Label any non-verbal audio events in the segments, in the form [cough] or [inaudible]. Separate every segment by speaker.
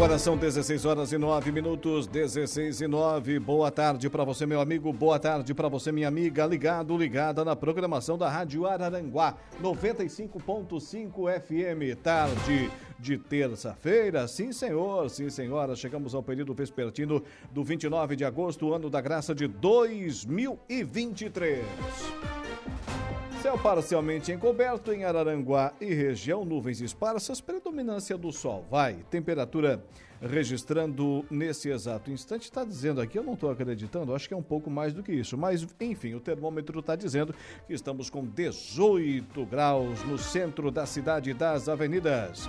Speaker 1: Agora são 16 horas e 9 minutos, 16 e 9. Boa tarde para você, meu amigo. Boa tarde para você, minha amiga. Ligado, ligada na programação da Rádio Araranguá, 95.5 FM. Tarde de terça-feira. Sim, senhor, sim, senhora. Chegamos ao período vespertino do 29 de agosto, ano da graça de 2023. Céu parcialmente encoberto em Araranguá e região, nuvens esparsas, predominância do sol. Vai, temperatura registrando nesse exato instante, está dizendo aqui, eu não estou acreditando, acho que é um pouco mais do que isso, mas enfim, o termômetro está dizendo que estamos com 18 graus no centro da cidade das avenidas.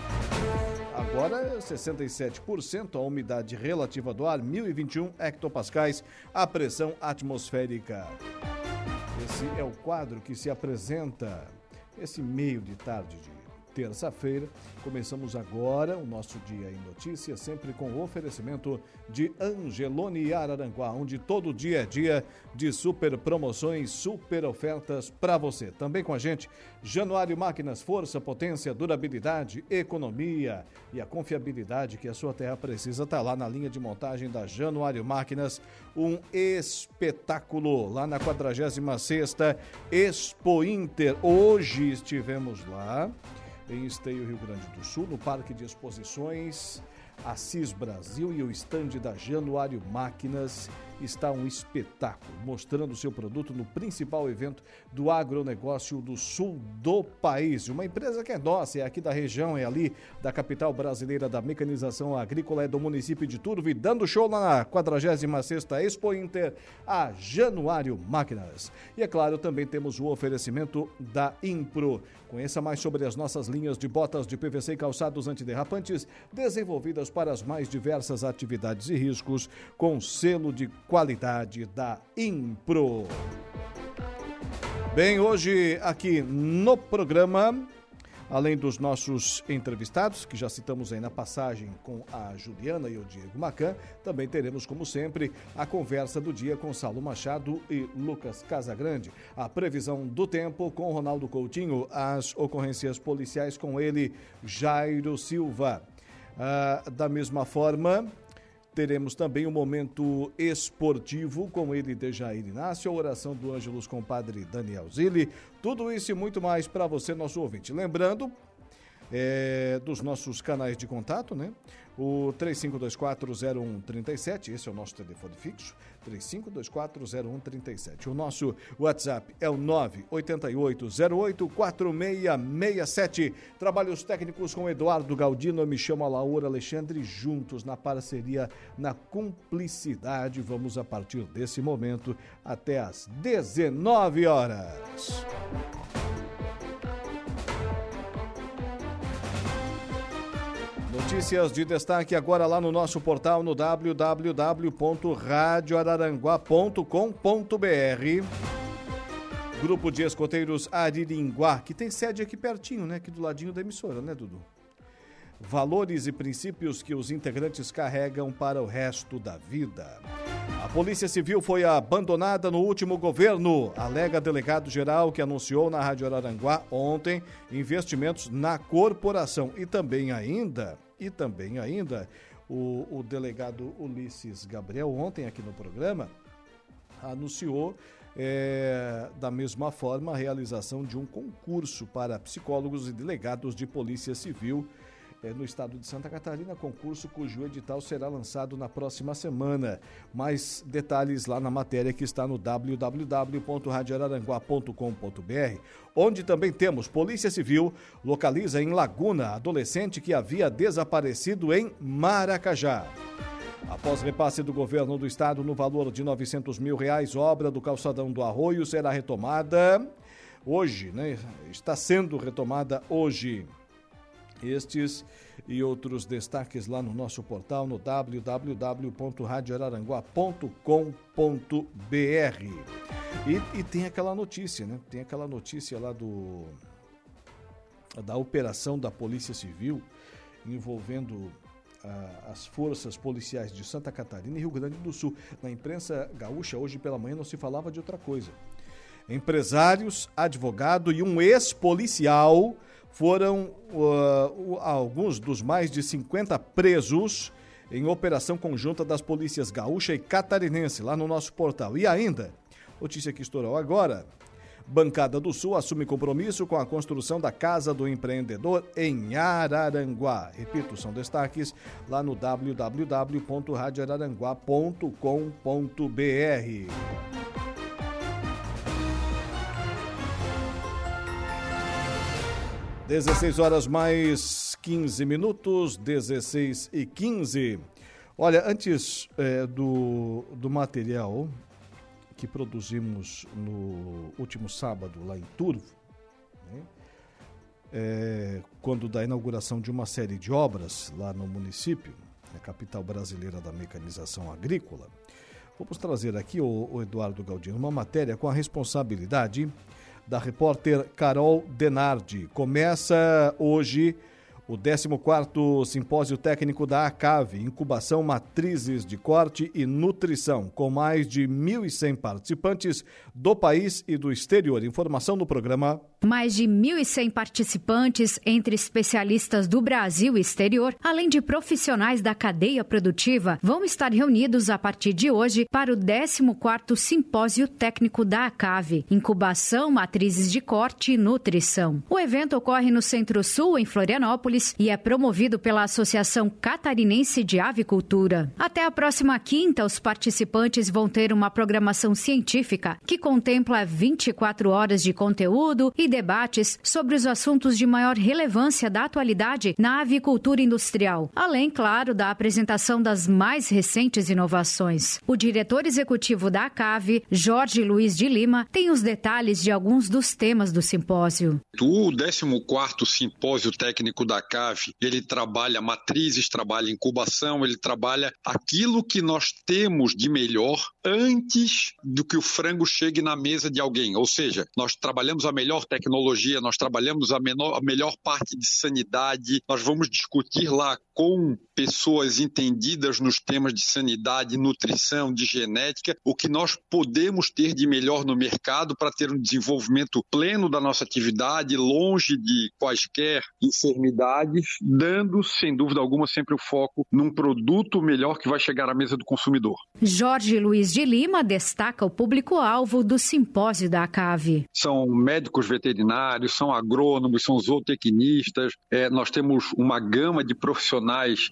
Speaker 1: Agora 67% a umidade relativa do ar, 1021 hectopascais, a pressão atmosférica. Esse é o quadro que se apresenta esse meio de tarde de terça-feira. Começamos agora o nosso Dia em Notícias, sempre com o oferecimento de Angelone Araranguá, onde todo dia é dia de super promoções, super ofertas para você. Também com a gente, Januário Máquinas, força, potência, durabilidade, economia e a confiabilidade que a sua terra precisa está lá na linha de montagem da Januário Máquinas, um espetáculo lá na 46ª Expo Inter. Hoje estivemos lá em Esteio, Rio Grande do Sul, no Parque de Exposições Assis Brasil e o estande da Januário Máquinas está um espetáculo, mostrando seu produto no principal evento do agronegócio do sul do país. Uma empresa que é nossa, é aqui da região, é ali da capital brasileira da mecanização agrícola, é do município de Turvo, dando show lá na 46ª Expo Inter, a Januário Máquinas. E é claro, também temos o oferecimento da Impro. Conheça mais sobre as nossas linhas de botas de PVC e calçados antiderrapantes, desenvolvidas para as mais diversas atividades e riscos, com selo de qualidade da Impro. Bem, hoje aqui no programa além dos nossos entrevistados, que já citamos aí na passagem com a Juliana e o Diego Macan, também teremos, como sempre, a conversa do dia com Saulo Machado e Lucas Casagrande. A previsão do tempo com Ronaldo Coutinho, as ocorrências policiais com ele, Jairo Silva. Ah, da mesma forma, Teremos também o um momento esportivo com ele, Dejair Inácio, a oração do Ângelos padre Daniel Zilli. Tudo isso e muito mais para você, nosso ouvinte. Lembrando é, dos nossos canais de contato, né? O 35240137, esse é o nosso telefone fixo, 35240137. O nosso WhatsApp é o 988084667. Trabalhos técnicos com Eduardo Galdino, me chamo Laura Alexandre, juntos na parceria, na cumplicidade. Vamos a partir desse momento até às 19 horas. Notícias de destaque agora lá no nosso portal no www.radioararanguá.com.br. Grupo de escoteiros Ariringuá, que tem sede aqui pertinho, né? Aqui do ladinho da emissora, né, Dudu? Valores e princípios que os integrantes carregam para o resto da vida. A Polícia Civil foi abandonada no último governo, alega delegado-geral que anunciou na Rádio Araranguá ontem investimentos na corporação e também ainda e também ainda o, o delegado Ulisses Gabriel, ontem aqui no programa, anunciou é, da mesma forma a realização de um concurso para psicólogos e delegados de Polícia Civil é, no estado de Santa Catarina, concurso cujo edital será lançado na próxima semana. Mais detalhes lá na matéria que está no www.radioararanguá.com.br, onde também temos Polícia Civil localiza em Laguna adolescente que havia desaparecido em Maracajá. Após repasse do governo do estado no valor de 900 mil reais, obra do calçadão do Arroio será retomada hoje, né? Está sendo retomada hoje. Estes e outros destaques lá no nosso portal no www.radioararanguá.com.br. E, e tem aquela notícia, né? Tem aquela notícia lá do da operação da Polícia Civil envolvendo as forças policiais de Santa Catarina e Rio Grande do Sul. Na imprensa gaúcha, hoje pela manhã, não se falava de outra coisa. Empresários, advogado e um ex-policial foram uh, alguns dos mais de 50 presos em operação conjunta das polícias gaúcha e catarinense lá no nosso portal. E ainda, notícia que estourou agora, Bancada do Sul assume compromisso com a construção da Casa do Empreendedor em Araranguá. Repito, são destaques lá no www.radioararanguá.com.br. 16 horas mais 15 minutos, 16 e 15. Olha, antes é, do, do material que produzimos no último sábado lá em Turvo, né? é, quando da inauguração de uma série de obras lá no município, na capital brasileira da mecanização agrícola, vamos trazer aqui, o, o Eduardo Galdino, uma matéria com a responsabilidade da repórter Carol Denardi. Começa hoje o 14º Simpósio Técnico da ACAV, Incubação Matrizes de Corte e Nutrição, com mais de 1.100 participantes do país e do exterior. Informação no programa.
Speaker 2: Mais de 1.100 participantes, entre especialistas do Brasil e exterior, além de profissionais da cadeia produtiva, vão estar reunidos a partir de hoje para o 14º Simpósio Técnico da ACAV, Incubação Matrizes de Corte e Nutrição. O evento ocorre no Centro-Sul, em Florianópolis, e é promovido pela Associação Catarinense de Avicultura. Até a próxima quinta, os participantes vão ter uma programação científica que contempla 24 horas de conteúdo e debates sobre os assuntos de maior relevância da atualidade na avicultura industrial, além, claro, da apresentação das mais recentes inovações. O diretor executivo da ACAV, Jorge Luiz de Lima, tem os detalhes de alguns dos temas do simpósio.
Speaker 3: O 14º Simpósio Técnico da ACAV, ele trabalha matrizes, trabalha incubação, ele trabalha aquilo que nós temos de melhor antes do que o frango chegue chegue na mesa de alguém. Ou seja, nós trabalhamos a melhor tecnologia, nós trabalhamos a, menor, a melhor parte de sanidade, nós vamos discutir lá com pessoas entendidas nos temas de sanidade, nutrição, de genética, o que nós podemos ter de melhor no mercado para ter um desenvolvimento pleno da nossa atividade, longe de quaisquer enfermidades, dando, sem dúvida alguma, sempre o foco num produto melhor que vai chegar à mesa do consumidor.
Speaker 2: Jorge Luiz de Lima destaca o público-alvo do simpósio da ACAV.
Speaker 3: São médicos veterinários, são agrônomos, são zootecnistas, é, nós temos uma gama de profissionais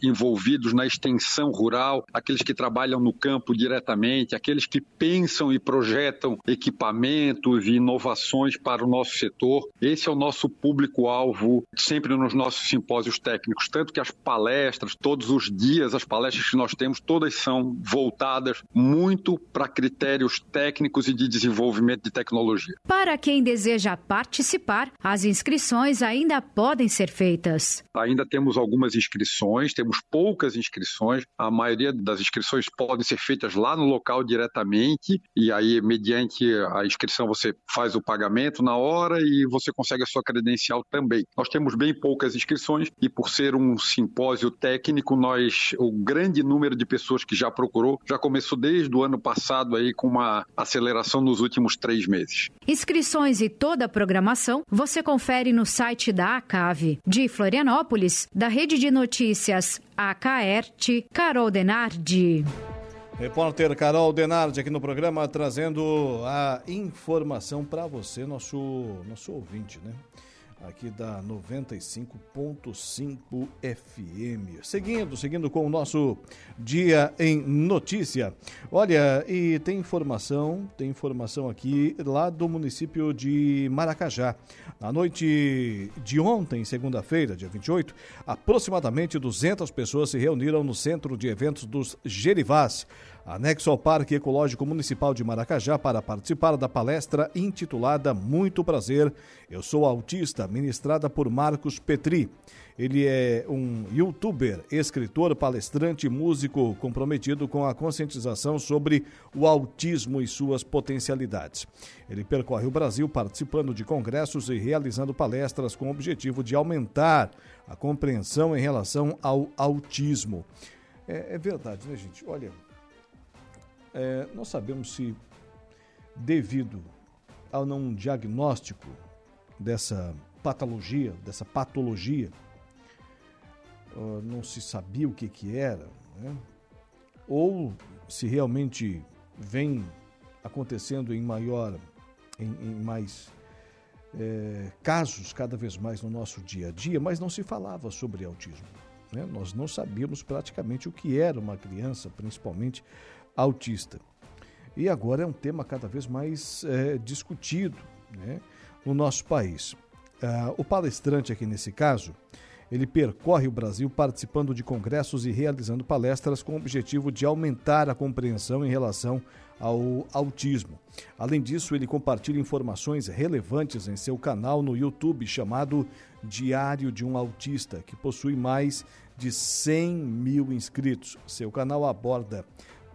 Speaker 3: envolvidos na extensão rural, aqueles que trabalham no campo diretamente, aqueles que pensam e projetam equipamentos e inovações para o nosso setor. Esse é o nosso público-alvo sempre nos nossos simpósios técnicos, tanto que as palestras, todos os dias, as palestras que nós temos, todas são voltadas muito para critérios técnicos e de desenvolvimento de tecnologia.
Speaker 2: Para quem deseja participar, as inscrições ainda podem ser feitas.
Speaker 3: Ainda temos algumas inscrições, temos poucas inscrições. A maioria das inscrições podem ser feitas lá no local diretamente e aí mediante a inscrição você faz o pagamento na hora e você consegue a sua credencial também. Nós temos bem poucas inscrições e por ser um simpósio técnico, nós o grande número de pessoas que já procurou já começou desde o ano passado aí com uma aceleração nos últimos três meses.
Speaker 2: Inscrições e toda a programação você confere no site da ACAV. De Florianópolis, da Rede de Notícias ACAERT, Carol Denardi.
Speaker 1: Repórter Carol Denardi aqui no programa trazendo a informação para você, nosso, nosso ouvinte, né? Aqui da 95.5 FM. Seguindo, seguindo com o nosso Dia em Notícia. Olha, e tem informação, tem informação aqui lá do município de Maracajá. Na noite de ontem, segunda-feira, dia 28, aproximadamente 200 pessoas se reuniram no centro de eventos dos Gerivás anexo ao Parque Ecológico Municipal de Maracajá para participar da palestra intitulada Muito Prazer, Eu Sou Autista, ministrada por Marcos Petri. Ele é um youtuber, escritor, palestrante, músico comprometido com a conscientização sobre o autismo e suas potencialidades. Ele percorre o Brasil participando de congressos e realizando palestras com o objetivo de aumentar a compreensão em relação ao autismo. É, é verdade, né, gente? Olha, é, nós sabemos se, devido ao não diagnóstico dessa patologia, dessa patologia, não se sabia o que, que era, né? ou se realmente vem acontecendo em maior, em, em mais é, casos cada vez mais no nosso dia a dia, mas não se falava sobre autismo. Né? Nós não sabíamos praticamente o que era uma criança, principalmente autista. E agora é um tema cada vez mais é, discutido né, no nosso país. Ah, o palestrante aqui nesse caso, ele percorre o Brasil participando de congressos e realizando palestras com o objetivo de aumentar a compreensão em relação ao autismo. Além disso, ele compartilha informações relevantes em seu canal no YouTube chamado Diário de um Autista, que possui mais de 100 mil inscritos. Seu canal aborda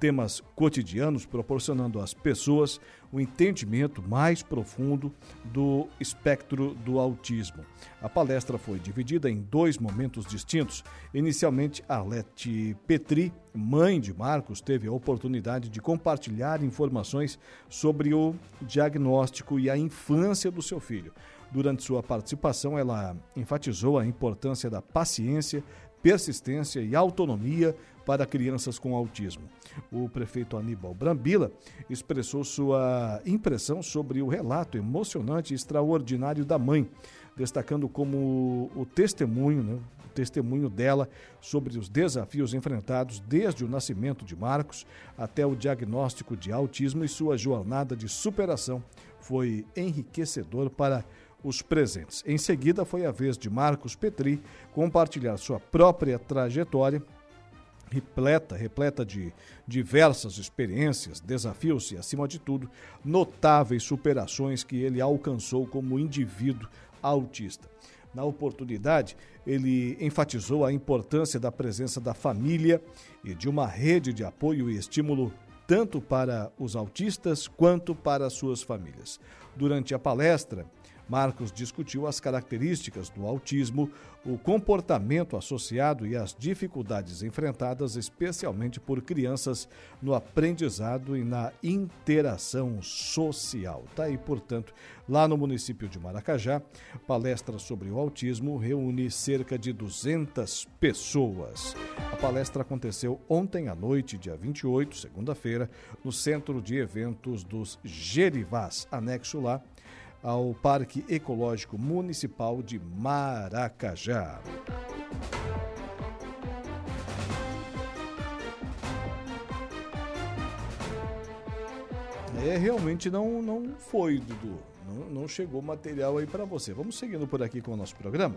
Speaker 1: temas cotidianos, proporcionando às pessoas o um entendimento mais profundo do espectro do autismo. A palestra foi dividida em dois momentos distintos. Inicialmente, Arlete Petri, mãe de Marcos, teve a oportunidade de compartilhar informações sobre o diagnóstico e a infância do seu filho. Durante sua participação, ela enfatizou a importância da paciência, persistência e autonomia para crianças com autismo. O prefeito Aníbal Brambila expressou sua impressão sobre o relato emocionante e extraordinário da mãe, destacando como o testemunho, né, o testemunho dela sobre os desafios enfrentados desde o nascimento de Marcos até o diagnóstico de autismo e sua jornada de superação foi enriquecedor para os presentes. Em seguida, foi a vez de Marcos Petri compartilhar sua própria trajetória repleta, repleta de diversas experiências, desafios e, acima de tudo, notáveis superações que ele alcançou como indivíduo autista. Na oportunidade, ele enfatizou a importância da presença da família e de uma rede de apoio e estímulo tanto para os autistas quanto para suas famílias. Durante a palestra, Marcos discutiu as características do autismo, o comportamento associado e as dificuldades enfrentadas, especialmente por crianças, no aprendizado e na interação social. Tá aí, portanto, lá no município de Maracajá, palestra sobre o autismo reúne cerca de 200 pessoas. A palestra aconteceu ontem à noite, dia 28, segunda-feira, no Centro de Eventos dos Gerivás, anexo lá ao Parque Ecológico Municipal de Maracajá. É, realmente não, não foi, Dudu. Não, não chegou material aí para você. Vamos seguindo por aqui com o nosso programa.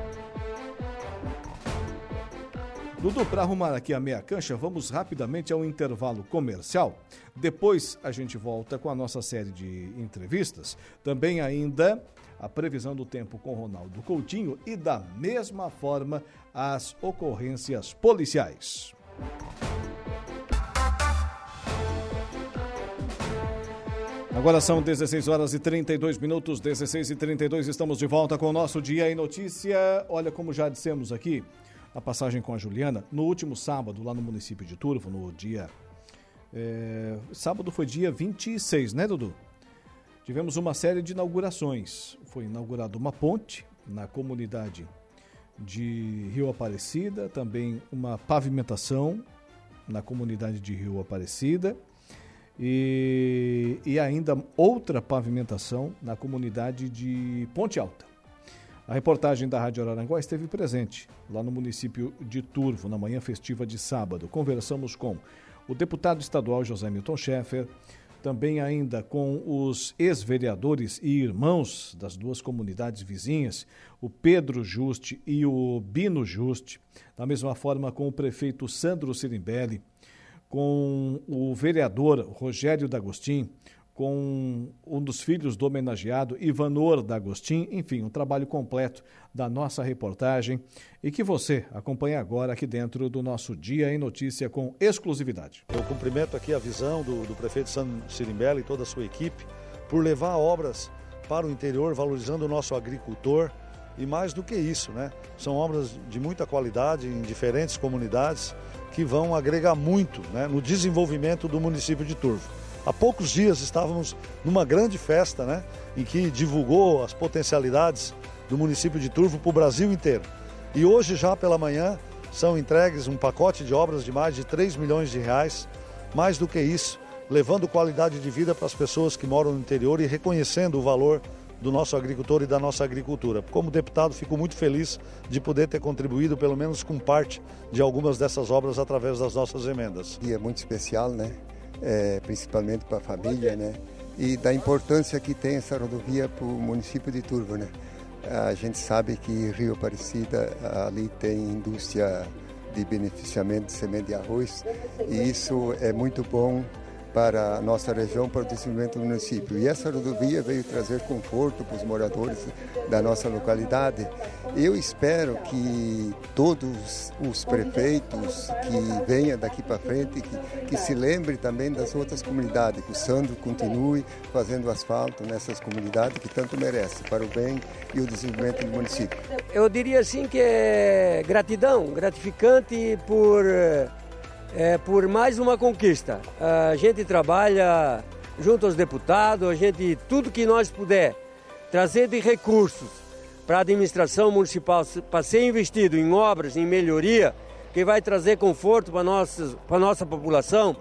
Speaker 1: Dudu, para arrumar aqui a meia cancha, vamos rapidamente ao intervalo comercial. Depois a gente volta com a nossa série de entrevistas. Também ainda a previsão do tempo com Ronaldo Coutinho e da mesma forma as ocorrências policiais. Agora são 16 horas e 32 minutos, 16 e 32, estamos de volta com o nosso Dia em Notícia. Olha, como já dissemos aqui, a passagem com a Juliana. No último sábado, lá no município de Turvo, no dia. É, sábado foi dia 26, né, Dudu? Tivemos uma série de inaugurações. Foi inaugurada uma ponte na comunidade de Rio Aparecida, também uma pavimentação na comunidade de Rio Aparecida e, e ainda outra pavimentação na comunidade de Ponte Alta. A reportagem da Rádio Araranguá esteve presente lá no município de Turvo, na manhã festiva de sábado. Conversamos com o deputado estadual José Milton Schaeffer, também ainda com os ex-vereadores e irmãos das duas comunidades vizinhas, o Pedro Juste e o Bino Juste, da mesma forma com o prefeito Sandro Sirimbelli, com o vereador Rogério D'Agostin, com um dos filhos do homenageado, Ivanor D'Agostin, enfim, um trabalho completo da nossa reportagem e que você acompanha agora aqui dentro do nosso Dia em Notícia com exclusividade.
Speaker 4: Eu cumprimento aqui a visão do, do prefeito Sandro Sirimbelli e toda a sua equipe por levar obras para o interior, valorizando o nosso agricultor e mais do que isso, né? São obras de muita qualidade em diferentes comunidades que vão agregar muito né, no desenvolvimento do município de Turvo. Há poucos dias estávamos numa grande festa, né, em que divulgou as potencialidades do município de Turvo para o Brasil inteiro. E hoje, já pela manhã, são entregues um pacote de obras de mais de 3 milhões de reais. Mais do que isso, levando qualidade de vida para as pessoas que moram no interior e reconhecendo o valor do nosso agricultor e da nossa agricultura. Como deputado, fico muito feliz de poder ter contribuído, pelo menos com parte de algumas dessas obras através das nossas emendas.
Speaker 5: E é muito especial, né? É, principalmente para a família, né? E da importância que tem essa rodovia para o município de Turvo, né? A gente sabe que Rio Aparecida ali tem indústria de beneficiamento de semente de arroz e isso é muito bom para a nossa região, para o desenvolvimento do município. E essa rodovia veio trazer conforto para os moradores da nossa localidade. Eu espero que todos os prefeitos que venham daqui para frente, que, que se lembrem também das outras comunidades, que o Sandro continue fazendo asfalto nessas comunidades que tanto merecem, para o bem e o desenvolvimento do município.
Speaker 6: Eu diria assim que é gratidão, gratificante por é, por mais uma conquista. A gente trabalha junto aos deputados, a gente, tudo que nós puder trazer de recursos para a administração municipal para ser investido em obras, em melhoria, que vai trazer conforto para nossa, para nossa população,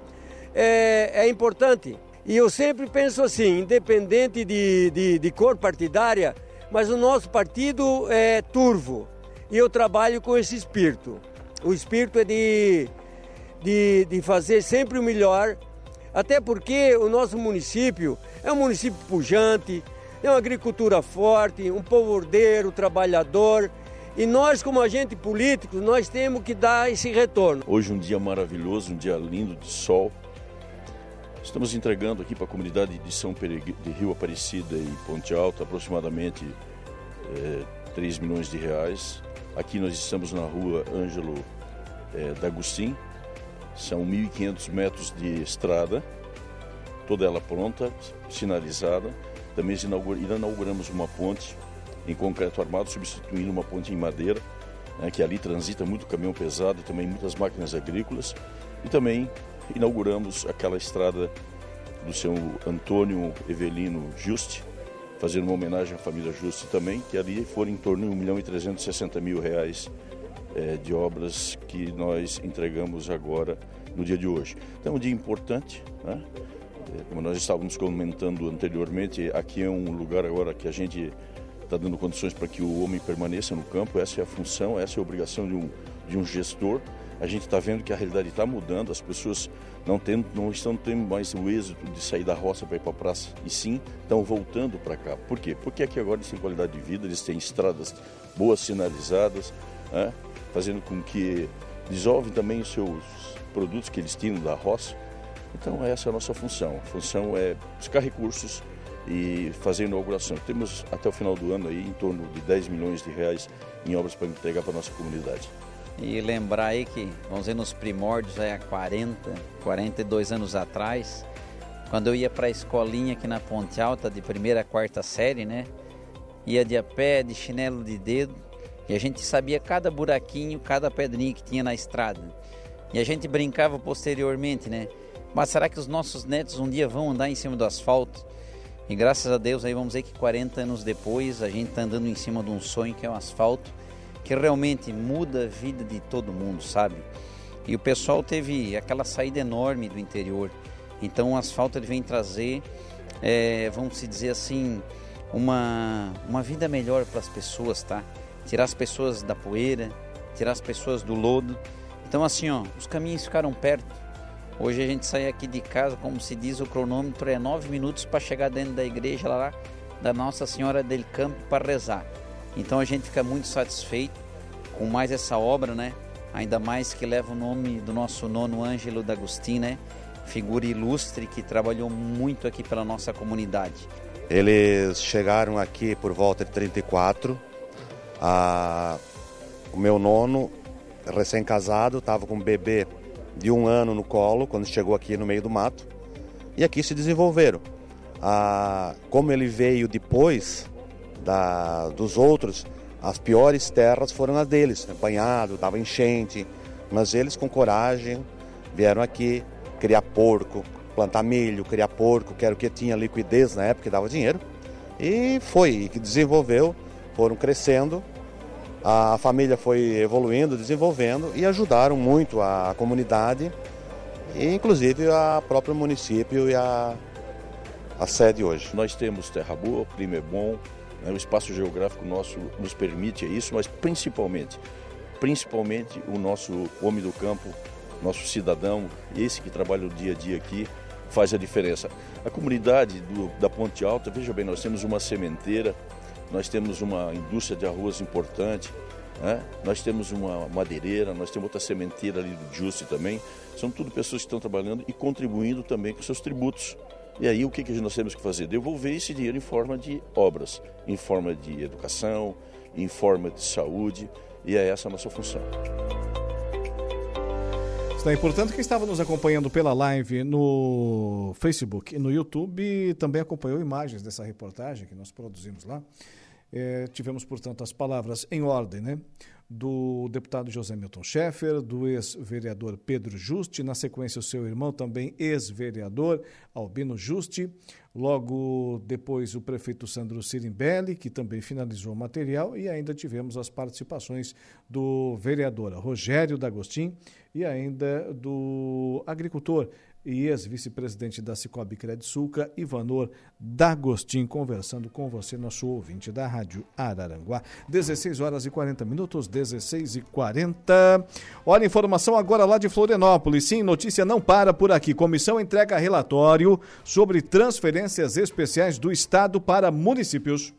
Speaker 6: é, é importante. E eu sempre penso assim, independente de, de, de cor partidária, mas o nosso partido é turvo. E eu trabalho com esse espírito. O espírito é de de, de fazer sempre o melhor, até porque o nosso município é um município pujante, é uma agricultura forte, um povo ordeiro, trabalhador. E nós, como agente político, nós temos que dar esse retorno.
Speaker 7: Hoje um dia maravilhoso, um dia lindo de sol. Estamos entregando aqui para a comunidade de São Peregr... de Rio Aparecida e Ponte Alta aproximadamente é, 3 milhões de reais. Aqui nós estamos na rua Ângelo é, D'Agostin, são 1.500 metros de estrada, toda ela pronta, sinalizada. Também inauguramos uma ponte em concreto armado, substituindo uma ponte em madeira, né, que ali transita muito caminhão pesado, também muitas máquinas agrícolas. E também inauguramos aquela estrada do seu Antônio Evelino Juste, fazendo uma homenagem à família Juste também, que ali foram em torno de 1 milhão e 360 mil reais é, de obras que nós entregamos agora no dia de hoje. Então é um dia importante, né? É, como nós estávamos comentando anteriormente, aqui é um lugar agora que a gente está dando condições para que o homem permaneça no campo, essa é a função, essa é a obrigação de um, de um gestor. A gente está vendo que a realidade está mudando, as pessoas não, tem, não estão tendo mais o êxito de sair da roça para ir para a praça, e sim estão voltando para cá. Por quê? Porque aqui agora eles têm qualidade de vida, eles têm estradas boas sinalizadas, né? Fazendo com que dissolvem também os seus produtos que eles tinham da roça. Então essa é a nossa função. A função é buscar recursos e fazer inauguração. Temos até o final do ano aí em torno de 10 milhões de reais em obras para entregar para a nossa comunidade.
Speaker 8: E lembrar aí que, vamos dizer, nos primórdios, aí há 40, 42 anos atrás, quando eu ia para a escolinha aqui na Ponte Alta, de primeira a quarta série, né? Ia de a pé, de chinelo de dedo, e a gente sabia cada buraquinho, cada pedrinha que tinha na estrada. E a gente brincava posteriormente, né? Mas será que os nossos netos um dia vão andar em cima do asfalto? E graças a Deus, aí vamos dizer que 40 anos depois, a gente está andando em cima de um sonho que é o asfalto, que realmente muda a vida de todo mundo, sabe? E o pessoal teve aquela saída enorme do interior. Então o asfalto ele vem trazer, é, vamos dizer assim, uma, uma vida melhor para as pessoas, tá? Tirar as pessoas da poeira, tirar as pessoas do lodo. Então assim, ó, os caminhos ficaram perto. Hoje a gente sai aqui de casa, como se diz, o cronômetro é nove minutos para chegar dentro da igreja lá da Nossa Senhora del Campo para rezar. Então a gente fica muito satisfeito com mais essa obra, né? Ainda mais que leva o nome do nosso nono Ângelo D'Agostin, né? Figura ilustre que trabalhou muito aqui pela nossa comunidade.
Speaker 9: Eles chegaram aqui por volta de 34. Ah, o meu nono, recém-casado, estava com um bebê de um ano no colo quando chegou aqui no meio do mato. E aqui se desenvolveram. Ah, como ele veio depois da, dos outros, as piores terras foram as deles, apanhado, dava enchente, mas eles com coragem vieram aqui criar porco, plantar milho, criar porco, que era o que tinha liquidez na época, que dava dinheiro, e foi, que desenvolveu, foram crescendo, a família foi evoluindo, desenvolvendo e ajudaram muito a comunidade, e inclusive a próprio município e a, a sede hoje.
Speaker 7: Nós temos terra boa, clima é bom, né? O espaço geográfico nosso nos permite isso, mas principalmente, principalmente o nosso homem do campo, nosso cidadão, esse que trabalha o dia a dia aqui, faz a diferença. A comunidade do, da Ponte Alta, veja bem, nós temos uma sementeira, nós temos uma indústria de arroz importante, né? nós temos uma madeireira, nós temos outra sementeira ali do Juste também. São tudo pessoas que estão trabalhando e contribuindo também com seus tributos. E aí o que, que nós temos que fazer? Devolver esse dinheiro em forma de obras, em forma de educação, em forma de saúde, e é essa a nossa função.
Speaker 1: Está importante que estava nos acompanhando pela live no Facebook e no YouTube também acompanhou imagens dessa reportagem que nós produzimos lá. É, tivemos, portanto, as palavras em ordem, né? do deputado José Milton Schaeffer, do ex-vereador Pedro Juste, na sequência o seu irmão, também ex-vereador Albino Juste, logo depois o prefeito Sandro Sirimbelli, que também finalizou o material, e ainda tivemos as participações do vereador Rogério D'Agostin e ainda do agricultor e ex-vice-presidente da Cicobi Sulca, Ivanor D'Agostin, conversando com você, nosso ouvinte da Rádio Araranguá. 16 horas e 40 minutos, 16 e 40. Olha, informação agora lá de Florianópolis. Sim, notícia não para por aqui. Comissão entrega relatório sobre transferências especiais do Estado para municípios.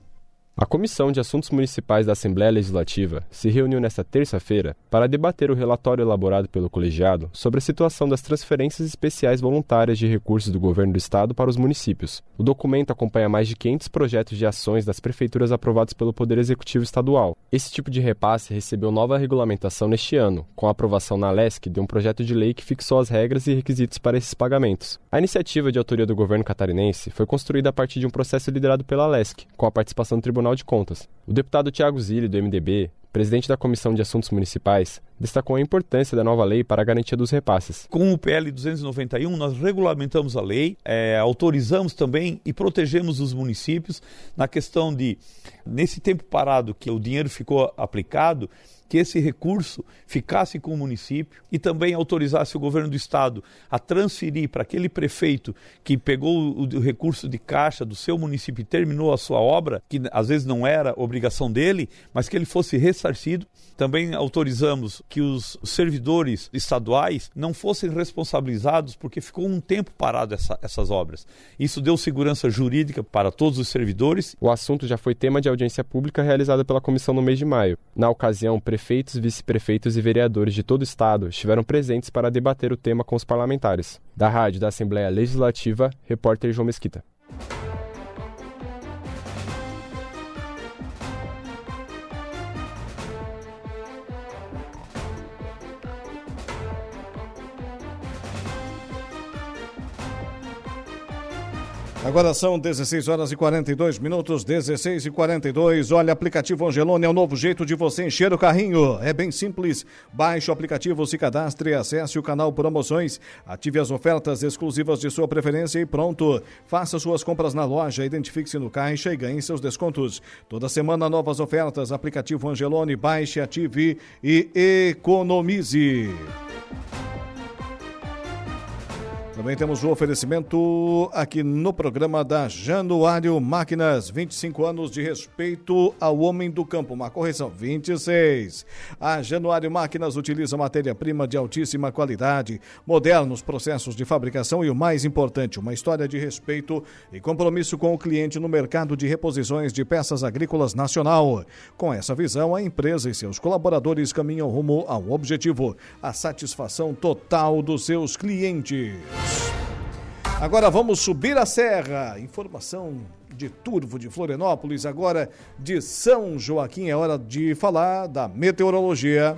Speaker 10: A Comissão de Assuntos Municipais da Assembleia Legislativa se reuniu nesta terça-feira para debater o relatório elaborado pelo colegiado sobre a situação das transferências especiais voluntárias de recursos do governo do estado para os municípios. O documento acompanha mais de 500 projetos de ações das prefeituras aprovados pelo Poder Executivo Estadual. Esse tipo de repasse recebeu nova regulamentação neste ano, com a aprovação na LESC de um projeto de lei que fixou as regras e requisitos para esses pagamentos. A iniciativa de autoria do governo catarinense foi construída a partir de um processo liderado pela LESC, com a participação do Tribunal Tribunal de Contas. O deputado Tiago Zilli, do MDB, presidente da Comissão de Assuntos Municipais, destacou a importância da nova lei para a garantia dos repasses.
Speaker 11: Com o PL 291, nós regulamentamos a lei, é, autorizamos também e protegemos os municípios na questão de, nesse tempo parado que o dinheiro ficou aplicado, que esse recurso ficasse com o município e também autorizasse o governo do estado a transferir para aquele prefeito que pegou o, recurso de caixa do seu município e terminou a sua obra, que às vezes não era obrigação dele, mas que ele fosse ressarcido. Também autorizamos que os servidores estaduais não fossem responsabilizados porque ficou um tempo parado essa, essas obras. Isso deu segurança jurídica para todos os servidores.
Speaker 10: O assunto já foi tema de audiência pública realizada pela comissão no mês de maio. Na ocasião, o prefeitos, vice-prefeitos e vereadores de todo o estado estiveram presentes para debater o tema com os parlamentares. Da Rádio da Assembleia Legislativa, repórter João Mesquita.
Speaker 1: Agora são 16 horas e 42 minutos, 16 e 42. Olha, aplicativo Angelone é o novo jeito de você encher o carrinho. É bem simples. Baixe o aplicativo, se cadastre, acesse o canal Promoções, ative as ofertas exclusivas de sua preferência e pronto. Faça suas compras na loja, identifique-se no caixa e ganhe seus descontos. Toda semana novas ofertas. Aplicativo Angelone, baixe, ative e economize. Também temos o oferecimento aqui no programa da Januário Máquinas, 25 anos de respeito ao homem do campo. Uma correção, 26. A Januário Máquinas utiliza matéria-prima de altíssima qualidade, modernos processos de fabricação e o mais importante, uma história de respeito e compromisso com o cliente no mercado de reposições de peças agrícolas nacional. Com essa visão, a empresa e seus colaboradores caminham rumo ao objetivo, a satisfação total dos seus clientes. Agora vamos subir a serra. Informação de Turvo de Florianópolis, agora de São Joaquim. É hora de falar da meteorologia.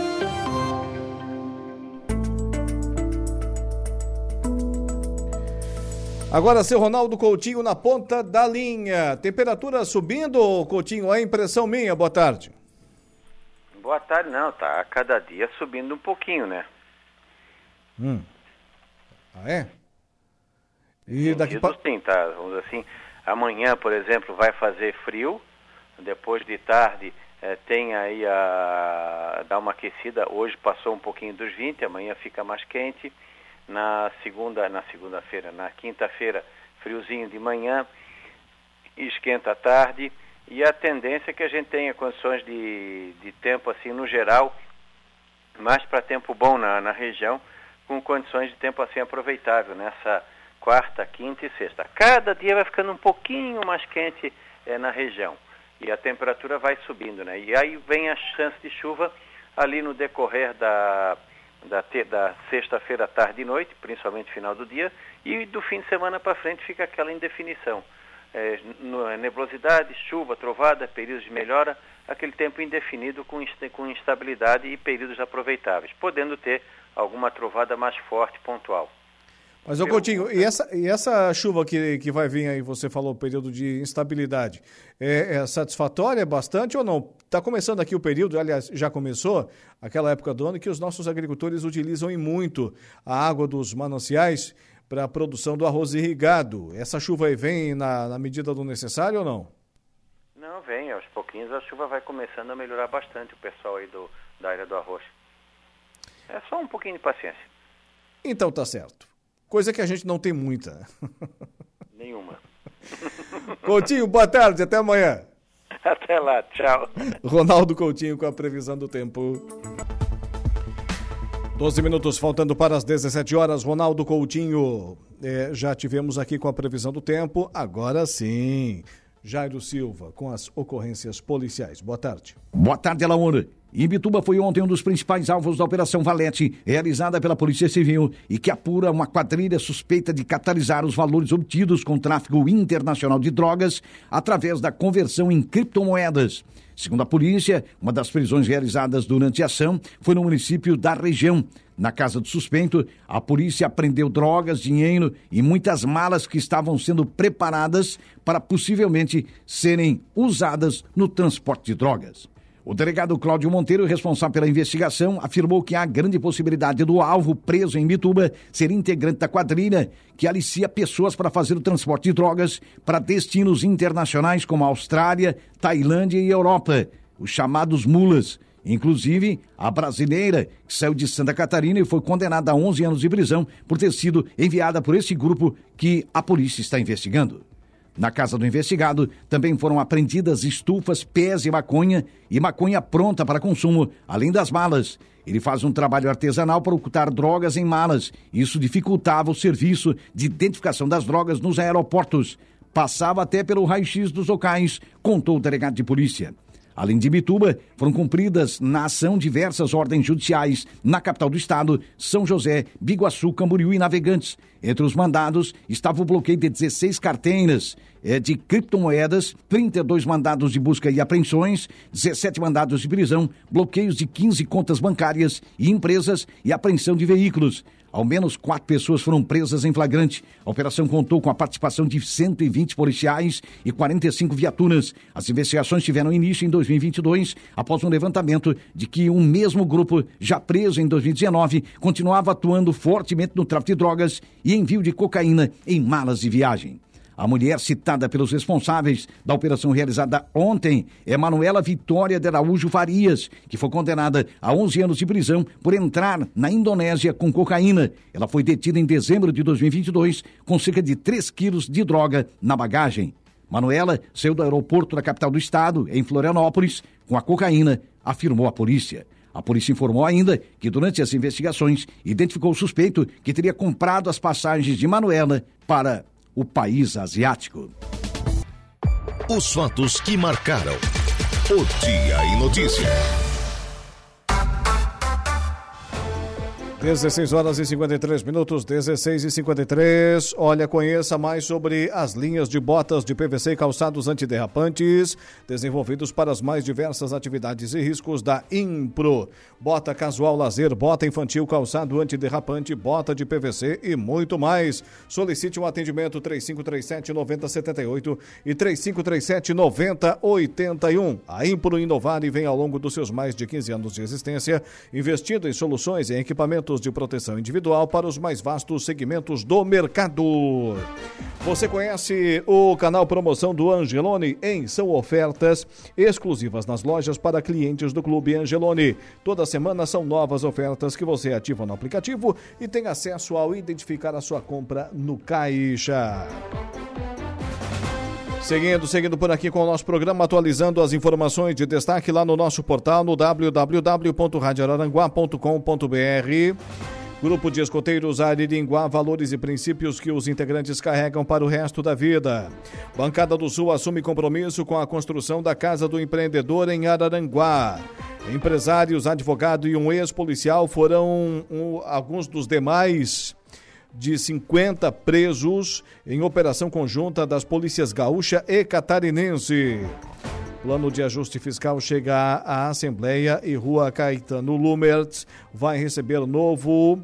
Speaker 1: Agora, seu Ronaldo Coutinho na ponta da linha. Temperatura subindo, Coutinho? É impressão minha. Boa tarde.
Speaker 12: Boa tarde, não. Tá a cada dia subindo um pouquinho, né?
Speaker 1: Hum. Ah, é? E daqui
Speaker 12: para... Sim, tá. Vamos assim, amanhã, por exemplo, vai fazer frio. Depois de tarde é, tem aí a... dá uma aquecida. Hoje passou um pouquinho dos 20, amanhã fica mais quente na segunda, na segunda-feira, na quinta-feira, friozinho de manhã, esquenta à tarde, e a tendência é que a gente tenha condições de, de tempo assim no geral, mais para tempo bom na, na região, com condições de tempo assim aproveitável nessa quarta, quinta e sexta. Cada dia vai ficando um pouquinho mais quente é, na região e a temperatura vai subindo, né? E aí vem a chance de chuva ali no decorrer da da, da sexta-feira, tarde e noite, principalmente final do dia, e do fim de semana para frente fica aquela indefinição. É, nebulosidade, chuva, trovada, períodos de melhora, aquele tempo indefinido com, com instabilidade e períodos aproveitáveis, podendo ter alguma trovada mais forte, pontual.
Speaker 1: Mas, ô Coutinho, e essa, e essa chuva que, que vai vir aí, você falou, período de instabilidade, é, é satisfatória bastante ou não? Está começando aqui o período, aliás, já começou, aquela época do ano que os nossos agricultores utilizam em muito a água dos mananciais para a produção do arroz irrigado. Essa chuva aí vem na, na medida do necessário ou não?
Speaker 12: Não, vem. Aos pouquinhos a chuva vai começando a melhorar bastante o pessoal aí do, da área do arroz. É só um pouquinho de paciência.
Speaker 1: Então tá certo. Coisa que a gente não tem muita. [laughs]
Speaker 12: Nenhuma. [laughs]
Speaker 1: Coutinho, boa tarde, até amanhã. [laughs]
Speaker 12: Até lá, tchau.
Speaker 1: Ronaldo Coutinho com a previsão do tempo. 12 minutos faltando para as 17 horas. Ronaldo Coutinho, é, já tivemos aqui com a previsão do tempo. Agora sim. Jairo Silva com as ocorrências policiais. Boa tarde.
Speaker 13: Boa tarde, Alaor. Imbituba foi ontem um dos principais alvos da Operação Valete, realizada pela Polícia Civil e que apura uma quadrilha suspeita de catalisar os valores obtidos com tráfico internacional de drogas através da conversão em criptomoedas. Segundo a polícia, uma das prisões realizadas durante a ação foi no município da região. Na casa do suspeito, a polícia apreendeu drogas, dinheiro e muitas malas que estavam sendo preparadas para possivelmente serem usadas no transporte de drogas. O delegado Cláudio Monteiro, responsável pela investigação, afirmou que há grande possibilidade do alvo preso em Bituba ser integrante da quadrilha que alicia pessoas para fazer o transporte de drogas para destinos internacionais como Austrália, Tailândia e Europa, os chamados mulas. Inclusive, a brasileira, que saiu de Santa Catarina e foi condenada a 11 anos de prisão por ter sido enviada por esse grupo que a polícia está investigando. Na casa do investigado também foram apreendidas estufas, pés e maconha e maconha pronta para consumo, além das malas. Ele faz um trabalho artesanal para ocultar drogas em malas. Isso dificultava o serviço de identificação das drogas nos aeroportos. Passava até pelo raio-x dos locais, contou o delegado de polícia. Além de Bituba, foram cumpridas na ação diversas ordens judiciais na capital do estado, São José, Biguaçu, Camboriú e Navegantes. Entre os mandados estava o bloqueio de 16 carteiras eh, de criptomoedas, 32 mandados de busca e apreensões, 17 mandados de prisão, bloqueios de 15 contas bancárias e empresas e apreensão de veículos. Ao menos quatro pessoas foram presas em flagrante. A operação contou com a participação de 120 policiais e 45 viaturas. As investigações tiveram início em 2022, após um levantamento de que um mesmo grupo, já preso em 2019, continuava atuando fortemente no tráfico de drogas e envio de cocaína em malas de viagem. A mulher citada pelos responsáveis da operação realizada ontem é Manuela Vitória de Araújo Farias, que foi condenada a 11 anos de prisão por entrar na Indonésia com cocaína. Ela foi detida em dezembro de 2022 com cerca de 3 quilos de droga na bagagem. Manuela saiu do aeroporto da capital do estado, em Florianópolis, com a cocaína, afirmou a polícia. A polícia informou ainda que durante as investigações identificou o suspeito que teria comprado as passagens de Manuela para o país asiático.
Speaker 14: Os fatos que marcaram o Dia em Notícia.
Speaker 1: 16 horas e 53 minutos, 16 e 53. Olha, conheça mais sobre as linhas de botas de PVC e calçados antiderrapantes, desenvolvidos para as mais diversas atividades e riscos da Impro. Bota casual lazer, bota infantil, calçado antiderrapante, bota de PVC e muito mais. Solicite um atendimento 3537 9078 e 3537 9081. A Impro inovar e vem ao longo dos seus mais de 15 anos de existência, investindo em soluções e equipamentos de proteção individual para os mais vastos segmentos do mercado. Você conhece o canal Promoção do Angelone? Em são ofertas exclusivas nas lojas para clientes do Clube Angelone. Toda semana são novas ofertas que você ativa no aplicativo e tem acesso ao identificar a sua compra no caixa. Seguindo, seguindo por aqui com o nosso programa, atualizando as informações de destaque lá no nosso portal no www.radioraranguá.com.br. Grupo de escoteiros Ariringuá, valores e princípios que os integrantes carregam para o resto da vida. Bancada do Sul assume compromisso com a construção da Casa do Empreendedor em Araranguá. Empresários, advogado e um ex-policial foram um, alguns dos demais de 50 presos em operação conjunta das polícias gaúcha e catarinense. Plano de ajuste fiscal chega à Assembleia e Rua Caetano Lumertz vai receber novo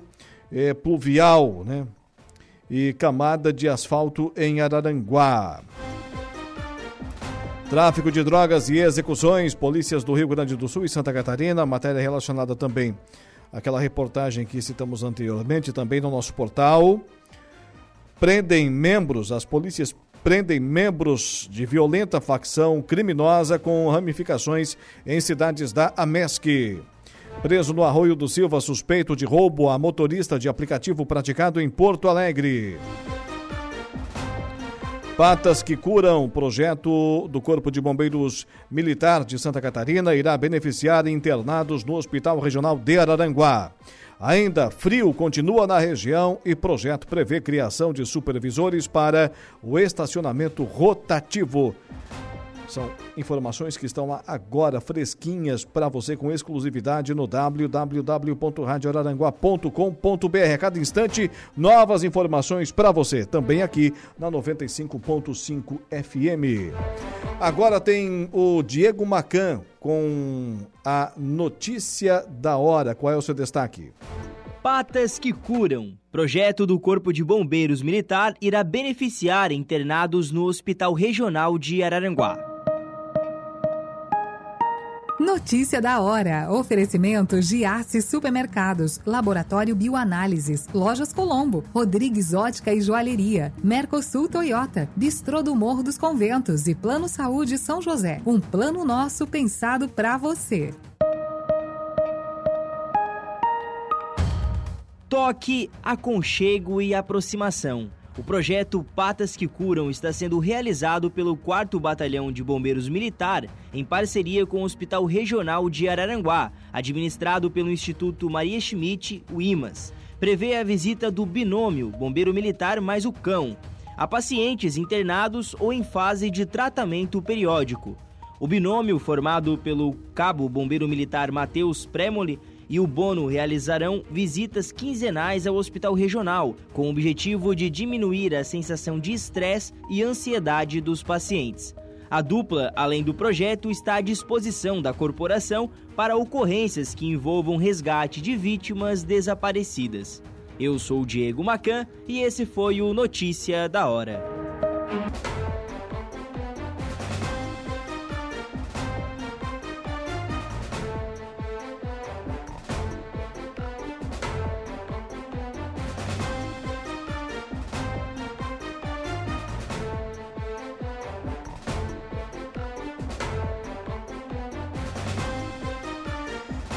Speaker 1: eh, pluvial né? e camada de asfalto em Araranguá. Tráfico de drogas e execuções, polícias do Rio Grande do Sul e Santa Catarina, matéria relacionada também aquela reportagem que citamos anteriormente, também no nosso portal. Prendem membros, as polícias prendem membros de violenta facção criminosa com ramificações em cidades da Amesc. Preso no Arroio do Silva, suspeito de roubo a motorista de aplicativo praticado em Porto Alegre. Patas que Curam, projeto do Corpo de Bombeiros Militar de Santa Catarina, irá beneficiar internados no Hospital Regional de Araranguá. Ainda frio continua na região e projeto prevê criação de supervisores para o estacionamento rotativo. São informações que estão agora fresquinhas para você com exclusividade no www.radioararanguá.com.br. A cada instante, novas informações para você, também aqui na 95.5 FM. Agora tem o Diego Macan com a notícia da hora. Qual é o seu destaque?
Speaker 15: Patas que Curam. Projeto do Corpo de Bombeiros Militar irá beneficiar internados no Hospital Regional de Araranguá.
Speaker 16: Notícia da hora. Oferecimento Giasse Supermercados, Laboratório Bioanálises, Lojas Colombo, Rodrigues Ótica e Joalheria, Mercosul Toyota, Bistrô do Morro dos Conventos e Plano Saúde São José. Um plano nosso pensado para você.
Speaker 15: Toque, aconchego e aproximação. O projeto Patas que Curam está sendo realizado pelo 4 Batalhão de Bombeiros Militar em parceria com o Hospital Regional de Araranguá, administrado pelo Instituto Maria Schmidt, o IMAS. Prevê a visita do binômio Bombeiro Militar mais o cão a pacientes internados ou em fase de tratamento periódico. O binômio, formado pelo cabo bombeiro militar Matheus Premoli e o Bono realizarão visitas quinzenais ao hospital regional, com o objetivo de diminuir a sensação de estresse e ansiedade dos pacientes. A dupla, além do projeto, está à disposição da corporação para ocorrências que envolvam resgate de vítimas desaparecidas. Eu sou o Diego Macan e esse foi o Notícia da Hora.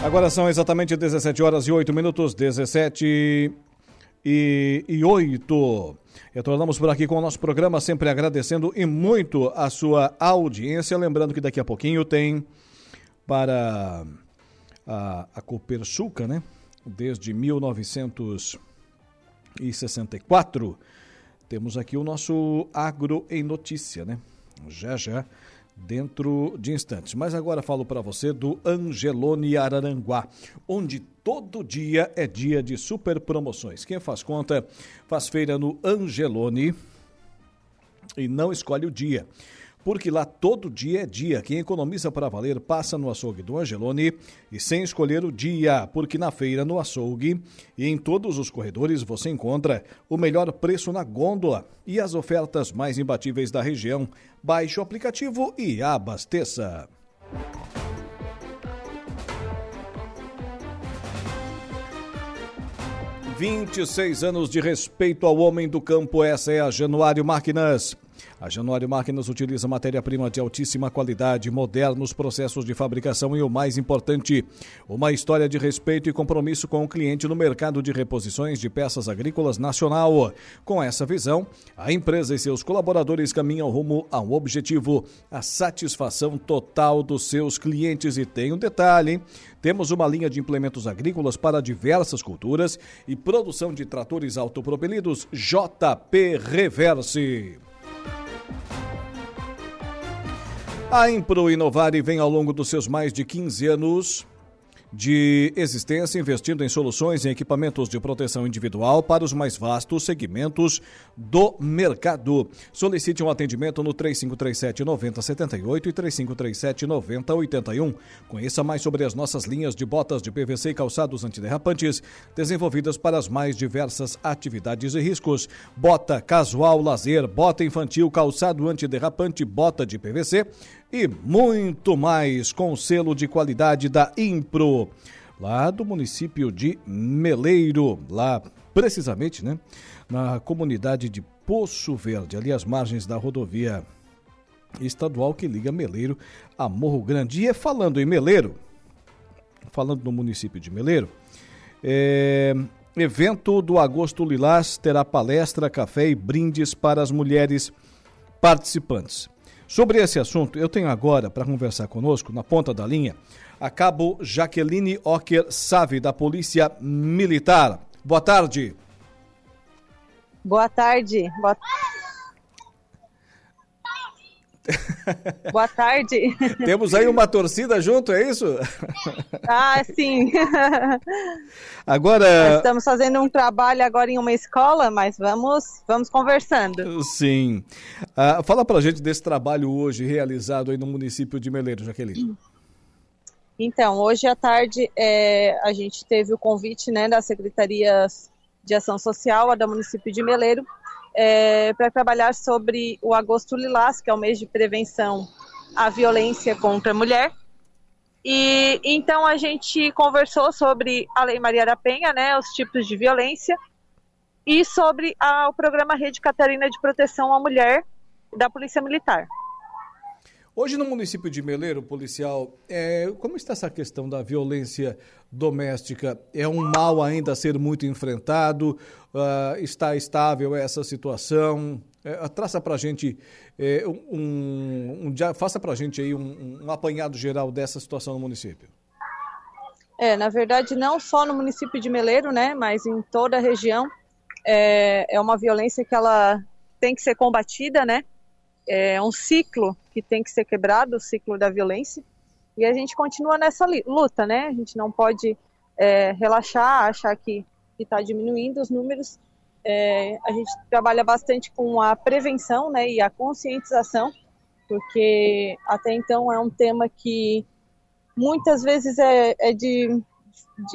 Speaker 1: Agora são exatamente 17 horas e 8 minutos, 17 e, e 8. Retornamos por aqui com o nosso programa, sempre agradecendo e muito a sua audiência. Lembrando que daqui a pouquinho tem para a, a Copersuca, né? Desde 1964. Temos aqui o nosso Agro em Notícia, né? Já já dentro de instantes. Mas agora falo para você do Angelone Araranguá, onde todo dia é dia de super promoções. Quem faz conta faz feira no Angelone e não escolhe o dia porque lá todo dia é dia. Quem economiza para valer passa no açougue do Angelone e sem escolher o dia, porque na feira, no açougue e em todos os corredores você encontra o melhor preço na gôndola e as ofertas mais imbatíveis da região. Baixe o aplicativo e abasteça. Vinte e seis anos de respeito ao homem do campo, essa é a Januário Máquinas. A Januário Máquinas utiliza matéria-prima de altíssima qualidade, modernos processos de fabricação e o mais importante, uma história de respeito e compromisso com o cliente no mercado de reposições de peças agrícolas nacional. Com essa visão, a empresa e seus colaboradores caminham rumo a um objetivo, a satisfação total dos seus clientes. E tem um detalhe, hein? Temos uma linha de implementos agrícolas para diversas culturas e produção de tratores autopropelidos JP Reverse. A Impro Inovare vem ao longo dos seus mais de 15 anos de existência, investindo em soluções e equipamentos de proteção individual para os mais vastos segmentos do mercado. Solicite um atendimento no 3537 9078 e 3537 9081. Conheça mais sobre as nossas linhas de botas de PVC e calçados antiderrapantes, desenvolvidas para as mais diversas atividades e riscos. Bota casual, lazer, bota infantil, calçado antiderrapante, bota de PVC e muito mais com selo de qualidade da Impro, lá do município de Meleiro, lá precisamente, né, na comunidade de Poço Verde, ali às margens da rodovia estadual que liga Meleiro a Morro Grande. E é falando em Meleiro, falando no município de Meleiro, é, evento do Agosto Lilás terá palestra, café e brindes para as mulheres participantes. Sobre esse assunto, eu tenho agora para conversar conosco, na ponta da linha, a cabo Jaqueline Ocker Save, da Polícia Militar. Boa tarde.
Speaker 17: Boa tarde. Boa... [laughs] Boa tarde.
Speaker 1: Temos aí uma torcida junto, é isso? [laughs]
Speaker 17: Ah, sim. [laughs]
Speaker 1: Agora.
Speaker 17: Nós estamos fazendo um trabalho agora em uma escola, mas vamos, vamos conversando.
Speaker 1: Sim. Ah, fala pra gente desse trabalho hoje realizado aí no município de Meleiro, Jaqueline.
Speaker 17: Então, hoje à tarde é, a gente teve o convite né, da Secretaria de Ação Social, a da município de Meleiro, é, para trabalhar sobre o Agosto Lilás, que é o mês de prevenção à violência contra a mulher. E então a gente conversou sobre a Lei Maria da Penha, né, os tipos de violência, e sobre a, o programa Rede Catarina de Proteção à Mulher da Polícia Militar.
Speaker 1: Hoje no município de Meleiro, policial, é, como está essa questão da violência doméstica? É um mal ainda a ser muito enfrentado? Uh, está estável essa situação? É, traça para a gente é, um, um, faça para gente aí um, um apanhado geral dessa situação no município.
Speaker 17: É, na verdade, não só no município de Meleiro, né, mas em toda a região, é, é uma violência que ela tem que ser combatida, né? É um ciclo que tem que ser quebrado, o ciclo da violência. E a gente continua nessa luta, né? A gente não pode é, relaxar, achar que está diminuindo os números. É, a gente trabalha bastante com a prevenção né, e a conscientização, porque até então é um tema que muitas vezes é, é de,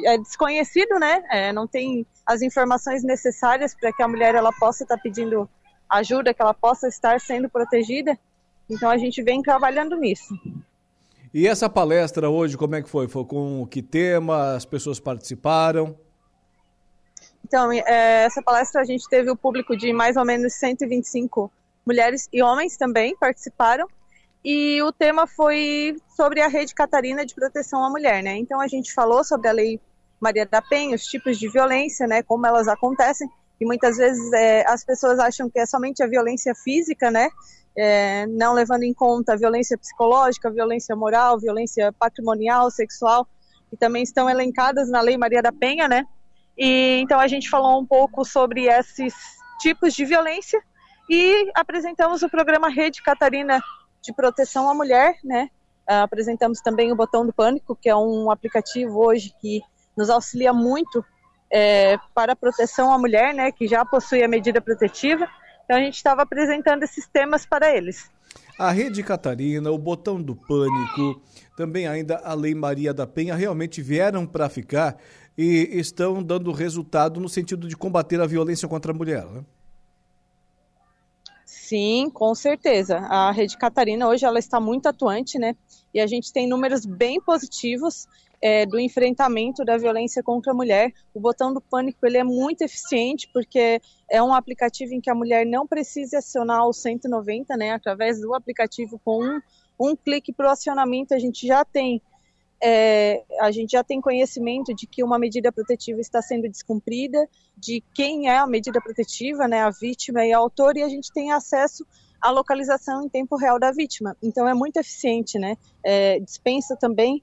Speaker 17: é desconhecido, né? É, não tem as informações necessárias para que a mulher ela possa estar tá pedindo ajuda, que ela possa estar sendo protegida. Então a gente vem trabalhando nisso.
Speaker 1: E essa palestra hoje, como é que foi? Foi com que tema? As pessoas participaram?
Speaker 17: Então, é, essa palestra a gente teve o público de mais ou menos 125 mulheres e homens também participaram. E o tema foi sobre a Rede Catarina de Proteção à Mulher, né? Então a gente falou sobre a Lei Maria da Penha, os tipos de violência, né? Como elas acontecem. E muitas vezes é, as pessoas acham que é somente a violência física, né? É, não levando em conta a violência psicológica, violência moral, violência patrimonial, sexual, que também estão elencadas na Lei Maria da Penha, né? E então a gente falou um pouco sobre esses tipos de violência e apresentamos o programa Rede Catarina de Proteção à Mulher, né? Uh, apresentamos também o Botão do Pânico, que é um aplicativo hoje que nos auxilia muito é, para a proteção à mulher, né? Que já possui a medida protetiva. Então a gente estava apresentando esses temas para eles.
Speaker 1: A Rede Catarina, o Botão do Pânico, também ainda a Lei Maria da Penha realmente vieram para ficar e estão dando resultado no sentido de combater a violência contra a mulher, né?
Speaker 17: Sim, com certeza. A Rede Catarina hoje ela está muito atuante, né? E a gente tem números bem positivos é, do enfrentamento da violência contra a mulher. O botão do pânico ele é muito eficiente porque é um aplicativo em que a mulher não precisa acionar o 190, né? Através do aplicativo com um, um clique para o acionamento a gente já tem é, a gente já tem conhecimento de que uma medida protetiva está sendo descumprida, de quem é a medida protetiva, né, a vítima e a autor, e a gente tem acesso à localização em tempo real da vítima. Então é muito eficiente, né? É, dispensa também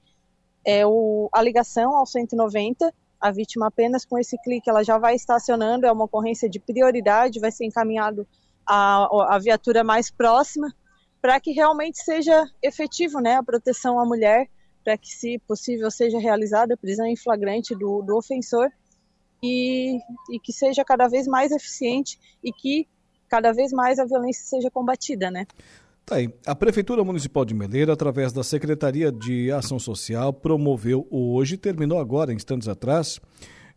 Speaker 17: é, o, a ligação ao 190. A vítima apenas com esse clique ela já vai estacionando, é uma ocorrência de prioridade, vai ser encaminhado à, à viatura mais próxima para que realmente seja efetivo, né, a proteção à mulher para que, se possível, seja realizada a prisão em flagrante do, do ofensor e, e que seja cada vez mais eficiente e que cada vez mais a violência seja combatida, né?
Speaker 1: Tá aí. A Prefeitura Municipal de Meleira, através da Secretaria de Ação Social, promoveu hoje, terminou agora, instantes atrás,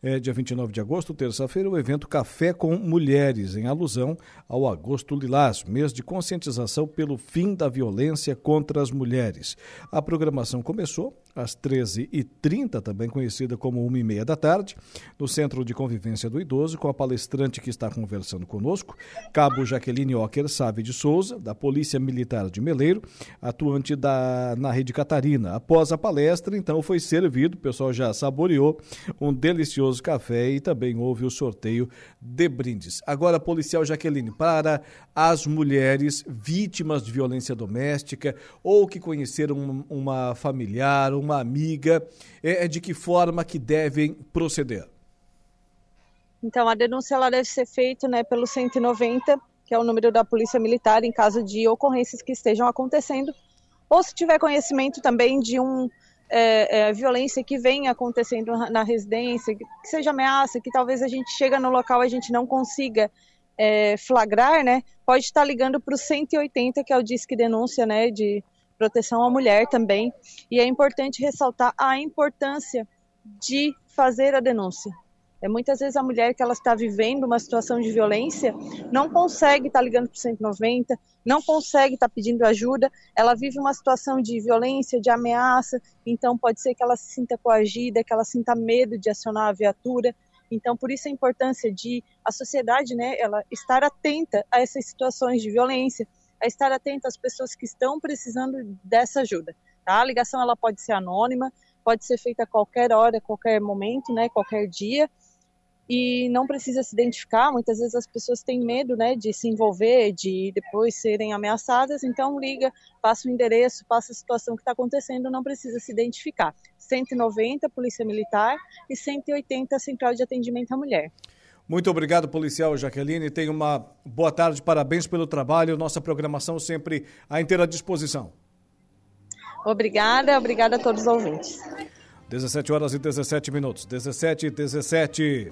Speaker 1: é, dia 29 de agosto, terça-feira, o evento Café com Mulheres, em alusão ao Agosto Lilás, mês de conscientização pelo fim da violência contra as mulheres. A programação começou às 13h30, também conhecida como 1h30 da tarde, no Centro de Convivência do Idoso, com a palestrante que está conversando conosco, Cabo Jaqueline Ocker Save de Souza, da Polícia Militar de Meleiro, atuante da, na Rede Catarina. Após a palestra, então, foi servido, o pessoal já saboreou, um delicioso café e também houve o sorteio de brindes. Agora, policial Jaqueline, para as mulheres vítimas de violência doméstica ou que conheceram uma familiar, uma uma amiga, é, é, de que forma que devem proceder?
Speaker 17: Então, a denúncia ela deve ser feita né, pelo 190, que é o número da Polícia Militar, em caso de ocorrências que estejam acontecendo, ou se tiver conhecimento também de um é, é, violência que vem acontecendo na residência, que seja ameaça, que talvez a gente chega no local e a gente não consiga é, flagrar, né? Pode estar ligando para o 180, que é o Disque Denúncia, né? De proteção à mulher também. E é importante ressaltar a importância de fazer a denúncia. É, muitas vezes a mulher que ela está vivendo uma situação de violência não consegue estar ligando para o 190, não consegue estar pedindo ajuda, ela vive uma situação de violência, de ameaça, então pode ser que ela se sinta coagida, que ela sinta medo de acionar a viatura. Então, por isso a importância de a sociedade, né, ela estar atenta a essas situações de violência, a estar atento às pessoas que estão precisando dessa ajuda. Tá? A ligação ela pode ser anônima, pode ser feita a qualquer hora, qualquer momento, né, qualquer dia, e não precisa se identificar. Muitas vezes as pessoas têm medo, né, de se envolver, de depois serem ameaçadas. Então liga, passa o endereço, passa a situação que está acontecendo, não precisa se identificar. 190 Polícia Militar e 180 Central de Atendimento à Mulher.
Speaker 1: Muito obrigado, policial Jaqueline. Tenha uma boa tarde, parabéns pelo trabalho. Nossa programação sempre à inteira disposição.
Speaker 17: Obrigada, obrigada a todos os ouvintes.
Speaker 1: 17 horas e 17 minutos. 17 e 17.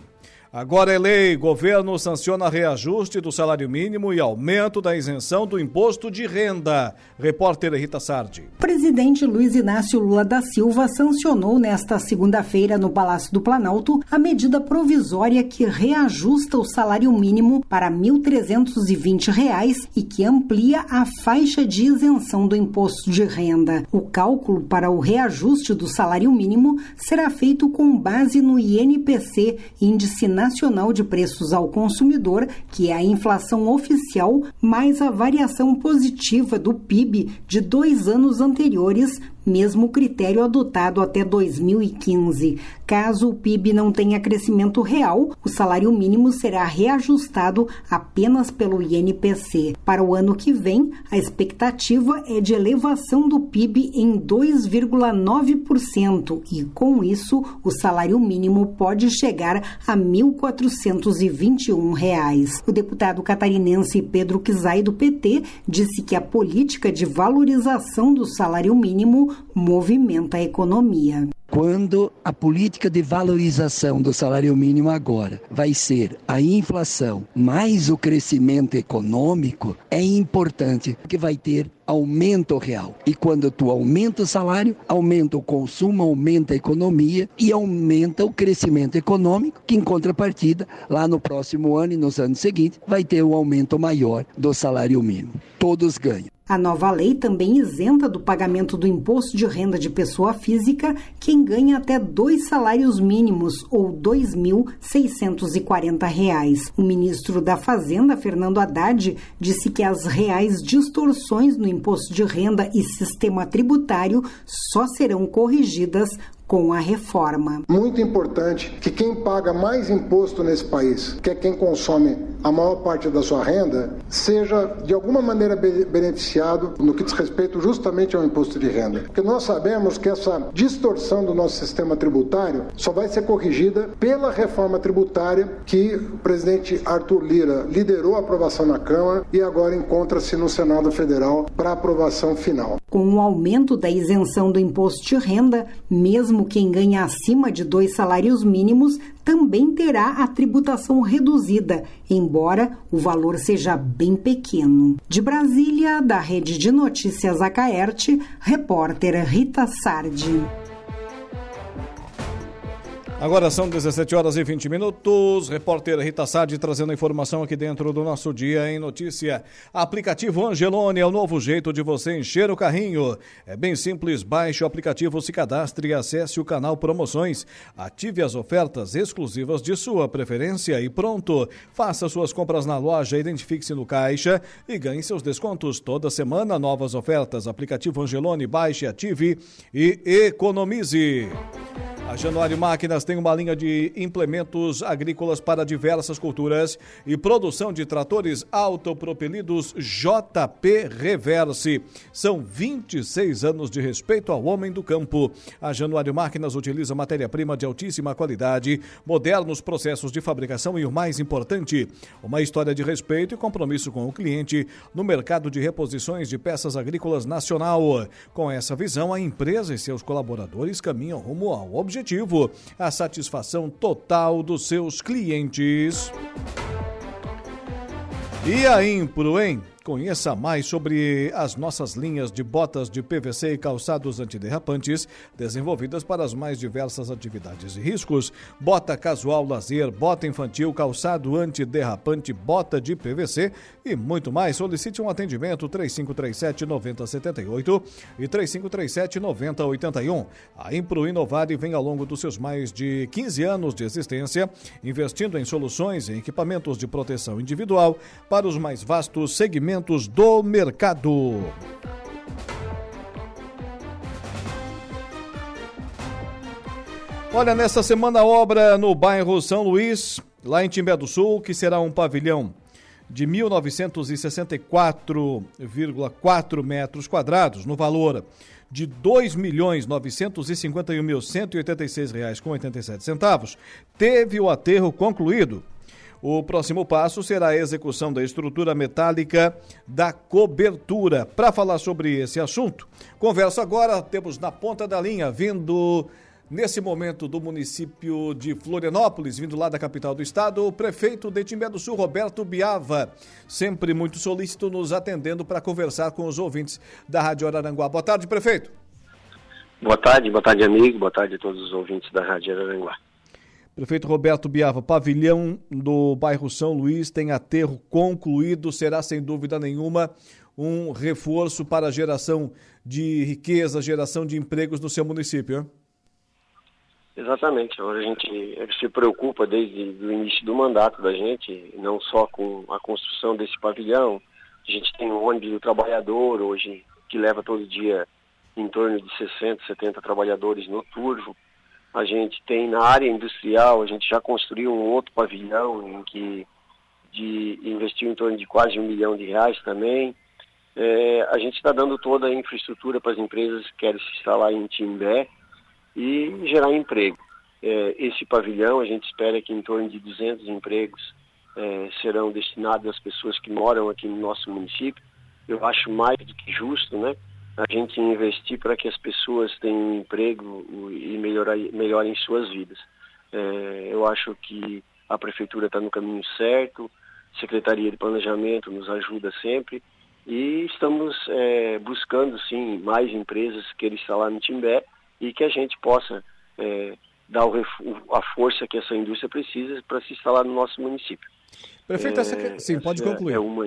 Speaker 1: Agora é lei. Governo sanciona reajuste do salário mínimo e aumento da isenção do imposto de renda. Repórter Rita Sardi.
Speaker 18: Presidente Luiz Inácio Lula da Silva sancionou nesta segunda-feira no Palácio do Planalto a medida provisória que reajusta o salário mínimo para R$ 1.320 e que amplia a faixa de isenção do imposto de renda. O cálculo para o reajuste do salário mínimo será feito com base no INPC, Índice Nacional Nacional de Preços ao Consumidor, que é a inflação oficial, mais a variação positiva do PIB de dois anos anteriores, mesmo critério adotado até 2015. Caso o PIB não tenha crescimento real, o salário mínimo será reajustado apenas pelo INPC. Para o ano que vem, a expectativa é de elevação do PIB em 2,9% e, com isso, o salário mínimo pode chegar a 1.421 reais. O deputado catarinense Pedro Kizai, do PT, disse que a política de valorização do salário mínimo movimenta a economia.
Speaker 19: Quando a política de valorização do salário mínimo agora vai ser a inflação mais o crescimento econômico, é importante que vai ter aumento real. E quando tu aumenta o salário, aumenta o consumo, aumenta a economia e aumenta o crescimento econômico, que em contrapartida, lá no próximo ano e nos anos seguintes, vai ter um aumento maior do salário mínimo. Todos ganham.
Speaker 18: A nova lei também isenta do pagamento do imposto de renda de pessoa física quem ganha até dois salários mínimos ou R$ 2.640. O ministro da Fazenda, Fernando Haddad, disse que as reais distorções no imposto de renda e sistema tributário só serão corrigidas com a reforma.
Speaker 20: Muito importante que quem paga mais imposto nesse país, que é quem consome a maior parte da sua renda, seja de alguma maneira beneficiado no que diz respeito justamente ao imposto de renda. Porque nós sabemos que essa distorção do nosso sistema tributário só vai ser corrigida pela reforma tributária que o presidente Arthur Lira liderou a aprovação na Câmara e agora encontra-se no Senado Federal para aprovação final.
Speaker 18: Com o aumento da isenção do imposto de renda, mesmo quem ganha acima de dois salários mínimos também terá a tributação reduzida, embora o valor seja bem pequeno. De Brasília, da Rede de Notícias Acaerte, repórter Rita Sardi.
Speaker 1: Agora são 17 horas e 20 minutos. Repórter Rita Sade trazendo informação aqui dentro do nosso Dia em Notícia. Aplicativo Angelone é o novo jeito de você encher o carrinho. É bem simples, baixe o aplicativo, se cadastre e acesse o canal Promoções. Ative as ofertas exclusivas de sua preferência e pronto. Faça suas compras na loja, identifique-se no caixa e ganhe seus descontos. Toda semana, novas ofertas. Aplicativo Angelone, baixe, ative e economize. A Januário Máquinas tem uma linha de implementos agrícolas para diversas culturas e produção de tratores autopropelidos JP Reverse. São 26 anos de respeito ao homem do campo. A Januário Máquinas utiliza matéria-prima de altíssima qualidade, modernos processos de fabricação e o mais importante, uma história de respeito e compromisso com o cliente no mercado de reposições de peças agrícolas nacional. Com essa visão, a empresa e seus colaboradores caminham rumo ao objetivo objetivo a satisfação total dos seus clientes. E a Impro, hein? Conheça mais sobre as nossas linhas de botas de PVC e calçados antiderrapantes, desenvolvidas para as mais diversas atividades e riscos. Bota casual lazer, bota infantil, calçado antiderrapante, bota de PVC e muito mais. Solicite um atendimento 3537 9078 e 3537 9081. A Impro Inovare vem ao longo dos seus mais de 15 anos de existência, investindo em soluções e equipamentos de proteção individual para os mais vastos segmentos do mercado. Olha, nesta semana obra no bairro São Luís, lá em Timbé do Sul, que será um pavilhão de 1964,4 metros quadrados, no valor de R$ 2.951.186,87, teve o aterro concluído o próximo passo será a execução da estrutura metálica da cobertura. Para falar sobre esse assunto, converso agora, temos na ponta da linha, vindo nesse momento do município de Florianópolis, vindo lá da capital do estado, o prefeito de Timbé do Sul, Roberto Biava, sempre muito solícito, nos atendendo para conversar com os ouvintes da Rádio Araranguá. Boa tarde, prefeito.
Speaker 21: Boa tarde, boa tarde, amigo, boa tarde a todos os ouvintes da Rádio Araranguá.
Speaker 1: Prefeito Roberto Biava, pavilhão do bairro São Luís tem aterro concluído, será sem dúvida nenhuma um reforço para a geração de riqueza, geração de empregos no seu município. Hein?
Speaker 21: Exatamente. A gente se preocupa desde o início do mandato da gente, não só com a construção desse pavilhão. A gente tem um ônibus do trabalhador hoje que leva todo dia em torno de 60, 70 trabalhadores no turvo. A gente tem na área industrial, a gente já construiu um outro pavilhão em que de, investiu em torno de quase um milhão de reais também. É, a gente está dando toda a infraestrutura para as empresas que querem se instalar em Timbé e gerar emprego. É, esse pavilhão, a gente espera que em torno de 200 empregos é, serão destinados às pessoas que moram aqui no nosso município. Eu acho mais do que justo, né? A gente investir para que as pessoas tenham emprego e melhorar, melhorem suas vidas. É, eu acho que a prefeitura está no caminho certo, Secretaria de Planejamento nos ajuda sempre e estamos é, buscando sim mais empresas que ele está lá no Timbé e que a gente possa é, dar o, a força que essa indústria precisa para se instalar no nosso município.
Speaker 1: Prefeito, essa, sim, pode concluir.
Speaker 21: É uma,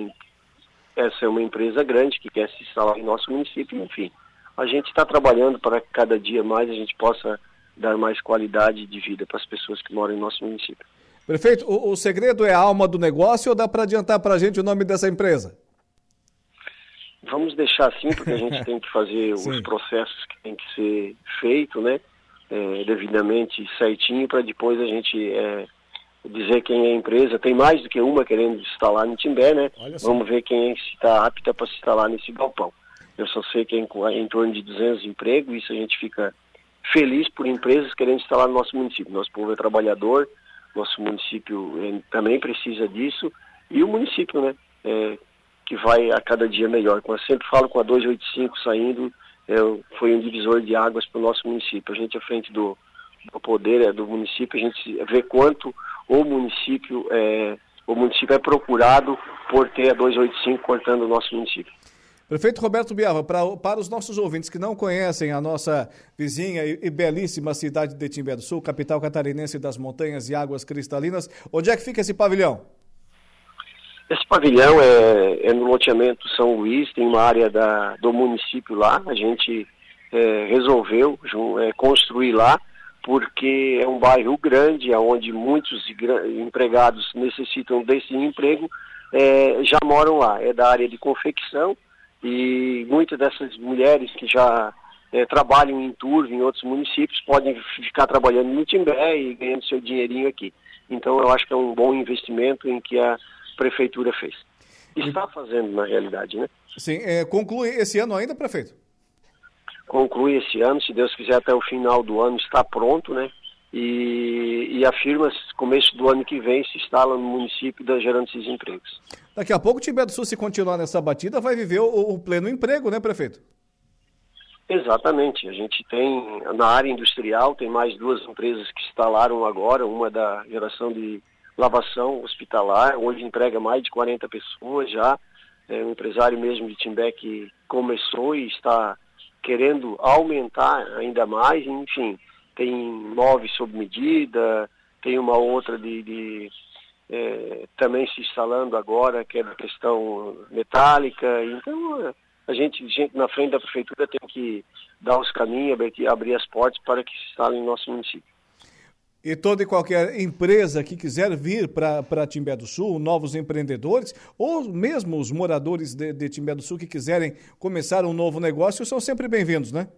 Speaker 21: essa é uma empresa grande que quer se instalar em nosso município, enfim. A gente está trabalhando para que cada dia mais a gente possa dar mais qualidade de vida para as pessoas que moram em nosso município.
Speaker 1: Prefeito, o, o segredo é a alma do negócio ou dá para adiantar para a gente o nome dessa empresa?
Speaker 21: Vamos deixar assim, porque a gente [laughs] tem que fazer os processos que tem que ser feito, né? É, devidamente certinho, para depois a gente é, dizer quem é a empresa. Tem mais do que uma querendo se instalar no Timbé, né? Vamos ver quem é está apta para se instalar nesse galpão. Eu só sei que é em, é torno de 200 empregos, isso a gente fica feliz por empresas querendo instalar no nosso município. Nosso povo é trabalhador, nosso município é, também precisa disso, e o município, né? É, que vai a cada dia melhor. Como eu sempre falo, com a 285 saindo, é, foi um divisor de águas para o nosso município. A gente, à frente do, do poder é, do município, a gente vê quanto o município é, o município é procurado por ter a 285 cortando o nosso município.
Speaker 1: Prefeito Roberto Biava, para, para os nossos ouvintes que não conhecem a nossa vizinha e, e, belíssima cidade de Timbé do Sul, capital catarinense das montanhas e águas cristalinas, onde é que fica esse pavilhão?
Speaker 21: Esse pavilhão é, é no loteamento São Luís, tem uma área da, do município lá, a gente é, resolveu é, construir lá porque é um bairro grande, onde muitos empregados necessitam desse emprego, é, já moram lá. É da área de confecção e muitas dessas mulheres que já é, trabalham em Turvo, em outros municípios, podem ficar trabalhando no Timbé e ganhando seu dinheirinho aqui. Então eu acho que é um bom investimento em que a prefeitura fez. Está fazendo, na realidade, né?
Speaker 1: Sim, é, conclui esse ano ainda, prefeito?
Speaker 21: Conclui esse ano, se Deus quiser até o final do ano está pronto, né? E, e a firma, começo do ano que vem, se instala no município da gerando esses empregos.
Speaker 1: Daqui a pouco o Timbé do Sul, se continuar nessa batida, vai viver o, o pleno emprego, né, prefeito?
Speaker 21: Exatamente. A gente tem, na área industrial, tem mais duas empresas que instalaram agora, uma da geração de lavação hospitalar, onde emprega mais de 40 pessoas já. É um empresário mesmo de Timbé que começou e está querendo aumentar ainda mais, enfim, tem móveis sob medida, tem uma outra de, de é, também se instalando agora, que é da questão metálica, então a gente, gente na frente da prefeitura tem que dar os caminhos, abrir, abrir as portas para que se instalem em nosso município.
Speaker 1: E toda e qualquer empresa que quiser vir para Timbé do Sul, novos empreendedores, ou mesmo os moradores de, de Timbé do Sul que quiserem começar um novo negócio, são sempre bem-vindos, né?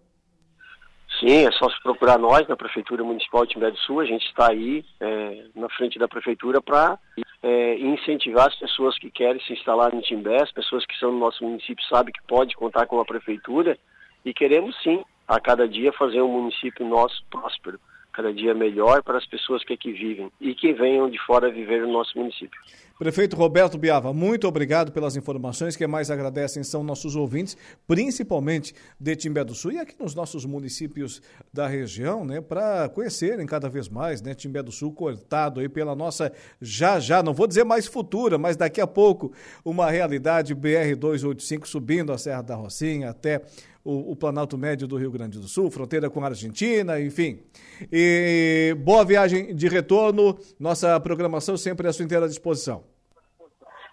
Speaker 21: Sim, é só se procurar nós na Prefeitura Municipal de Timbé do Sul. A gente está aí é, na frente da Prefeitura para é, incentivar as pessoas que querem se instalar em Timbé, as pessoas que são no nosso município sabem que pode contar com a Prefeitura e queremos sim, a cada dia, fazer um município nosso próspero cada dia melhor para as pessoas que aqui vivem e que venham de fora viver no nosso município.
Speaker 1: Prefeito Roberto Biava, muito obrigado pelas informações. Quem mais agradecem são nossos ouvintes, principalmente de Timbé do Sul e aqui nos nossos municípios da região, né, para conhecerem cada vez mais, né, Timbé do Sul cortado aí pela nossa já já, não vou dizer mais futura, mas daqui a pouco uma realidade BR 285 subindo a Serra da Rocinha até o, o, Planalto Médio do Rio Grande do Sul, fronteira com a Argentina, enfim. E boa viagem de retorno. Nossa programação sempre à sua inteira disposição.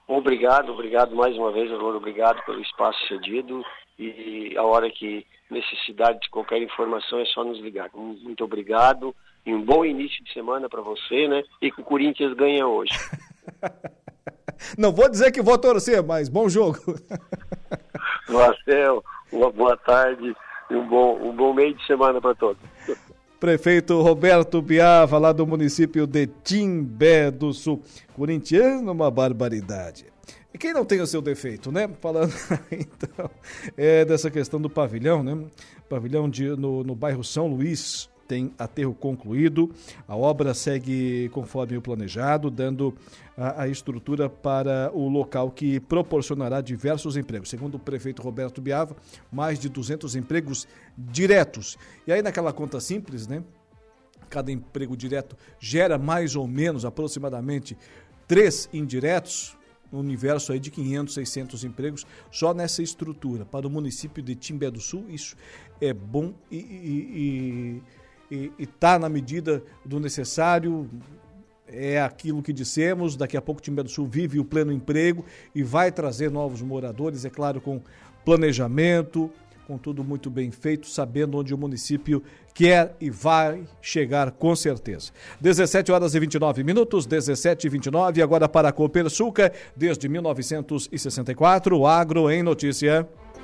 Speaker 21: Obrigado, obrigado mais uma vez, Aurora, obrigado pelo espaço cedido e a hora que necessidade de qualquer informação é só nos ligar. Muito obrigado e um bom início de semana para você, né? E que o Corinthians ganha hoje. [laughs]
Speaker 1: Não vou dizer que vou torcer, mas bom jogo.
Speaker 21: Marcel, uma boa tarde e um bom, um bom meio de semana para todos.
Speaker 1: Prefeito Roberto Biava, lá do município de Timbé do Sul. Corintiano, uma barbaridade. E quem não tem o seu defeito, né? Falando [laughs] então é dessa questão do pavilhão, né? Pavilhão de, no, no bairro São Luís, tem aterro concluído, a obra segue conforme o planejado, dando a, a, estrutura para o local que proporcionará diversos empregos. Segundo o prefeito Roberto Biava, mais de 200 empregos diretos. E aí, naquela conta simples, né? Cada emprego direto gera mais ou menos aproximadamente três indiretos, um universo aí de 500, 600 empregos só nessa estrutura. Para o município de Timbé do Sul, isso é bom e, e, e está na medida do necessário. É aquilo que dissemos. Daqui a pouco o Timbé do Sul vive o pleno emprego e vai trazer novos moradores, é claro, com planejamento, com tudo muito bem feito, sabendo onde o município quer e vai chegar com certeza. 17 horas e 29 minutos, 17 e 29, agora para a Copersuca, desde 1964, o Agro em Notícia.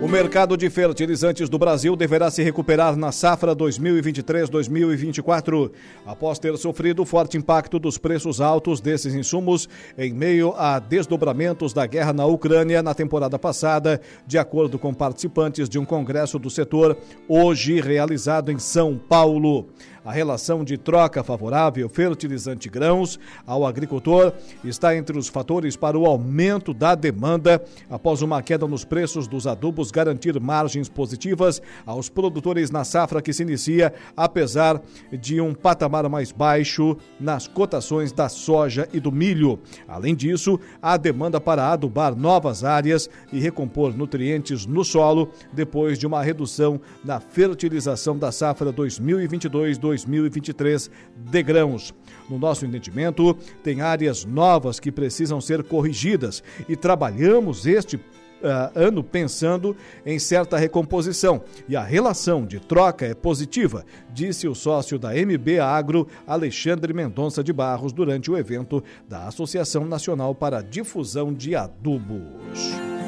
Speaker 1: O mercado de fertilizantes do Brasil deverá se recuperar na safra 2023-2024, após ter sofrido forte impacto dos preços altos desses insumos em meio a desdobramentos da guerra na Ucrânia na temporada passada, de acordo com participantes de um congresso do setor, hoje realizado em São Paulo. A relação de troca favorável fertilizante grãos ao agricultor está entre os fatores para o aumento da demanda após uma queda nos preços dos adubos garantir margens positivas aos produtores na safra que se inicia, apesar de um patamar mais baixo nas cotações da soja e do milho. Além disso, há demanda para adubar novas áreas e recompor nutrientes no solo depois de uma redução na fertilização da safra 2022-2023. 2023 de grãos. No nosso entendimento, tem áreas novas que precisam ser corrigidas e trabalhamos este Uh, ano pensando em certa recomposição e a relação de troca é positiva, disse o sócio da MB Agro, Alexandre Mendonça de Barros, durante o evento da Associação Nacional para a Difusão de Adubos.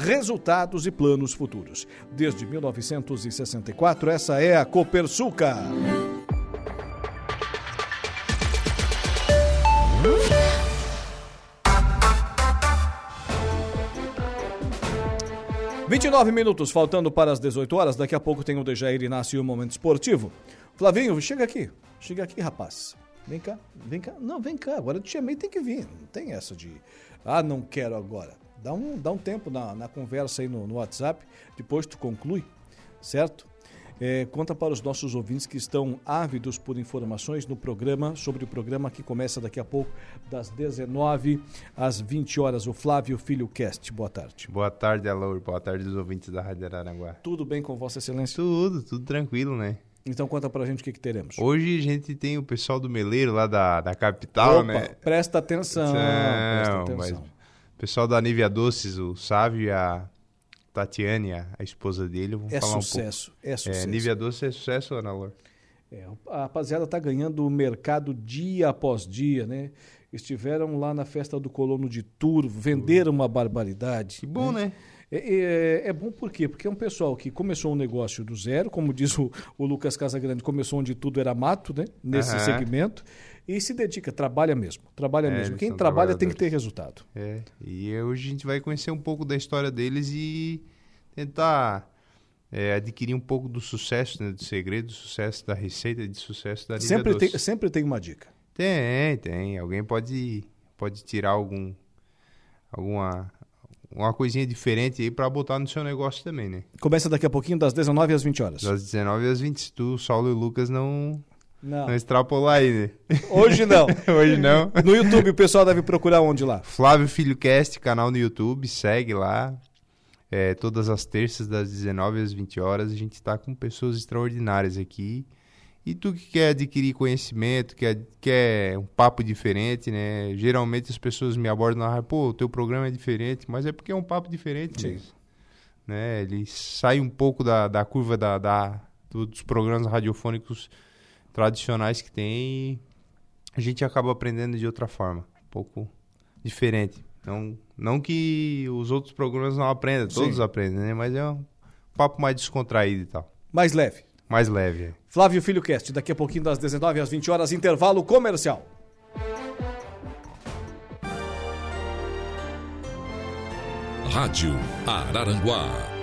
Speaker 1: resultados e planos futuros. Desde 1964, essa é a Copersuca. Vinte e nove minutos, faltando para as 18 horas. Daqui a pouco tem o Dejair Inácio e o Momento Esportivo. Flavinho, chega aqui. Chega aqui, rapaz. Vem cá, vem cá. Não, vem cá. Agora eu te chamei, tem que vir. Não tem essa de. Ah, não quero agora. Dá um, dá um tempo na, na conversa aí no, no WhatsApp, depois tu conclui, certo? É, conta para os nossos ouvintes que estão ávidos por informações no programa, sobre o programa que começa daqui a pouco, das 19 às 20 horas, o Flávio Filho Cast. Boa tarde.
Speaker 22: Boa tarde, Alô. Boa tarde, os ouvintes da Rádio Araranguá.
Speaker 1: Tudo bem com Vossa Excelência?
Speaker 22: Tudo, tudo tranquilo, né?
Speaker 1: Então conta pra gente o que, que teremos.
Speaker 22: Hoje a gente tem o pessoal do Meleiro lá da, da capital,
Speaker 1: Opa,
Speaker 22: né?
Speaker 1: Presta atenção. presta
Speaker 22: Não,
Speaker 1: atenção.
Speaker 22: mas pessoal da Nivea Doces, o Sávio e a Tatiane, a, a esposa dele, vão
Speaker 1: É
Speaker 22: falar um
Speaker 1: sucesso,
Speaker 22: pouco.
Speaker 1: é sucesso.
Speaker 22: Nivea Doces é sucesso, Ana Laura.
Speaker 1: É, a rapaziada tá ganhando o mercado dia após dia, né? Estiveram lá na festa do colono de Turvo, venderam uma barbaridade. Que
Speaker 22: bom, né?
Speaker 1: É, é- é bom por quê? Porque é um pessoal que começou um negócio do zero, como diz o, o Lucas Casagrande, começou onde tudo era mato, né? Nesse
Speaker 22: Aham.
Speaker 1: segmento. E se dedica, trabalha mesmo. Trabalha
Speaker 22: É,
Speaker 1: mesmo. Quem trabalha tem que ter resultado.
Speaker 22: É, e hoje a gente vai conhecer um pouco da história deles e tentar é, adquirir um pouco do sucesso, né, do segredo, do sucesso da receita, de sucesso da
Speaker 1: Sempre tem, sempre tem uma dica.
Speaker 22: Tem, tem. Alguém pode, pode tirar algum, alguma uma coisinha diferente aí pra botar no seu negócio também, né?
Speaker 1: Começa daqui a pouquinho, das 19 às 20 horas.
Speaker 22: Das 19 às 20, se tu, Saulo e Lucas não,
Speaker 1: Não.
Speaker 22: não extrapolar aí, né?
Speaker 1: Hoje não. [laughs]
Speaker 22: Hoje não.
Speaker 1: No YouTube o pessoal deve procurar onde lá?
Speaker 22: Flávio Filho Cast, canal no YouTube, segue lá. É, todas as terças, das 19 às 20 horas, a gente está com pessoas extraordinárias aqui. E tu que quer adquirir conhecimento, quer, quer um papo diferente, né? Geralmente as pessoas me abordam na rádio, pô, o teu programa é diferente, mas é porque é um papo diferente mesmo. Né? Ele sai um pouco da, da curva da, da- do- dos programas radiofônicos tradicionais que tem e a gente acaba aprendendo de outra forma, um pouco diferente. Não, não que os outros programas não aprendam, todos
Speaker 1: Sim.
Speaker 22: aprendem, né? Mas é um papo mais descontraído e tal.
Speaker 1: Mais leve.
Speaker 22: Mais leve, é.
Speaker 1: Flávio Filho Cast, daqui a pouquinho das 19 às 20 horas, intervalo comercial.
Speaker 14: Rádio Araranguá.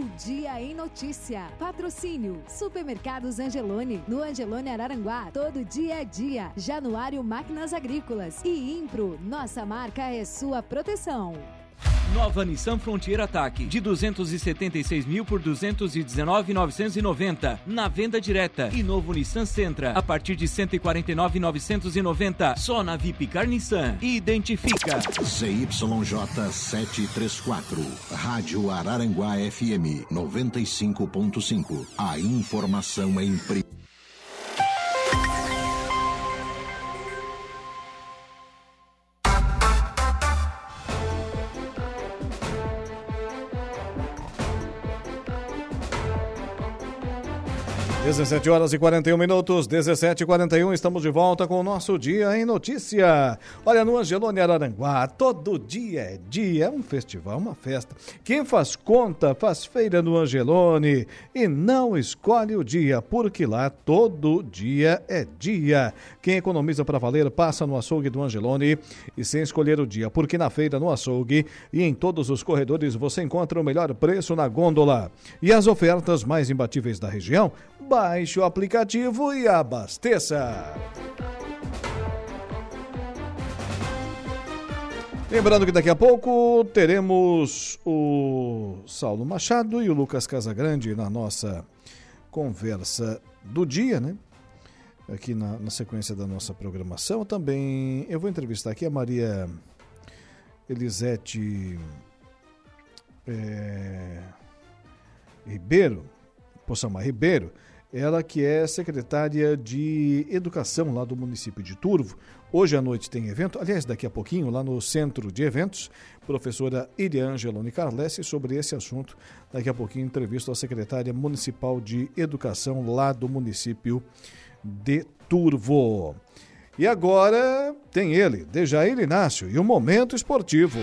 Speaker 23: O Dia em Notícia. Patrocínio. Supermercados Angelone. No Angelone Araranguá, todo dia é dia. Januário Máquinas Agrícolas. E Impro. Nossa marca é sua proteção.
Speaker 24: Nova Nissan Frontier Ataque, de 276 mil por 219.990, na venda direta. E novo Nissan Sentra, a partir de 149.990, só na Vipcar Nissan. Identifica.
Speaker 14: ZYJ 734, Rádio Araranguá FM 95.5. A informação é imprimida.
Speaker 1: 17 horas e 41 minutos, 17 e 41 estamos de volta com o nosso Dia em Notícia. Olha, no Angelone Araranguá, todo dia é dia, é um festival, uma festa. Quem faz conta faz feira no Angelone e não escolhe o dia, porque lá todo dia é dia. Quem economiza para valer passa no açougue do Angelone e sem escolher o dia, porque na feira, no açougue e em todos os corredores você encontra o melhor preço na gôndola. E as ofertas mais imbatíveis da região, Baixe o aplicativo e abasteça. Lembrando que daqui a pouco teremos o Saulo Machado e o Lucas Casagrande na nossa conversa do dia, né? Aqui na, na sequência da nossa programação. Também eu vou entrevistar aqui a Maria Elisete é, Ribeiro, Poçamar Ribeiro, ela que é secretária de Educação lá do município de Turvo. Hoje à noite tem evento, aliás, daqui a pouquinho, lá no centro de eventos, professora Iriangelone Carlesse, sobre esse assunto. Daqui a pouquinho, entrevista a secretária municipal de Educação lá do município de Turvo. E agora tem ele, Dejair Inácio, e o Momento Esportivo.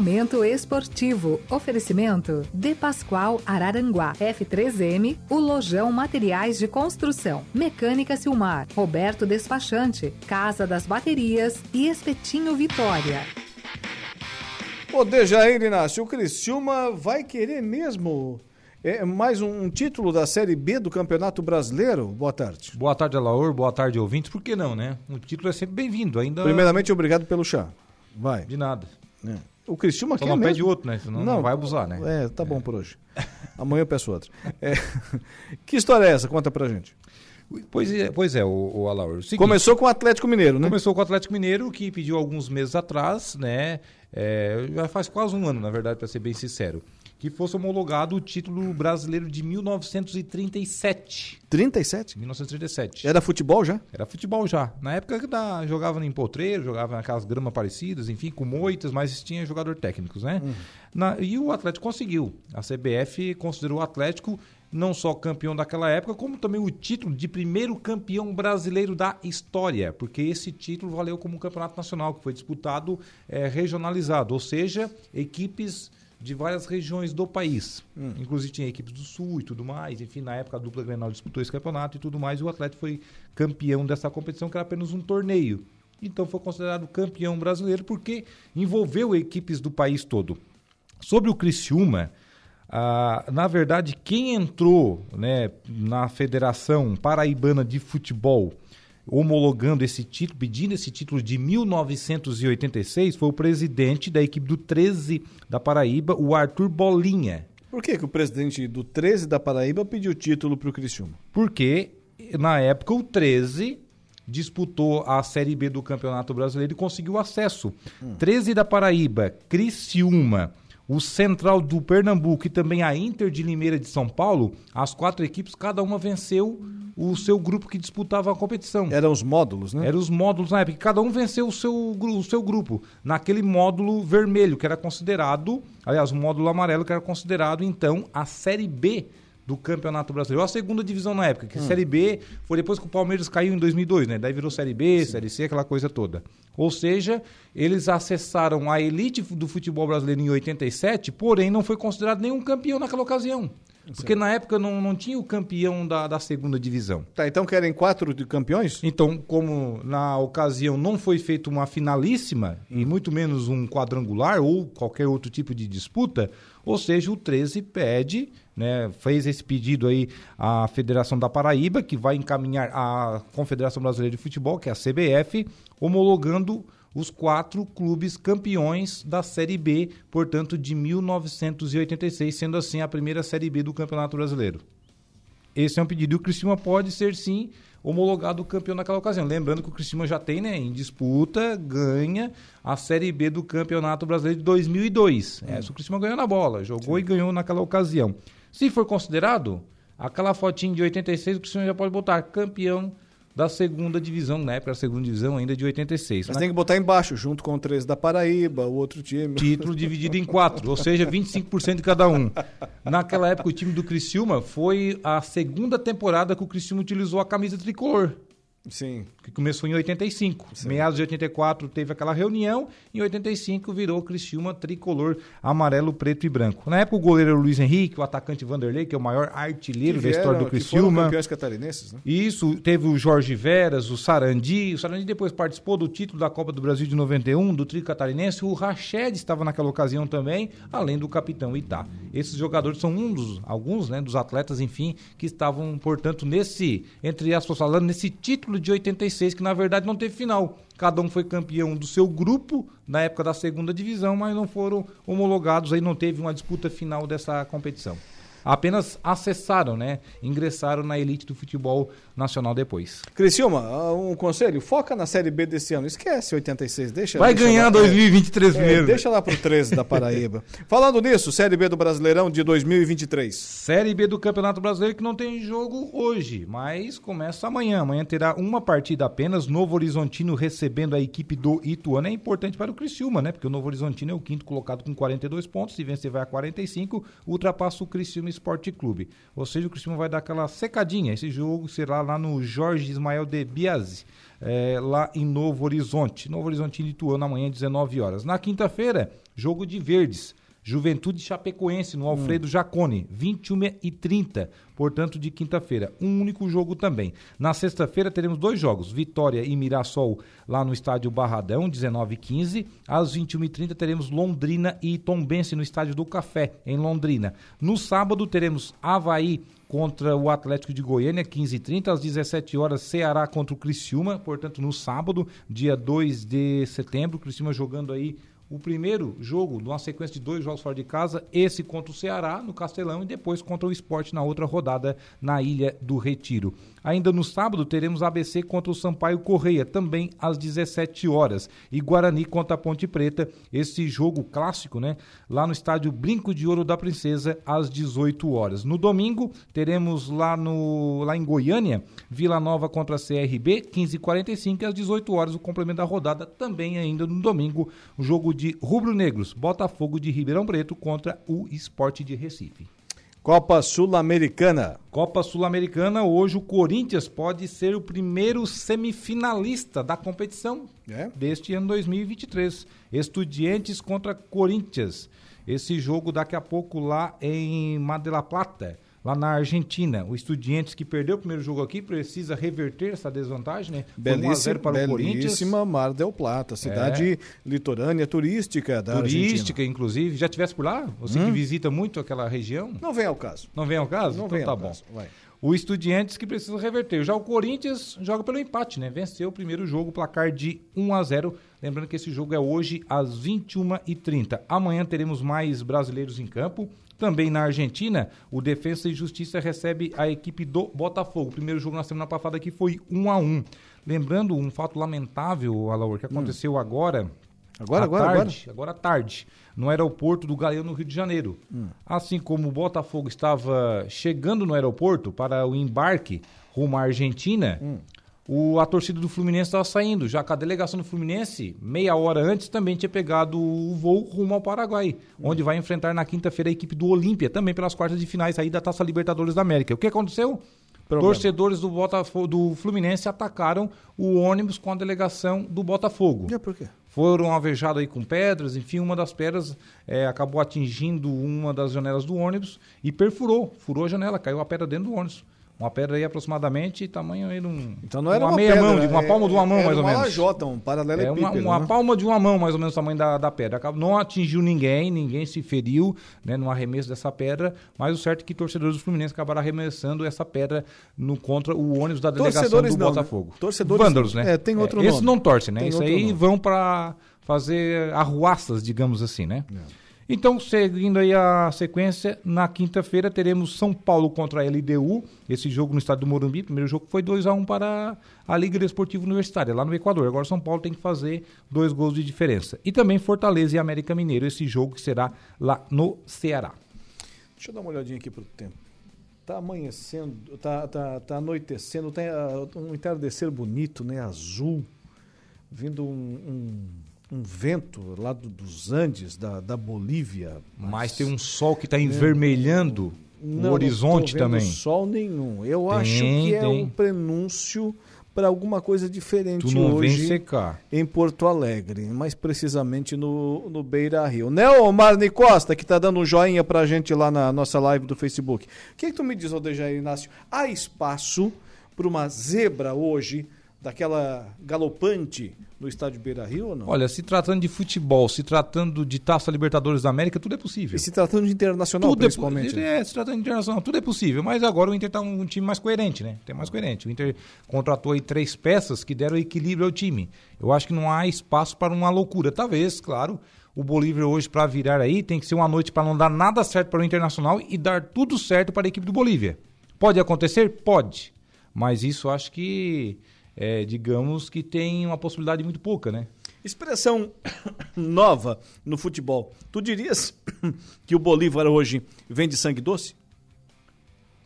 Speaker 16: Momento esportivo. Oferecimento De Pascoal Araranguá. F3M, o Lojão Materiais de Construção. Mecânica Silmar. Roberto Despachante. Casa das Baterias e Espetinho Vitória.
Speaker 1: Ô, Dejair Inácio, o Criciúma vai querer mesmo é, mais um, um título da Série B do Campeonato Brasileiro? Boa tarde.
Speaker 25: Boa tarde, Alaor. Boa tarde, ouvintes. Por que não, né? O título é sempre bem-vindo. Ainda...
Speaker 1: Primeiramente, obrigado pelo chá. Vai.
Speaker 25: De nada.
Speaker 1: É. O Criciúma
Speaker 25: Só
Speaker 1: quer
Speaker 25: não
Speaker 1: mesmo.
Speaker 25: pede outro, né? Senão não vai abusar, né?
Speaker 1: É, tá bom por hoje. Amanhã eu peço outro. É, [laughs] Que história é essa? Conta pra gente.
Speaker 25: Pois é, pois é o, o Alaor. O seguinte,
Speaker 1: Começou com o Atlético Mineiro, né?
Speaker 25: Começou com o Atlético Mineiro, que pediu alguns meses atrás, né? É, já faz quase um ano, na verdade, para ser bem sincero. Que fosse homologado o título brasileiro de 1937.
Speaker 1: 37?
Speaker 25: 1937.
Speaker 1: Era futebol já?
Speaker 25: Era futebol já. Na época da, jogava em potreiro, jogava naquelas gramas parecidas, enfim, com moitas, mas tinha jogador técnicos, né?
Speaker 1: Uhum.
Speaker 25: Na, e o Atlético conseguiu. A CBF considerou o Atlético não só campeão daquela época, como também o título de primeiro campeão brasileiro da história, porque esse título valeu como um campeonato nacional, que foi disputado é, regionalizado, ou seja, equipes de várias regiões do país.
Speaker 1: Hum.
Speaker 25: Inclusive tinha equipes do Sul e tudo mais. Enfim, na época a dupla Grenal disputou esse campeonato e tudo mais, e o Atlético foi campeão dessa competição, que era apenas um torneio. Então foi considerado campeão brasileiro porque envolveu equipes do país todo. Sobre o Criciúma, ah, na verdade, quem entrou né, na Federação Paraibana de Futebol homologando esse título, pedindo esse título de 1986, foi o presidente da equipe do 13 da Paraíba, o Arthur Bolinha.
Speaker 1: Por que, que o presidente do 13 da Paraíba pediu o título para o Criciúma?
Speaker 25: Porque, na época, o 13 disputou a Série B do Campeonato Brasileiro e conseguiu acesso.
Speaker 1: Hum.
Speaker 25: 13 da Paraíba, Criciúma, o Central do Pernambuco e também a Inter de Limeira de São Paulo, as quatro equipes, cada uma venceu o seu grupo que disputava a competição.
Speaker 1: Eram os módulos, né?
Speaker 25: Eram os módulos na época. Cada um venceu o seu, o seu grupo. Naquele módulo vermelho, que era considerado, aliás, o módulo amarelo, que era considerado, então, a Série B do Campeonato Brasileiro. A segunda divisão na época, que
Speaker 1: Hum.
Speaker 25: Série B foi depois que o Palmeiras caiu em 2002, né? Daí virou Série B, Série C, aquela coisa toda. Ou seja, eles acessaram a elite do futebol brasileiro em 87, porém não foi considerado nenhum campeão naquela ocasião. Porque na época não, não tinha o campeão da, da segunda divisão.
Speaker 1: Tá, então querem quatro campeões?
Speaker 25: Então, como na ocasião não foi feita uma finalíssima, e muito menos um quadrangular ou qualquer outro tipo de disputa, ou seja, o 13 pede, né, fez esse pedido aí à Federação da Paraíba, que vai encaminhar à Confederação Brasileira de Futebol, que é a CBF, homologando os quatro clubes campeões da Série B, portanto, de 1986, sendo assim a primeira Série B do Campeonato Brasileiro. Esse é um pedido e o Criciúma pode ser sim homologado campeão naquela ocasião. Lembrando que o Criciúma já tem, né, em disputa, ganha a Série B do Campeonato Brasileiro de 2002. Essa o Criciúma ganhou na bola, jogou e ganhou naquela ocasião. Se for considerado, aquela fotinha de 86, o Criciúma já pode botar campeão da segunda divisão, na época a segunda divisão ainda de 86.
Speaker 1: Mas
Speaker 25: Na-
Speaker 1: tem que botar embaixo, junto com o 13 da Paraíba, o outro time.
Speaker 25: Título dividido em quatro, ou seja, 25% de cada um. Naquela época, o time do Criciúma foi a segunda temporada que o Criciúma utilizou a camisa tricolor.
Speaker 1: Sim.
Speaker 25: Que começou em 85. Meados de 84 teve aquela reunião, em 85 virou Criciúma tricolor amarelo, preto e branco. Na época o goleiro Luiz Henrique, o atacante Vanderlei, que é o maior artilheiro
Speaker 1: Que
Speaker 25: da história
Speaker 1: vieram-
Speaker 25: do
Speaker 1: que foram
Speaker 25: Criciúma.
Speaker 1: campeões catarinenses, né?
Speaker 25: Isso, teve o Jorge Veras, o Sarandi. O Sarandi depois participou do título da Copa do Brasil de 91, do Tri Catarinense. O Rached estava naquela ocasião também, além do capitão Itá. Esses jogadores são um dos, alguns, né, dos atletas, enfim, que estavam, portanto, nesse, entre aspas falando, nesse título de 86, que na verdade não teve final. Cada um foi campeão do seu grupo na época da segunda divisão, mas não foram homologados, aí não teve uma disputa final dessa competição. Apenas acessaram, né? Ingressaram na elite do futebol nacional depois.
Speaker 1: Criciúma, ah, um conselho, foca na Série B desse ano. Esquece 86, deixa
Speaker 25: Vai
Speaker 1: deixa
Speaker 25: ganhar
Speaker 1: lá-
Speaker 25: 2023
Speaker 1: é,
Speaker 25: mesmo.
Speaker 1: Deixa lá pro 13 da Paraíba. [laughs] Falando nisso, Série B do Brasileirão de 2023.
Speaker 25: Série B do Campeonato Brasileiro que não tem jogo hoje, mas começa amanhã. Amanhã terá uma partida apenas. Novo Horizontino recebendo a equipe do Ituano. É importante para o Criciúma, né? Porque o Novo Horizontino é o quinto colocado com 42 pontos. Se vencer, vai a 45. Ultrapassa o Criciúma Esporte Clube. Ou seja, o Criciúma vai dar aquela secadinha. Esse jogo será lá no Jorge Ismael de Biasi. é, lá em Novo Horizonte. Novo Horizontino e Ituano amanhã, 19 horas. Na quinta-feira, jogo de verdes. Juventude Chapecoense no Alfredo Jacone, 21 e 30, portanto de quinta-feira. Um único jogo também. Na sexta-feira teremos dois jogos, Vitória e Mirassol lá no estádio Barradão, 19 e 15. Às 21 e 30 teremos Londrina e Tombense no estádio do Café, em Londrina. No sábado teremos Havaí contra o Atlético de Goiânia, 15 e 30 às 17 horas, Ceará contra o Criciúma, portanto no sábado, dia 2 de setembro, Criciúma jogando aí o primeiro jogo de uma sequência de dois jogos fora de casa, esse contra o Ceará no Castelão e depois contra o Esporte na outra rodada na Ilha do Retiro. Ainda no sábado teremos ABC contra o Sampaio Correia, também às 17 horas. E Guarani contra a Ponte Preta, esse jogo clássico, né? Lá no estádio Brinco de Ouro da Princesa, às 18 horas. No domingo, teremos lá, no, lá em Goiânia, Vila Nova contra a CRB, 15h45 e às 18 horas, o complemento da rodada, também ainda no domingo, o jogo de rubro-negros, Botafogo de Ribeirão Preto contra o Esporte de Recife.
Speaker 1: Copa Sul-Americana.
Speaker 25: Copa Sul-Americana, hoje o Corinthians pode ser o primeiro semifinalista da competição
Speaker 1: é?
Speaker 25: deste ano 2023. Estudiantes contra Corinthians. Esse jogo daqui a pouco lá em Mar de la Plata lá na Argentina. O Estudiantes que perdeu o primeiro jogo aqui precisa reverter essa desvantagem, né?
Speaker 1: Belíssima,
Speaker 25: para o Corinthians.
Speaker 1: belíssima Mar del Plata, cidade é. litorânea turística da
Speaker 25: Turística,
Speaker 1: Argentina.
Speaker 25: inclusive. Já tivesse por lá? Você hum? que visita muito aquela região?
Speaker 1: Não vem ao caso.
Speaker 25: Não vem ao caso?
Speaker 1: Não
Speaker 25: então
Speaker 1: vem
Speaker 25: tá
Speaker 1: ao
Speaker 25: bom.
Speaker 1: caso. Vai.
Speaker 25: O Estudiantes que precisa reverter. Já o Corinthians joga pelo empate, né? Venceu o primeiro jogo, placar de 1 a 0. Lembrando que esse jogo é hoje às 21h30. Amanhã teremos mais brasileiros em campo. Também na Argentina, o Defensa e Justiça recebe a equipe do Botafogo. O primeiro jogo na semana passada aqui foi 1 a 1 Lembrando um fato lamentável, Alaor, que aconteceu hum. agora.
Speaker 1: Agora, agora,
Speaker 25: tarde, agora? Agora à tarde, no aeroporto do Galeão, no Rio de Janeiro.
Speaker 1: Hum.
Speaker 25: Assim como o Botafogo estava chegando no aeroporto para o embarque rumo à Argentina,
Speaker 1: hum
Speaker 25: o, a torcida do Fluminense estava saindo, já que a delegação do Fluminense, meia hora antes, também tinha pegado o voo rumo ao Paraguai, onde vai enfrentar na quinta-feira a equipe do Olímpia, também pelas quartas de finais aí da Taça Libertadores da América. O que aconteceu? Problema. Torcedores do, Botafogo, do Fluminense atacaram o ônibus com a delegação do Botafogo.
Speaker 1: E por quê?
Speaker 25: Foram alvejados aí com pedras, enfim, uma das pedras é, acabou atingindo uma das janelas do ônibus e perfurou, furou a janela, caiu a pedra dentro do ônibus. Uma pedra aí aproximadamente, tamanho aí de um.
Speaker 1: Então não era
Speaker 25: uma,
Speaker 1: uma
Speaker 25: meia
Speaker 1: pedra,
Speaker 25: mão, de uma
Speaker 1: é,
Speaker 25: palma de uma mão, mais ou
Speaker 1: uma
Speaker 25: menos.
Speaker 1: lajota, um paralelepípedo.
Speaker 25: É uma, uma
Speaker 1: né?
Speaker 25: palma de uma mão, mais ou menos, o tamanho da, da pedra. Não atingiu ninguém, ninguém se feriu né, no arremesso dessa pedra, mas o certo é que torcedores do Fluminense acabaram arremessando essa pedra no, contra o ônibus da delegação
Speaker 1: Torcedores
Speaker 25: do
Speaker 1: não,
Speaker 25: Botafogo.
Speaker 1: Né? Torcedores.
Speaker 25: Vândalos, né?
Speaker 1: É, tem outro
Speaker 25: é,
Speaker 1: nome.
Speaker 25: Esses não torcem, né?
Speaker 1: Tem
Speaker 25: Isso aí
Speaker 1: nome.
Speaker 25: vão para fazer arruaças, digamos assim, né? Então, seguindo aí a sequência, na quinta-feira teremos São Paulo contra a LDU, esse jogo no estado do Morumbi, primeiro jogo foi 2 a 1 para a Liga Desportiva Universitária, lá no Equador. Agora São Paulo tem que fazer dois gols de diferença. E também Fortaleza e América Mineiro, esse jogo que será lá no Ceará.
Speaker 1: Deixa eu dar uma olhadinha aqui pro tempo. Tá amanhecendo, tá, tá, tá anoitecendo, tem ah, um entardecer bonito, né? Azul, vindo um, um, um vento lá do- dos Andes, da, da Bolívia.
Speaker 25: Mas tem um sol que está envermelhando
Speaker 1: Não,
Speaker 25: o horizonte
Speaker 1: não
Speaker 25: também.
Speaker 1: sol nenhum. Eu
Speaker 25: Tem,
Speaker 1: acho que é
Speaker 25: tem.
Speaker 1: um prenúncio para alguma coisa diferente
Speaker 25: Tu não vem
Speaker 1: hoje
Speaker 25: secar.
Speaker 1: em Porto Alegre, mais precisamente no, no Beira Rio. Né, ô Marne Costa, que tá dando um joinha pra gente lá na nossa live do Facebook. O que, que tu me diz, Odejair Inácio? Há espaço para uma zebra hoje, daquela galopante no estádio Beira Rio ou não?
Speaker 25: Olha, se tratando de futebol, se tratando de Taça Libertadores da América, tudo é possível.
Speaker 1: E se tratando de internacional,
Speaker 25: tudo é,
Speaker 1: principalmente.
Speaker 25: po- é, se tratando de internacional, tudo é possível. Mas agora o Inter está um, um time mais coerente, né? Tem mais coerente. O Inter contratou aí três peças que deram equilíbrio ao time. Eu acho que não há espaço para uma loucura. Talvez, claro, o Bolívar hoje para virar aí tem que ser uma noite para não dar nada certo para o Internacional e dar tudo certo para a equipe do Bolívia. Pode acontecer? Pode. Mas isso acho que, é, digamos que tem uma possibilidade muito pouca, né?
Speaker 1: Expressão [coughs] nova no futebol. Tu dirias [coughs] que o Bolívar hoje vem de sangue doce?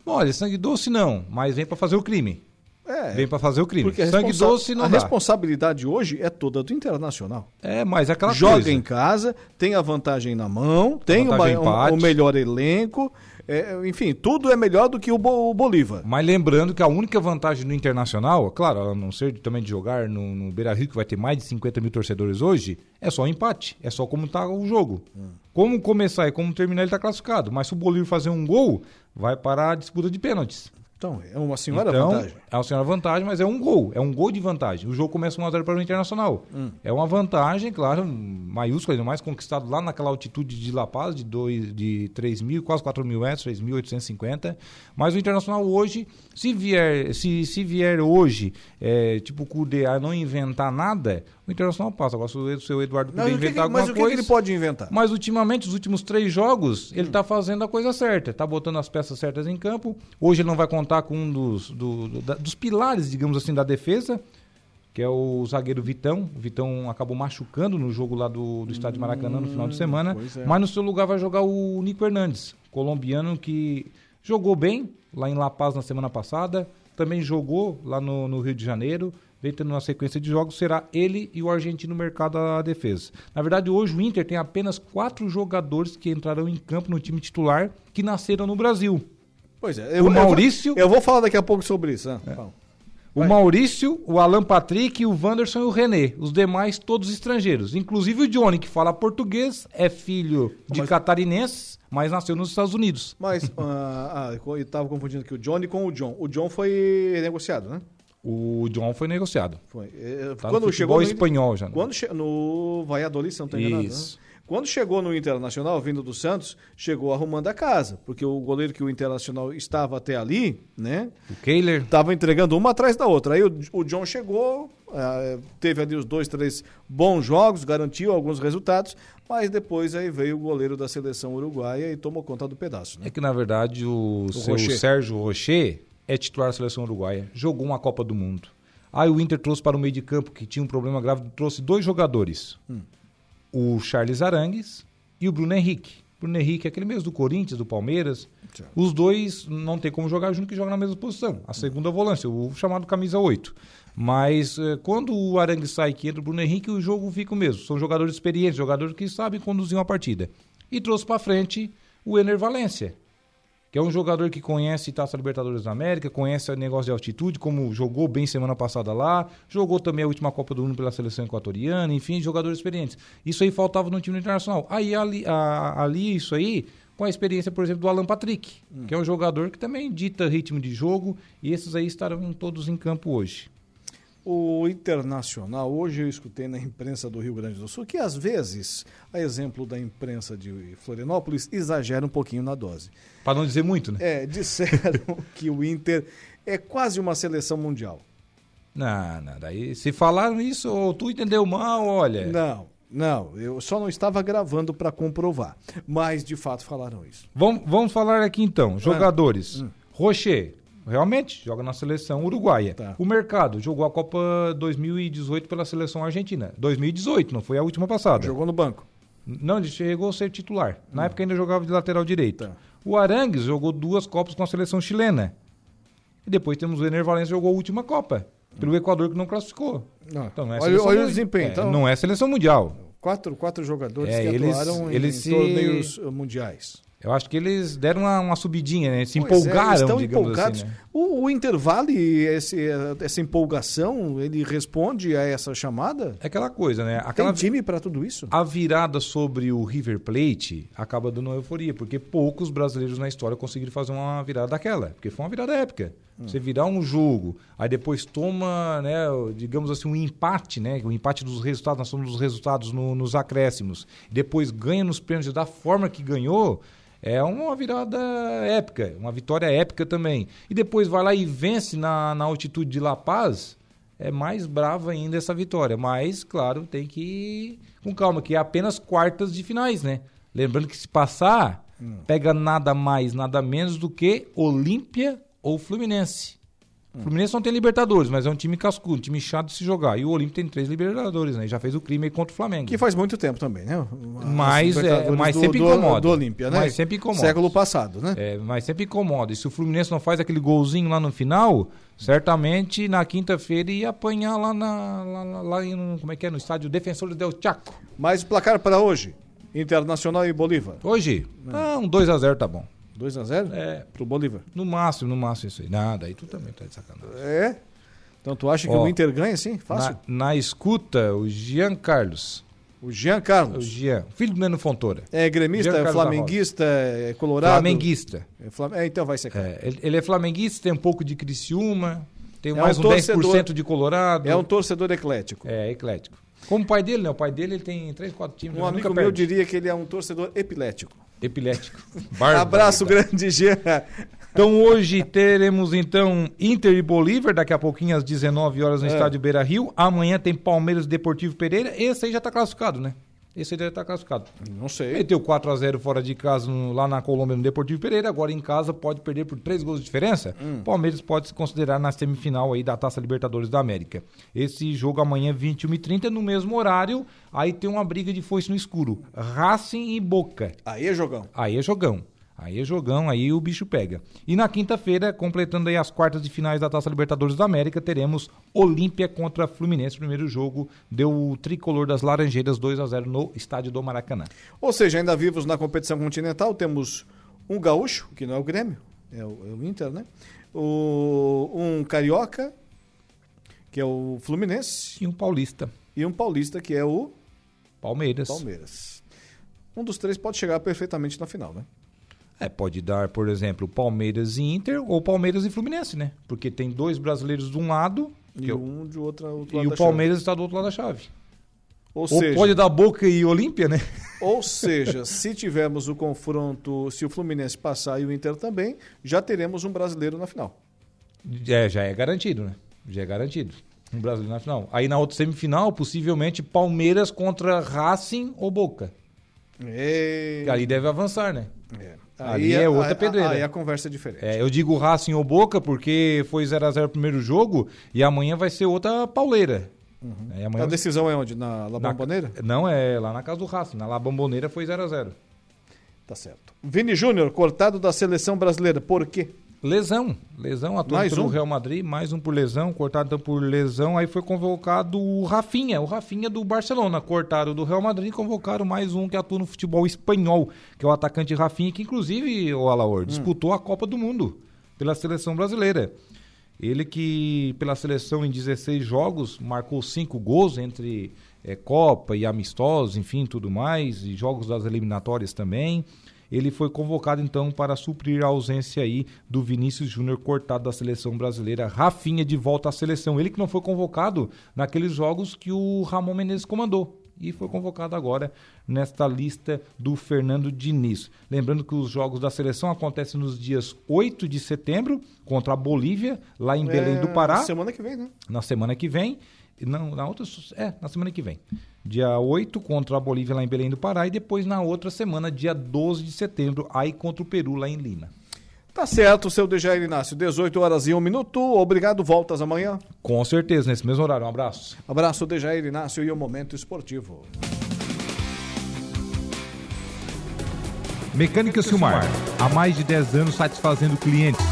Speaker 25: Olha, sangue doce não, mas vem para fazer o crime.
Speaker 1: É.
Speaker 25: Vem para fazer o crime.
Speaker 1: Porque
Speaker 25: Sangue doce não
Speaker 1: A
Speaker 25: dá.
Speaker 1: responsabilidade hoje é toda do Internacional.
Speaker 25: É, mas é aquela
Speaker 1: Joga
Speaker 25: coisa.
Speaker 1: em casa, tem a vantagem na mão, tem uma- um- o melhor elenco. É, enfim, tudo é melhor do que o, Bo- o Bolívar.
Speaker 25: Mas lembrando que a única vantagem do Internacional, claro, a não ser de- também de jogar no, no Beira Rio, que vai ter mais de 50 mil torcedores hoje, é só o empate. É só como tá o jogo.
Speaker 1: Hum.
Speaker 25: Como começar e como terminar, ele tá classificado. Mas se o Bolívar fazer um gol, vai parar a disputa de pênaltis.
Speaker 1: Então, é uma senhora
Speaker 25: então,
Speaker 1: vantagem.
Speaker 25: É uma senhora vantagem, mas é um gol. É um gol de vantagem. O jogo começa 1x0 para o Internacional.
Speaker 1: Hum.
Speaker 25: É uma vantagem, claro, maiúscula, ainda mais conquistado lá naquela altitude de La Paz, de, dois, de 3 mil, quase 4 mil metros, 3.850. Mas o Internacional hoje, se vier, se, se vier hoje, é, tipo o Cudê a não inventar nada, o Internacional passa. Agora, se o seu Eduardo puder
Speaker 1: o que
Speaker 25: inventar
Speaker 1: que- mas
Speaker 25: alguma
Speaker 1: o que
Speaker 25: coisa.
Speaker 1: ele pode inventar?
Speaker 25: Mas ultimamente, os últimos três jogos, ele tá fazendo a coisa certa. Tá botando as peças certas em campo. Hoje ele não vai contar com um dos, do- do- da- dos pilares, digamos assim, da defesa, que é o zagueiro Vitão. O Vitão acabou machucando no jogo lá do, do Estádio Maracanã no final de semana.
Speaker 1: pois é.
Speaker 25: Mas no seu lugar vai jogar o Nico Hernandes, colombiano que jogou bem lá em La Paz na semana passada. Também jogou lá no, no Rio de Janeiro. Vem tendo uma sequência de jogos. Será ele e o argentino mercado da defesa. Na verdade, hoje o Inter tem apenas quatro jogadores que entrarão em campo no time titular que nasceram no Brasil.
Speaker 1: Pois é.
Speaker 25: O
Speaker 1: eu- eu vou-
Speaker 25: Maurício-
Speaker 1: Eu vou falar daqui a pouco sobre isso. né? Fala.
Speaker 25: O Maurício, o Alan Patrick, o Wanderson e o René. Os demais todos estrangeiros. Inclusive o Johnny, que fala português, é filho de catarinenses, mas nasceu nos Estados Unidos.
Speaker 1: Mas, ah, ah, eu estava confundindo aqui o Johnny com o John. O John foi negociado, né?
Speaker 25: O John foi negociado.
Speaker 1: Foi. É,
Speaker 25: Tá no
Speaker 1: quando
Speaker 25: futebol
Speaker 1: chegou no
Speaker 25: espanhol já, né?
Speaker 1: Quando che... No Valladolid, se não estou enganado.
Speaker 25: Isso.
Speaker 1: Né? Quando chegou no Internacional, vindo do Santos, chegou arrumando a casa. Porque o goleiro que o Internacional estava até ali, né?
Speaker 25: O Kehler.
Speaker 1: Estava entregando uma atrás da outra. Aí o, o John chegou, ah, teve ali os dois, três bons jogos, garantiu alguns resultados, mas depois aí veio o goleiro da seleção uruguaia e tomou conta do pedaço. Né?
Speaker 25: É que, na verdade, o, seu
Speaker 1: Rocher.
Speaker 25: Sérgio Rocher é titular da seleção uruguaia. Jogou uma Copa do Mundo. Aí o Inter trouxe para o meio de campo, que tinha um problema grave, trouxe dois jogadores.
Speaker 1: Hum.
Speaker 25: O Charles Arangues e o Bruno Henrique. Bruno Henrique é aquele mesmo do Corinthians, do Palmeiras. Os dois não tem como jogar junto que jogam na mesma posição. A segunda volância, o chamado camisa 8. Mas eh, quando o Arangues sai que entra o Bruno Henrique, o jogo fica o mesmo. São jogadores experientes, jogadores que sabem conduzir uma partida. E trouxe para frente o Ener Valência, que é um jogador que conhece Taça Libertadores da América, conhece o negócio de altitude, como jogou bem semana passada lá, jogou também a última Copa do Mundo pela seleção equatoriana, enfim, jogadores experientes. Isso aí faltava no time internacional. Aí ali, a- ali isso aí, com a experiência, por exemplo, do Alan Patrick, que é um jogador que também dita ritmo de jogo, e esses aí estarão todos em campo hoje.
Speaker 1: O Internacional, hoje eu escutei na imprensa do Rio Grande do Sul que às vezes, a exemplo da imprensa de Florianópolis, exagera um pouquinho na dose.
Speaker 25: Para não dizer muito, né?
Speaker 1: É, disseram [laughs] que o Inter é quase uma seleção mundial.
Speaker 25: Não, não, daí se falaram isso, ou tu entendeu mal, olha.
Speaker 1: Não, não, eu só não estava gravando para comprovar, mas de fato falaram isso.
Speaker 25: Vamos, vamos falar aqui então. Jogadores.
Speaker 1: Hum.
Speaker 25: Rocher, realmente, joga na seleção uruguaia. O Mercado jogou a Copa 2018 pela seleção argentina. 2018, não foi a última passada.
Speaker 1: Jogou no banco.
Speaker 25: Não, ele chegou a ser titular. Na época ainda jogava de lateral direito. O Arangues jogou duas Copas com a seleção chilena. E depois temos o Ener Valencia jogou a última Copa. Pelo Equador que não classificou.
Speaker 1: Não.
Speaker 25: Então, não é
Speaker 1: Olha- olha o desempenho,
Speaker 25: é,
Speaker 1: então.
Speaker 25: Não é seleção mundial.
Speaker 1: Quatro, quatro jogadores
Speaker 25: É,
Speaker 1: que
Speaker 25: eles-
Speaker 1: atuaram em,
Speaker 25: eles
Speaker 1: em
Speaker 25: se-
Speaker 1: torneios eh, mundiais.
Speaker 25: Eu acho que eles deram uma, uma subidinha, né? Se
Speaker 1: Pois é,
Speaker 25: empolgaram,
Speaker 1: eles estão
Speaker 25: digamos
Speaker 1: empolgados.
Speaker 25: assim. Né?
Speaker 1: O, o intervalo e esse, essa empolgação, ele responde a essa chamada?
Speaker 25: É aquela coisa, né?
Speaker 1: Tem
Speaker 25: Aquela
Speaker 1: time para tudo isso?
Speaker 25: A virada sobre o River Plate acaba dando uma euforia, porque poucos brasileiros na história conseguiram fazer uma virada daquela, porque foi uma virada épica.
Speaker 1: Hum.
Speaker 25: Você virar um jogo, aí depois toma, né, digamos assim, um empate, né, o empate dos resultados, nós somos dos resultados no- nos acréscimos, depois ganha nos pênaltis da forma que ganhou, é uma virada épica, uma vitória épica também. E depois vai lá e vence na, na altitude de La Paz, é mais brava ainda essa vitória. Mas, claro, tem que ir com calma, que é apenas quartas de finais, né? Lembrando que se passar, pega nada mais, nada menos do que Olímpia ou Fluminense. O Fluminense não tem Libertadores, mas é um time cascudo, um time chato de se jogar. E o Olímpia tem três Libertadores, né? Já fez o crime aí contra o Flamengo.
Speaker 1: Que faz muito tempo também, né?
Speaker 25: Mas,
Speaker 1: As
Speaker 25: é, mas sempre
Speaker 1: do-
Speaker 25: incomoda.
Speaker 1: Do Olímpia, né?
Speaker 25: Mas sempre incomoda.
Speaker 1: Século passado, né?
Speaker 25: É, mas sempre incomoda. E se o Fluminense não faz aquele golzinho lá no final, certamente na quinta-feira ia apanhar lá, na, lá, lá- lá em, como é que é, no estádio Defensores del Chaco.
Speaker 1: Mas o placar para hoje? Internacional e Bolívar.
Speaker 25: Hoje? Ah, um 2x0 tá bom.
Speaker 1: 2x0?
Speaker 25: É.
Speaker 1: Pro Bolívar.
Speaker 25: No máximo, no máximo isso aí. Nada, aí tu também tá de sacanagem.
Speaker 1: É? Então tu acha que
Speaker 25: Ó,
Speaker 1: o Inter ganha sim? Fácil?
Speaker 25: Na, na escuta, o Jean Carlos.
Speaker 1: O Jean Carlos.
Speaker 25: O Jean, filho do Neno Fontoura.
Speaker 1: É gremista, é flamenguista, é colorado?
Speaker 25: Flamenguista.
Speaker 1: É, flam- é, então vai ser claro.
Speaker 25: É, ele, ele é flamenguista, tem um pouco de Criciúma, tem
Speaker 1: É
Speaker 25: mais
Speaker 1: um
Speaker 25: um, 10%
Speaker 1: torcedor-
Speaker 25: de Colorado.
Speaker 1: É um torcedor eclético.
Speaker 25: É, eclético. Como o pai dele, né? O pai dele ele tem 3, 4 times.
Speaker 1: Um amigo meu
Speaker 25: perde.
Speaker 1: diria que ele é um torcedor epilético.
Speaker 25: Epilético. [laughs]
Speaker 1: Abraço grande, Jean.
Speaker 25: Então hoje teremos então Inter e Bolívar, daqui a pouquinho às 19 horas no
Speaker 1: É.
Speaker 25: estádio Beira Rio. Amanhã tem Palmeiras e Deportivo Pereira. Esse aí já tá classificado, né? Esse aí já tá classificado.
Speaker 1: Não sei.
Speaker 25: Meteu 4x0 fora de casa no- lá na Colômbia no Deportivo Pereira. Agora em casa pode perder por três gols de diferença.
Speaker 1: Hum.
Speaker 25: Palmeiras pode se considerar na semifinal aí da Taça Libertadores da América. Esse jogo amanhã, 21h30, no mesmo horário. Aí tem uma briga de foice no escuro. Racing e Boca.
Speaker 1: Aí é jogão.
Speaker 25: Aí é jogão. Aí é jogão, aí o bicho pega. E na quinta-feira, completando aí as quartas de finais da Taça Libertadores da América, teremos Olímpia contra Fluminense. Primeiro jogo deu o tricolor das Laranjeiras 2 a 0 no estádio do Maracanã.
Speaker 1: Ou seja, ainda vivos na competição continental, temos um gaúcho, que não é o Grêmio, é o, é o Inter, né? O, um carioca, que é o Fluminense.
Speaker 25: E um paulista.
Speaker 1: E um paulista, que é o
Speaker 25: Palmeiras.
Speaker 1: Palmeiras. Um dos três pode chegar perfeitamente na final, né?
Speaker 25: É, pode dar, por exemplo, Palmeiras e Inter ou Palmeiras e Fluminense, né? Porque tem dois brasileiros de um lado
Speaker 1: E
Speaker 25: que é o-
Speaker 1: um de outra, outro
Speaker 25: e
Speaker 1: lado
Speaker 25: o
Speaker 1: da
Speaker 25: Palmeiras está do outro lado da chave.
Speaker 1: chave. Ou,
Speaker 25: Ou
Speaker 1: seja,
Speaker 25: pode dar Boca e Olímpia, né? [laughs]
Speaker 1: ou [laughs] seja, se tivermos o confronto, se o Fluminense passar e o Inter também, já teremos um brasileiro na final.
Speaker 25: É, já é garantido, né? Já é garantido. Um brasileiro na final. Aí na outra semifinal, possivelmente Palmeiras contra Racing ou Boca.
Speaker 1: E...
Speaker 25: Que ali deve avançar, né?
Speaker 1: É.
Speaker 25: Ali é outra
Speaker 1: a-
Speaker 25: pedreira.
Speaker 1: Aí a conversa é diferente.
Speaker 25: É, eu digo Racing ou Boca porque foi 0x0 o primeiro jogo e amanhã vai ser outra pauleira. É, amanhã
Speaker 1: A decisão é onde? Na La
Speaker 25: Na-? Não, é lá na casa do Racing. Na La Bombonera foi 0x0.
Speaker 1: Tá certo. Vini Júnior, cortado da seleção brasileira. Por quê?
Speaker 25: Lesão. Lesão, atuando
Speaker 1: Mais
Speaker 25: pelo
Speaker 1: um?
Speaker 25: Real Madrid, mais um por lesão, cortado então por lesão. Aí foi convocado o Rafinha, o Rafinha do Barcelona. Cortaram do Real Madrid e convocaram mais um que atua no futebol espanhol, que é o atacante Rafinha, que inclusive, o Alaor, disputou a Copa do Mundo pela seleção brasileira. Ele que, pela seleção em 16 jogos, marcou cinco gols entre eh, Copa e amistosos, enfim, tudo mais, e jogos das eliminatórias também. Ele foi convocado então para suprir a ausência aí do Vinícius Júnior cortado da seleção brasileira. Rafinha de volta à seleção. Ele que não foi convocado naqueles jogos que o Ramon Menezes comandou. E foi convocado agora nesta lista do Fernando Diniz. Lembrando que os jogos da seleção acontecem nos dias 8 de setembro contra a Bolívia, lá em Belém do
Speaker 1: É,
Speaker 25: Pará
Speaker 1: Semana que vem, né?
Speaker 25: na semana que vem. e Não, na outra. É, na semana que vem. Dia 8 contra a Bolívia lá em Belém do Pará. E depois na outra semana, dia 12 de setembro, aí contra o Peru lá em Lima.
Speaker 1: Tá certo, seu Dejair Inácio. 18 horas e 1 minuto. Obrigado. Voltas amanhã.
Speaker 25: Com certeza, nesse mesmo horário. Um abraço.
Speaker 1: Abraço, Dejair Inácio e o Momento Esportivo.
Speaker 25: Mecânica Silmar. Há mais de 10 anos satisfazendo clientes.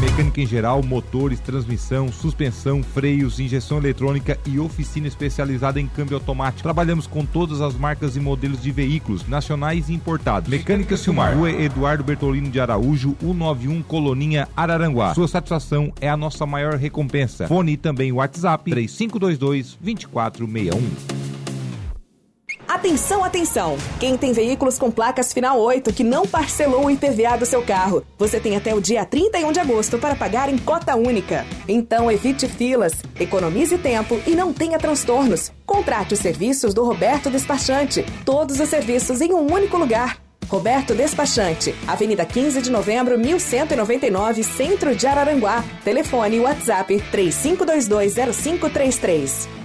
Speaker 25: Mecânica em geral, motores, transmissão, suspensão, freios, injeção eletrônica e oficina especializada em câmbio automático. Trabalhamos com todas as marcas e modelos de veículos, nacionais e importados. Mecânica Silmar, Rua Eduardo Bertolino de Araújo, 191 Coloninha, Araranguá. Sua satisfação é a nossa maior recompensa. Fone e também WhatsApp 3522 2461.
Speaker 26: Atenção, atenção! Quem tem veículos com placas final 8 que não parcelou o IPVA do seu carro, você tem até o dia 31 de agosto para pagar em cota única. Então evite filas, economize tempo e não tenha transtornos. Contrate os serviços do Roberto Despachante. Todos os serviços em um único lugar. Roberto Despachante, Avenida 15 de Novembro, 1199, Centro de Araranguá. Telefone WhatsApp 35220533.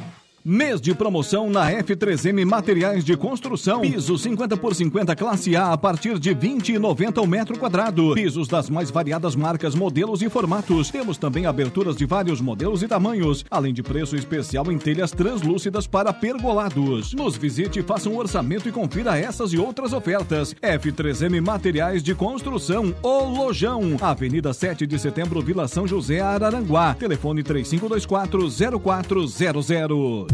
Speaker 13: Mês de promoção na F3M Materiais de Construção. Piso 50 por 50 classe A a partir de 20,90 o metro quadrado. Pisos das mais variadas marcas, modelos e formatos. Temos também aberturas de vários modelos e tamanhos, além de preço especial em telhas translúcidas para pergolados. Nos visite, faça um orçamento e confira essas e outras ofertas. F3M Materiais de Construção, O Lojão, Avenida 7 de Setembro, Vila São José, Araranguá. Telefone 35240400.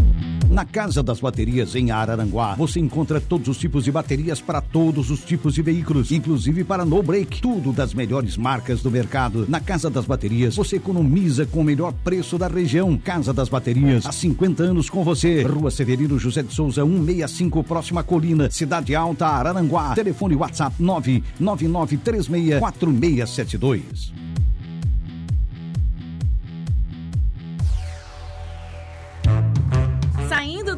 Speaker 13: Na Casa das Baterias em Araranguá, você encontra todos os tipos de baterias para todos os tipos de veículos, inclusive para no break. Tudo das melhores marcas do mercado. Na Casa das Baterias, você economiza com o melhor preço da região. Casa das Baterias, há 50 anos com você. Rua Severino José de Souza, 165, próxima colina, Cidade Alta, Araranguá. Telefone WhatsApp 999364672.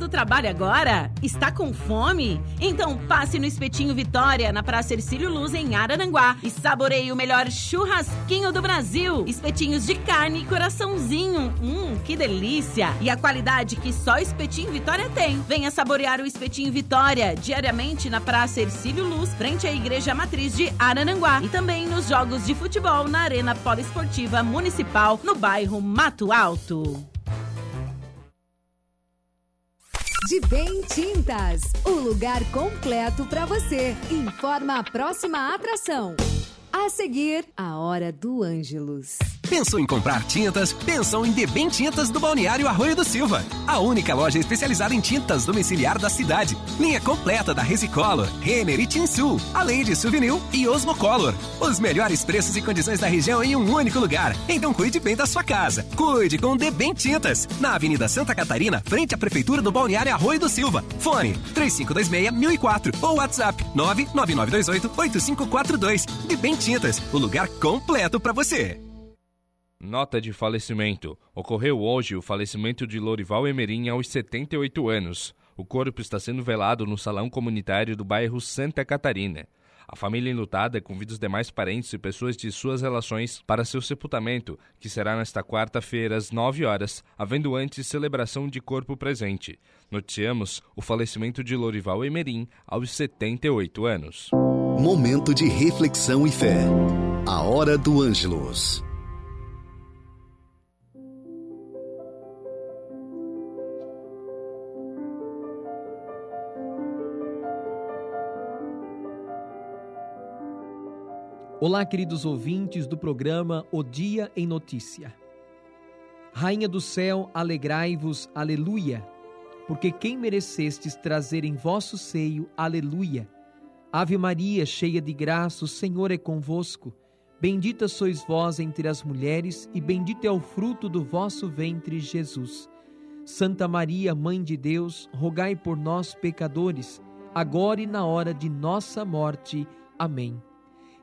Speaker 27: Trabalho agora? Está com fome? Então passe no Espetinho Vitória, na Praça Ercílio Luz, em Araranguá. E saboreie o melhor churrasquinho do Brasil. Espetinhos de carne e coraçãozinho. Hum, que delícia! E a qualidade que só Espetinho Vitória tem. Venha saborear o Espetinho Vitória, diariamente na Praça Ercílio Luz, frente à Igreja Matriz de Araranguá. E também nos jogos de futebol na Arena Poliesportiva Municipal, no bairro Mato Alto.
Speaker 23: De Bem Tintas, o lugar completo para você. Informa a próxima atração. A seguir, a Hora do Ângelus.
Speaker 28: Pensou em comprar tintas? Pensou em Debem Tintas do Balneário Arroio do Silva. A única loja especializada em tintas domiciliar da cidade. Linha completa da Resicolor, Renner e Tinsul, além de Souvenir e Osmocolor. Os melhores preços e condições da região em um único lugar. Então cuide bem da sua casa. Cuide com Debem Tintas. Na Avenida Santa Catarina, frente à Prefeitura do Balneário Arroio do Silva. Fone 3526-1004 ou WhatsApp 99928-8542. Debem Tintas, o lugar completo para você.
Speaker 29: Nota de falecimento. Ocorreu hoje o falecimento de Lorival Emerim aos 78 anos. O corpo está sendo velado no salão comunitário do bairro Santa Catarina. A família enlutada convida os demais parentes e pessoas de suas relações para seu sepultamento, que será nesta quarta-feira às 9 horas, havendo antes celebração de corpo presente. Noticiamos o falecimento de Lorival Emerim aos 78 anos.
Speaker 14: Momento de reflexão e fé. A hora do Ângelos.
Speaker 30: Olá, queridos ouvintes do programa O Dia em Notícia. Rainha do céu, alegrai-vos, aleluia, porque quem merecestes trazer em vosso seio, aleluia. Ave Maria, cheia de graça, o Senhor é convosco. Bendita sois vós entre as mulheres, e bendito é o fruto do vosso ventre, Jesus. Santa Maria, Mãe de Deus, rogai por nós, pecadores, agora e na hora de nossa morte. Amém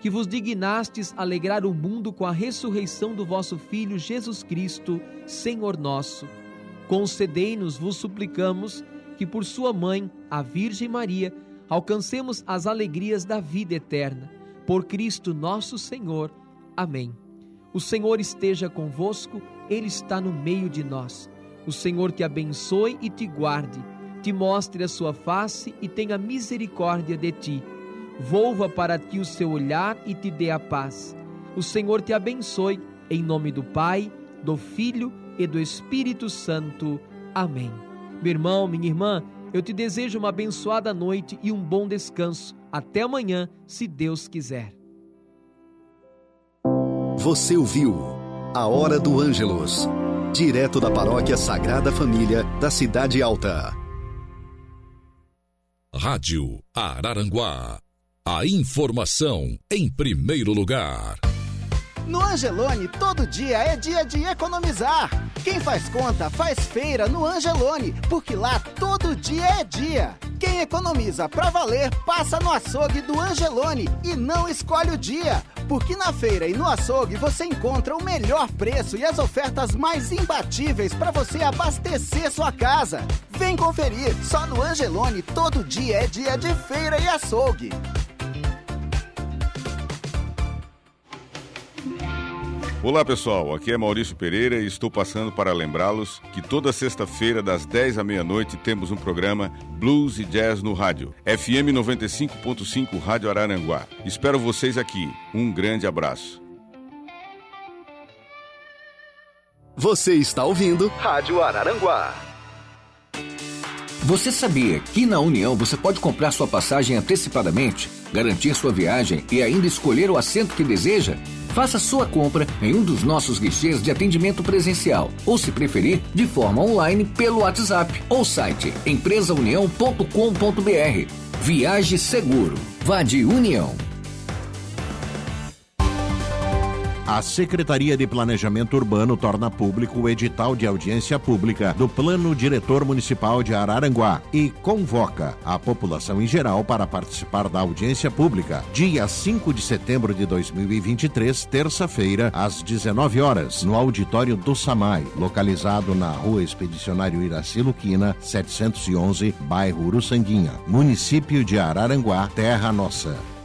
Speaker 30: que vos dignastes alegrar o mundo com a ressurreição do vosso Filho Jesus Cristo, Senhor nosso. Concedei-nos, vos suplicamos, que por sua mãe, a Virgem Maria, alcancemos as alegrias da vida eterna. Por Cristo nosso Senhor. Amém. O Senhor esteja convosco, Ele está no meio de nós. O Senhor te abençoe e te guarde, te mostre a sua face e tenha misericórdia de ti volva para ti o seu olhar e te dê a paz. O Senhor te abençoe, em nome do Pai, do Filho e do Espírito Santo. Amém. Meu irmão, minha irmã, eu te desejo uma abençoada noite e um bom descanso. Até amanhã, se Deus quiser.
Speaker 14: Você ouviu A Hora do Ângelos, direto da Paróquia Sagrada Família da Cidade Alta.
Speaker 31: Rádio Araranguá. A informação em primeiro lugar.
Speaker 32: No Angelone, todo dia é dia de economizar. Quem faz conta faz feira no Angelone, porque lá todo dia é dia. Quem economiza pra valer passa no açougue do Angelone e não escolhe o dia, porque na feira e no açougue você encontra o melhor preço e as ofertas mais imbatíveis para você abastecer sua casa. Vem conferir, só no Angelone todo dia é dia de feira e açougue.
Speaker 33: Olá pessoal, aqui é Maurício Pereira e estou passando para lembrá-los que toda sexta-feira, das 10 à meia-noite, temos um programa Blues e Jazz no Rádio, FM 95.5 Rádio Araranguá. Espero vocês aqui. Um grande abraço.
Speaker 34: Você está ouvindo Rádio Araranguá.
Speaker 35: Você sabia que na União você pode comprar sua passagem antecipadamente, garantir sua viagem e ainda escolher o assento que deseja? Faça sua compra em um dos nossos guichês de atendimento presencial ou, se preferir, de forma online pelo WhatsApp ou site empresaunião.com.br. Viaje seguro. Vá de União.
Speaker 13: A Secretaria de Planejamento Urbano torna público o edital de audiência pública do Plano Diretor Municipal de Araranguá e convoca a população em geral para participar da audiência pública, dia 5 de setembro de 2023, terça-feira, às 19 horas, no auditório do SAMAI, localizado na Rua Expedicionário Iraci Luquina, 711, bairro Uruçanguinha, município de Araranguá, Terra Nossa.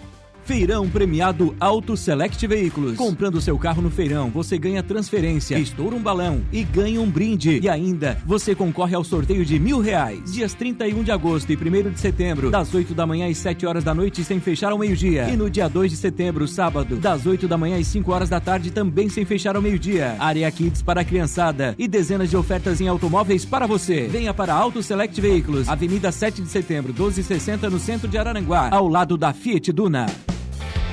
Speaker 24: Feirão premiado Auto Select Veículos. Comprando seu carro no feirão, você ganha transferência, estoura um balão e ganha um brinde. E ainda, você concorre ao sorteio de mil reais. Dias 31 de agosto e 1 de setembro, das 8 da manhã às 7 horas da noite, sem fechar ao meio-dia. E no dia 2 de setembro, sábado, das 8 da manhã às 5 horas da tarde, também sem fechar ao meio-dia. Área Kids para a criançada e dezenas de ofertas em automóveis para você. Venha para Auto Select Veículos, Avenida 7 de setembro, 1260, no centro de Araranguá, ao lado da Fiat Duna.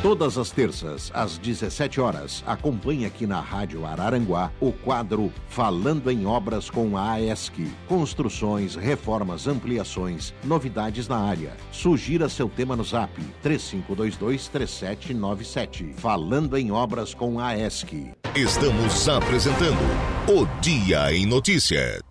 Speaker 13: Todas as terças, às 17 horas, acompanhe aqui na Rádio Araranguá o quadro Falando em Obras com a AESC. Construções, reformas, ampliações, novidades na área. Sugira seu tema no zap 3522-3797. Falando em Obras com a AESC.
Speaker 31: Estamos apresentando o Dia em Notícia.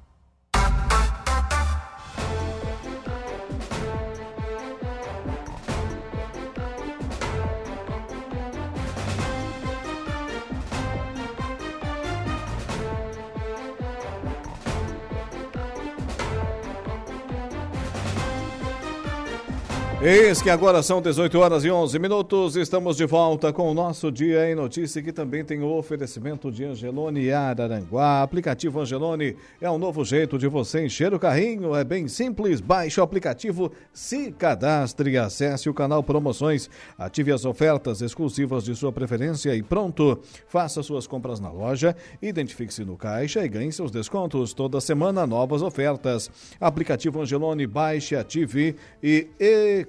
Speaker 1: Eis que agora são 18 horas e 11 minutos. Estamos de volta com o nosso Dia em Notícia, que também tem o oferecimento de Angelone Araranguá. Aplicativo Angelone é um novo jeito de você encher o carrinho. É bem simples. Baixe o aplicativo, se cadastre, acesse o canal Promoções, ative as ofertas exclusivas de sua preferência e pronto. Faça suas compras na loja, identifique-se no caixa e ganhe seus descontos. Toda semana, novas ofertas. Aplicativo Angelone, baixe, ative e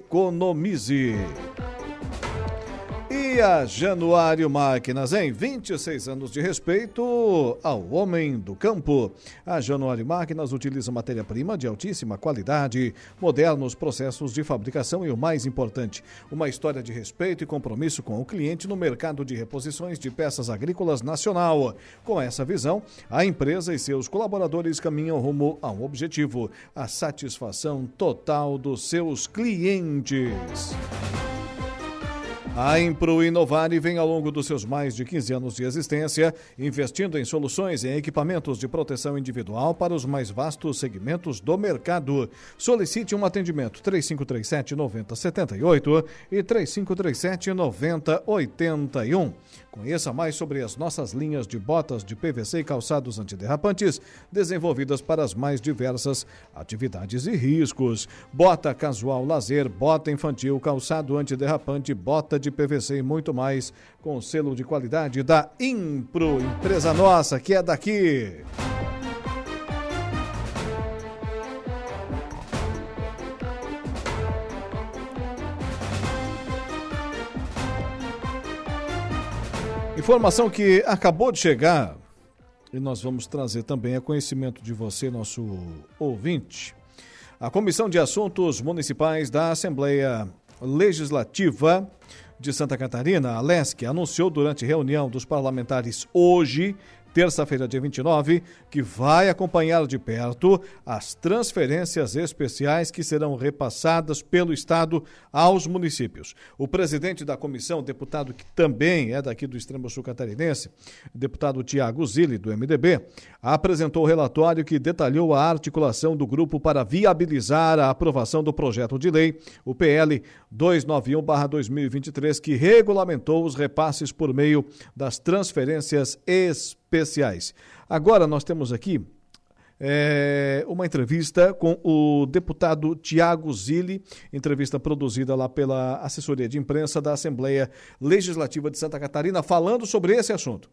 Speaker 1: economize. A Januário Máquinas, em 26 anos de respeito ao homem do campo. A Januário Máquinas utiliza matéria-prima de altíssima qualidade, modernos processos de fabricação e o mais importante, uma história de respeito e compromisso com o cliente no mercado de reposições de peças agrícolas nacional. Com essa visão, a empresa e seus colaboradores caminham rumo a um objetivo: a satisfação total dos seus clientes. A Impro Inovar vem ao longo dos seus mais de 15 anos de existência investindo em soluções e equipamentos de proteção individual para os mais vastos segmentos do mercado. Solicite um atendimento 3537 9078 e 3537 9081. Conheça mais sobre as nossas linhas de botas de PVC e calçados antiderrapantes desenvolvidas para as mais diversas atividades e riscos. Bota casual lazer, bota infantil, calçado antiderrapante, bota de PVC e muito mais, com selo de qualidade da Impro, empresa nossa que é daqui. Informação que acabou de chegar e nós vamos trazer também a conhecimento de você, nosso ouvinte. A Comissão de Assuntos Municipais da Assembleia Legislativa de Santa Catarina, a LESC, anunciou durante reunião dos parlamentares hoje terça-feira, dia 29, que vai acompanhar de perto as transferências especiais que serão repassadas pelo Estado aos municípios. O presidente da comissão, deputado que também é daqui do extremo sul catarinense, deputado Tiago Zilli, do MDB, apresentou o relatório que detalhou a articulação do grupo para viabilizar a aprovação do projeto de lei, o PL 291-2023, que regulamentou os repasses por meio das transferências especiais especiais. Agora nós temos aqui é, uma entrevista com o deputado Tiago Zilli, entrevista produzida lá pela assessoria de imprensa da Assembleia Legislativa de Santa Catarina, falando sobre esse assunto.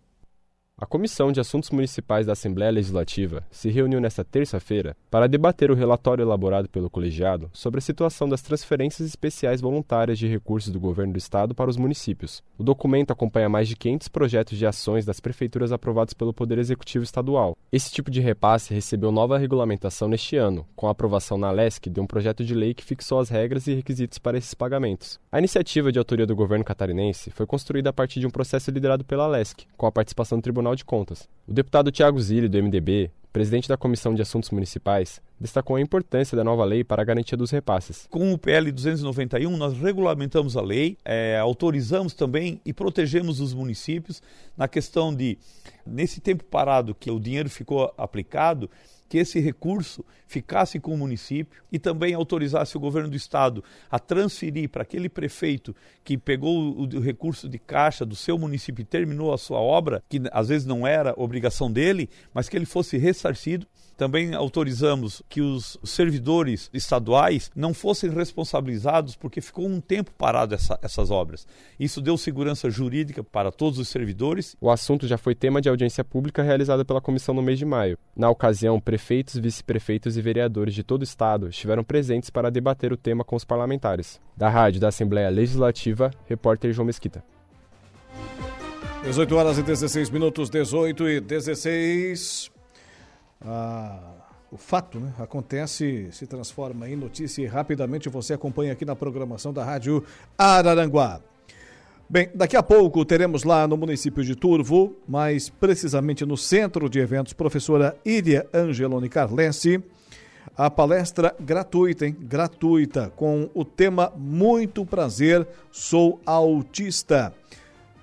Speaker 10: A Comissão de Assuntos Municipais da Assembleia Legislativa se reuniu nesta terça-feira para debater o relatório elaborado pelo colegiado sobre a situação das transferências especiais voluntárias de recursos do governo do estado para os municípios. O documento acompanha mais de 500 projetos de ações das prefeituras aprovados pelo Poder Executivo Estadual. Esse tipo de repasse recebeu nova regulamentação neste ano, com a aprovação na LESC de um projeto de lei que fixou as regras e requisitos para esses pagamentos. A iniciativa de autoria do governo catarinense foi construída a partir de um processo liderado pela LESC, com a participação do Tribunal Tribunal de Contas. O deputado Tiago Zilli, do MDB, presidente da Comissão de Assuntos Municipais, destacou a importância da nova lei para a garantia dos repasses.
Speaker 11: Com o PL 291, nós regulamentamos a lei, é, autorizamos também e protegemos os municípios na questão de, nesse tempo parado que o dinheiro ficou aplicado, que esse recurso ficasse com o município e também autorizasse o governo do estado a transferir para aquele prefeito que pegou o, recurso de caixa do seu município e terminou a sua obra, que às vezes não era obrigação dele, mas que ele fosse ressarcido também autorizamos que os servidores estaduais não fossem responsabilizados porque ficou um tempo parado essa, essas obras. Isso deu segurança jurídica para todos os servidores.
Speaker 10: O assunto já foi tema de audiência pública realizada pela comissão no mês de maio. Na ocasião, prefeitos, vice-prefeitos e vereadores de todo o estado estiveram presentes para debater o tema com os parlamentares. Da Rádio da Assembleia Legislativa, repórter João Mesquita.
Speaker 1: 18 horas e 16 minutos, 18 e 16 o fato né, acontece, se transforma em notícia e rapidamente você acompanha aqui na programação da Rádio Araranguá. Bem, daqui a pouco teremos lá no município de Turvo, mais precisamente no centro de eventos, professora Iria Angeloni Carlense, a palestra gratuita, hein? Gratuita, com o tema Muito Prazer, Sou Autista.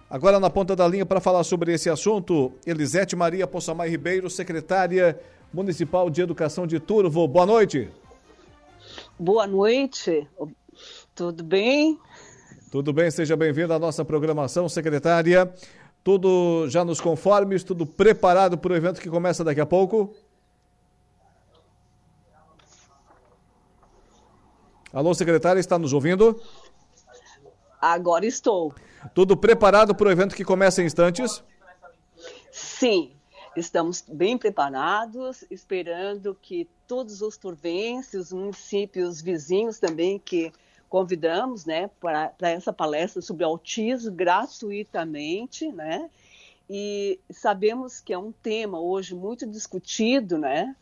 Speaker 1: Agora na ponta da linha para falar sobre esse assunto, Elisete Maria Possamay Ribeiro, secretária municipal de Educação de Turvo. Boa noite.
Speaker 36: Boa noite. Tudo bem?
Speaker 1: Tudo bem, seja bem-vinda à nossa programação, secretária. Tudo já nos conformes, tudo preparado para o evento que começa daqui a pouco? Alô, secretária, está nos ouvindo?
Speaker 36: Agora estou.
Speaker 1: Tudo preparado para o evento que começa em instantes?
Speaker 36: Sim, estamos bem preparados, esperando que todos os turvenses, os municípios vizinhos também que convidamos, né, para essa palestra sobre autismo gratuitamente, né? E sabemos que é um tema hoje muito discutido, né?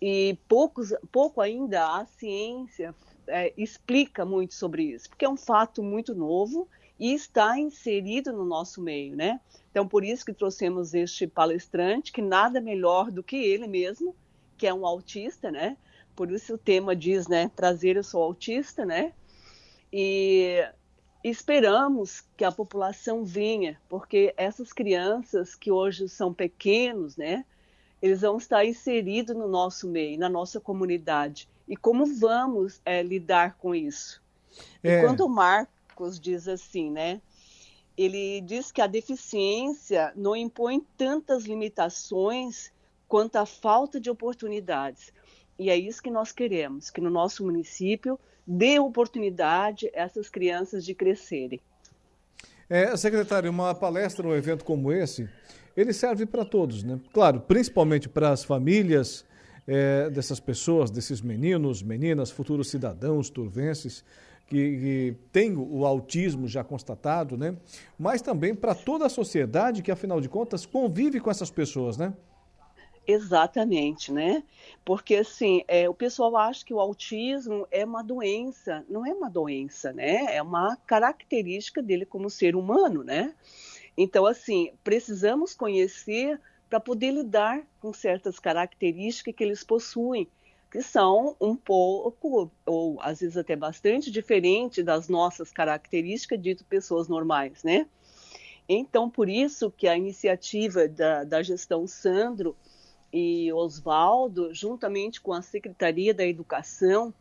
Speaker 36: E poucos, pouco ainda a ciência é, explica muito sobre isso, porque é um fato muito novo e está inserido no nosso meio, né? Então, por isso que trouxemos este palestrante, que nada melhor do que ele mesmo, que é um autista, né? Por isso o tema diz, né? Trazer eu sou autista, né? E esperamos que a população venha, porque essas crianças que hoje são pequenos, né? Eles vão estar inseridos no nosso meio, na nossa comunidade. E como vamos é, lidar com isso? É... E quando o Marcos diz assim, né? Ele diz que a deficiência não impõe tantas limitações quanto a falta de oportunidades. E é isso que nós queremos, que no nosso município dê oportunidade a essas crianças de crescerem.
Speaker 1: É, secretário, uma palestra, um evento como esse, ele serve para todos, né? Claro, principalmente para as famílias, é, dessas pessoas, desses meninos, meninas, futuros cidadãos turvenses, que, que têm o autismo já constatado, né? Mas também para toda a sociedade que, afinal de contas, convive com essas pessoas, né?
Speaker 36: Exatamente, né? Porque assim, é, o pessoal acha que o autismo é uma doença, não é uma doença, né? É uma característica dele como ser humano, né? Então, assim, precisamos conhecer para poder lidar com certas características que eles possuem, que são um pouco, ou às vezes até bastante, diferente das nossas características dito pessoas normais, né? Então, por isso que a iniciativa da, da gestão Sandro e Oswaldo, juntamente com a Secretaria da Educação,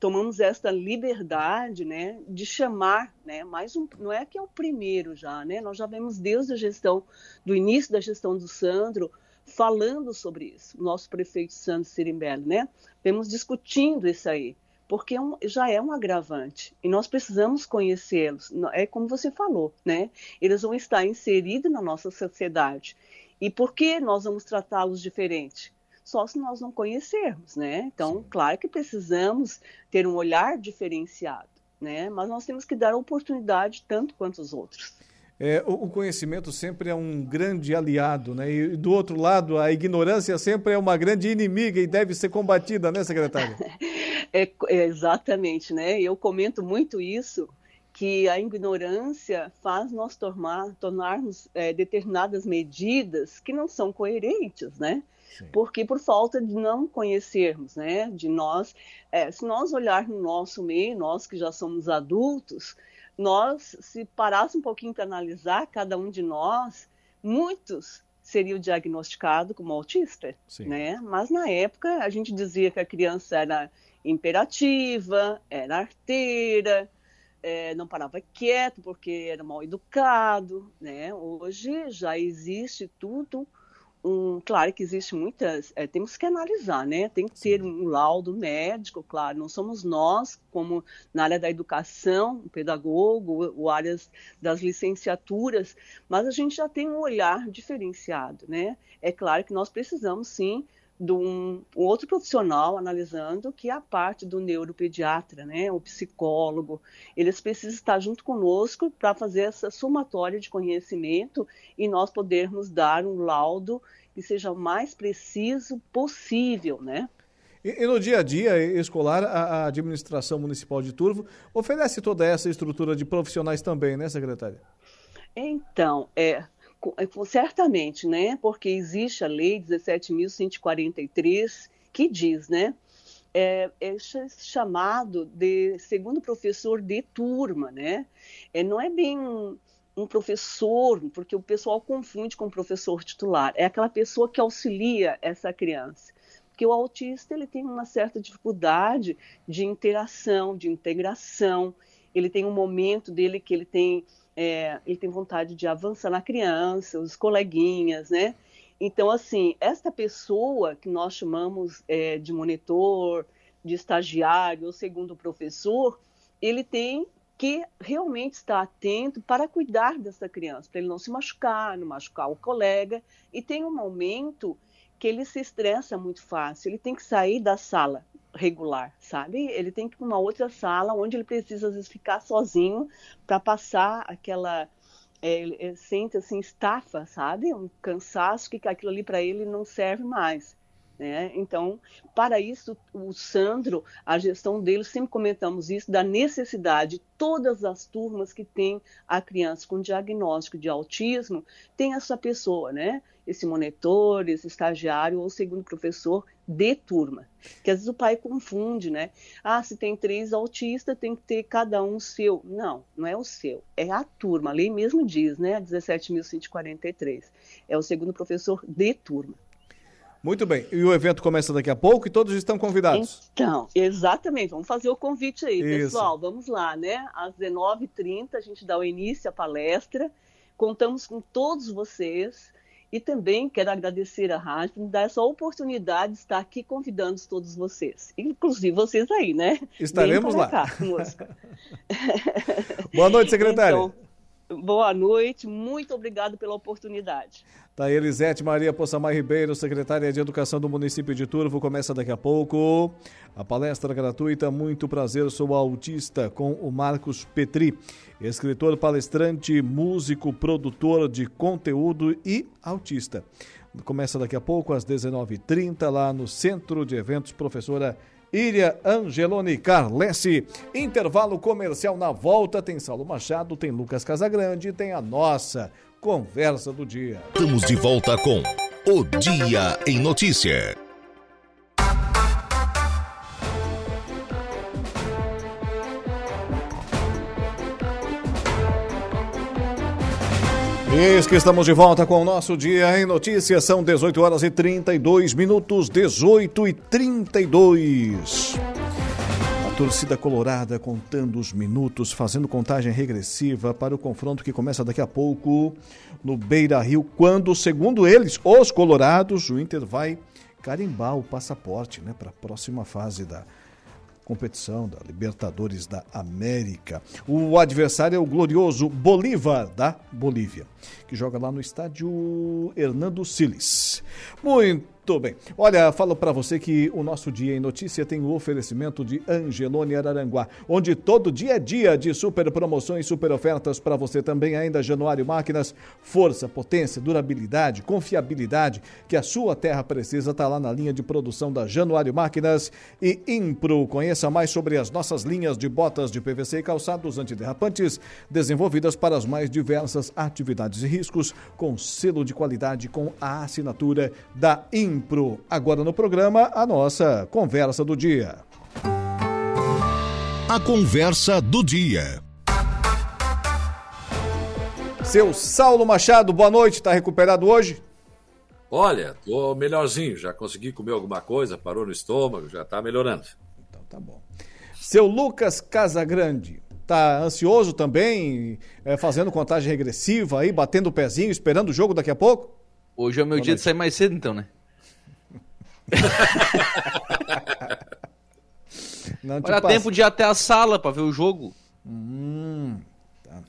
Speaker 36: tomamos esta liberdade, né, de chamar, né, mais um, não é que é o primeiro já, né, nós já vemos desde a gestão, do início da gestão do Sandro, falando sobre isso, nosso prefeito Sandro Sirimbelli, né, vemos discutindo isso aí, porque é um, já é um agravante e nós precisamos conhecê-los. É como você falou, né? Eles vão estar inseridos na nossa sociedade E por que nós vamos tratá-los diferente? Só se nós não conhecermos, né? Então, Sim. claro que precisamos ter um olhar diferenciado, né? Mas nós temos que dar oportunidade tanto quanto os outros.
Speaker 1: É, o, conhecimento sempre é um grande aliado, né? E do outro lado, a ignorância sempre é uma grande inimiga e deve ser combatida, né, secretária? [laughs]
Speaker 36: é, exatamente, né? Eu comento muito isso que a ignorância faz nós tomar, tornarmos é, determinadas medidas que não são coerentes, né? Sim. Porque por falta de não conhecermos, né? De nós, é, se nós olharmos no nosso meio, nós que já somos adultos, nós, se parasse um pouquinho para analisar cada um de nós, muitos seriam diagnosticados como autista, Sim. né? Mas na época a gente dizia que a criança era imperativa, era arteira, é, não parava quieto porque era mal educado, né? Hoje já existe tudo. Um, claro que existe muitas, é, temos que analisar, né? Tem que ter um laudo médico, claro. Não somos nós, como na área da educação, o pedagogo, o áreas das licenciaturas, mas a gente já tem um olhar diferenciado, né? É claro que nós precisamos sim de um, um, outro profissional analisando que é a parte do neuropediatra, né, o psicólogo. Eles precisam estar junto conosco para fazer essa somatória de conhecimento e nós podermos dar um laudo que seja o mais preciso possível, né?
Speaker 1: E, e no dia a dia escolar, a, a, administração municipal de Turvo oferece toda essa estrutura de profissionais também, né, secretária?
Speaker 36: Então, é, é, certamente, né? Porque existe a lei 17.143 que diz, né? É, é, chamado de segundo professor de turma, né? É, não é bem um, um, professor, porque o pessoal confunde com professor titular. É aquela pessoa que auxilia essa criança. Porque o autista ele tem uma certa dificuldade de interação, de integração. Ele tem um momento dele que ele tem é, ele tem vontade de avançar na criança, os coleguinhas, né? Então, assim, esta pessoa que nós chamamos é, de monitor, de estagiário ou segundo professor, ele tem que realmente estar atento para cuidar dessa criança, para ele não se machucar, não machucar o colega. E tem um momento que ele se estressa muito fácil, ele tem que sair da sala regular, sabe? Ele tem que ir para uma outra sala onde ele precisa às vezes ficar sozinho para passar aquela é, ele sente assim estafa, sabe? Um cansaço que aquilo ali para ele não serve mais. Né? Então, para isso, o Sandro, a gestão dele, sempre comentamos isso, da necessidade, todas as turmas que têm a criança com diagnóstico de autismo, tem essa pessoa, né? esse monitor, esse estagiário ou segundo professor de turma. Que às vezes o pai confunde, né? Ah, se tem três autistas, tem que ter cada um seu. Não, não é o seu, é a turma. A lei mesmo diz, né? 17.143. É o segundo professor de turma.
Speaker 1: Muito bem. E o evento começa daqui a pouco e todos estão convidados.
Speaker 36: Então, exatamente. Vamos fazer o convite aí, Isso. pessoal. Vamos lá, né? Às 19h30 a gente dá o início à palestra. Contamos com todos vocês. E também quero agradecer a rádio por me dar essa oportunidade de estar aqui convidando todos vocês, inclusive vocês aí, né?
Speaker 1: Estaremos lá. Cá, [laughs] Boa noite, secretária. Então,
Speaker 36: Boa noite, muito obrigado pela oportunidade.
Speaker 1: Tá Elisete Maria Poçamar Ribeiro, secretária de Educação do município de Turvo, começa daqui a pouco. A palestra gratuita Muito Prazer, sou autista, com o Marcos Petri, escritor, palestrante, músico, produtor de conteúdo e autista. Começa daqui a pouco às 19h30 lá no Centro de Eventos Professora Iria Angeloni Carlesse. Intervalo comercial na volta. Tem Saulo Machado, tem Lucas Casagrande, tem a nossa conversa do dia.
Speaker 31: Estamos de volta com O Dia em Notícia.
Speaker 1: Eis que estamos de volta com o nosso Dia em Notícias. São 18 horas e 32 minutos, 18 e 32. A torcida colorada contando os minutos, fazendo contagem regressiva para o confronto que começa daqui a pouco no Beira Rio, quando, segundo eles, os colorados, o Inter vai carimbar o passaporte né, para a próxima fase da, competição da Libertadores da América. O adversário é o glorioso Bolívar da Bolívia, que joga lá no estádio Hernando Siles. Muito muito bem. Olha, falo para você que o nosso Dia em Notícia tem o oferecimento de Angelone Araranguá, onde todo dia é dia de super promoções, super ofertas para você também ainda Januário Máquinas, força, potência, durabilidade, confiabilidade que a sua terra precisa está lá na linha de produção da Januário Máquinas e Impro. Conheça mais sobre as nossas linhas de botas de PVC e calçados antiderrapantes desenvolvidas para as mais diversas atividades e riscos com selo de qualidade com a assinatura da Impro. Impro. Agora no programa, a nossa conversa do dia.
Speaker 31: A conversa do dia.
Speaker 1: Seu Saulo Machado, boa noite, está recuperado hoje?
Speaker 37: Olha, tô melhorzinho, já consegui comer alguma coisa, parou no estômago, já tá melhorando.
Speaker 1: Então tá bom. Seu Lucas Casagrande, tá ansioso também, é, fazendo contagem regressiva aí, batendo o pezinho, esperando o jogo daqui a pouco?
Speaker 38: Hoje é o meu boa dia noite. de sair mais cedo então, né? Não Olha, passa. tempo de ir até a sala para ver o jogo. Hum, tá. Ligar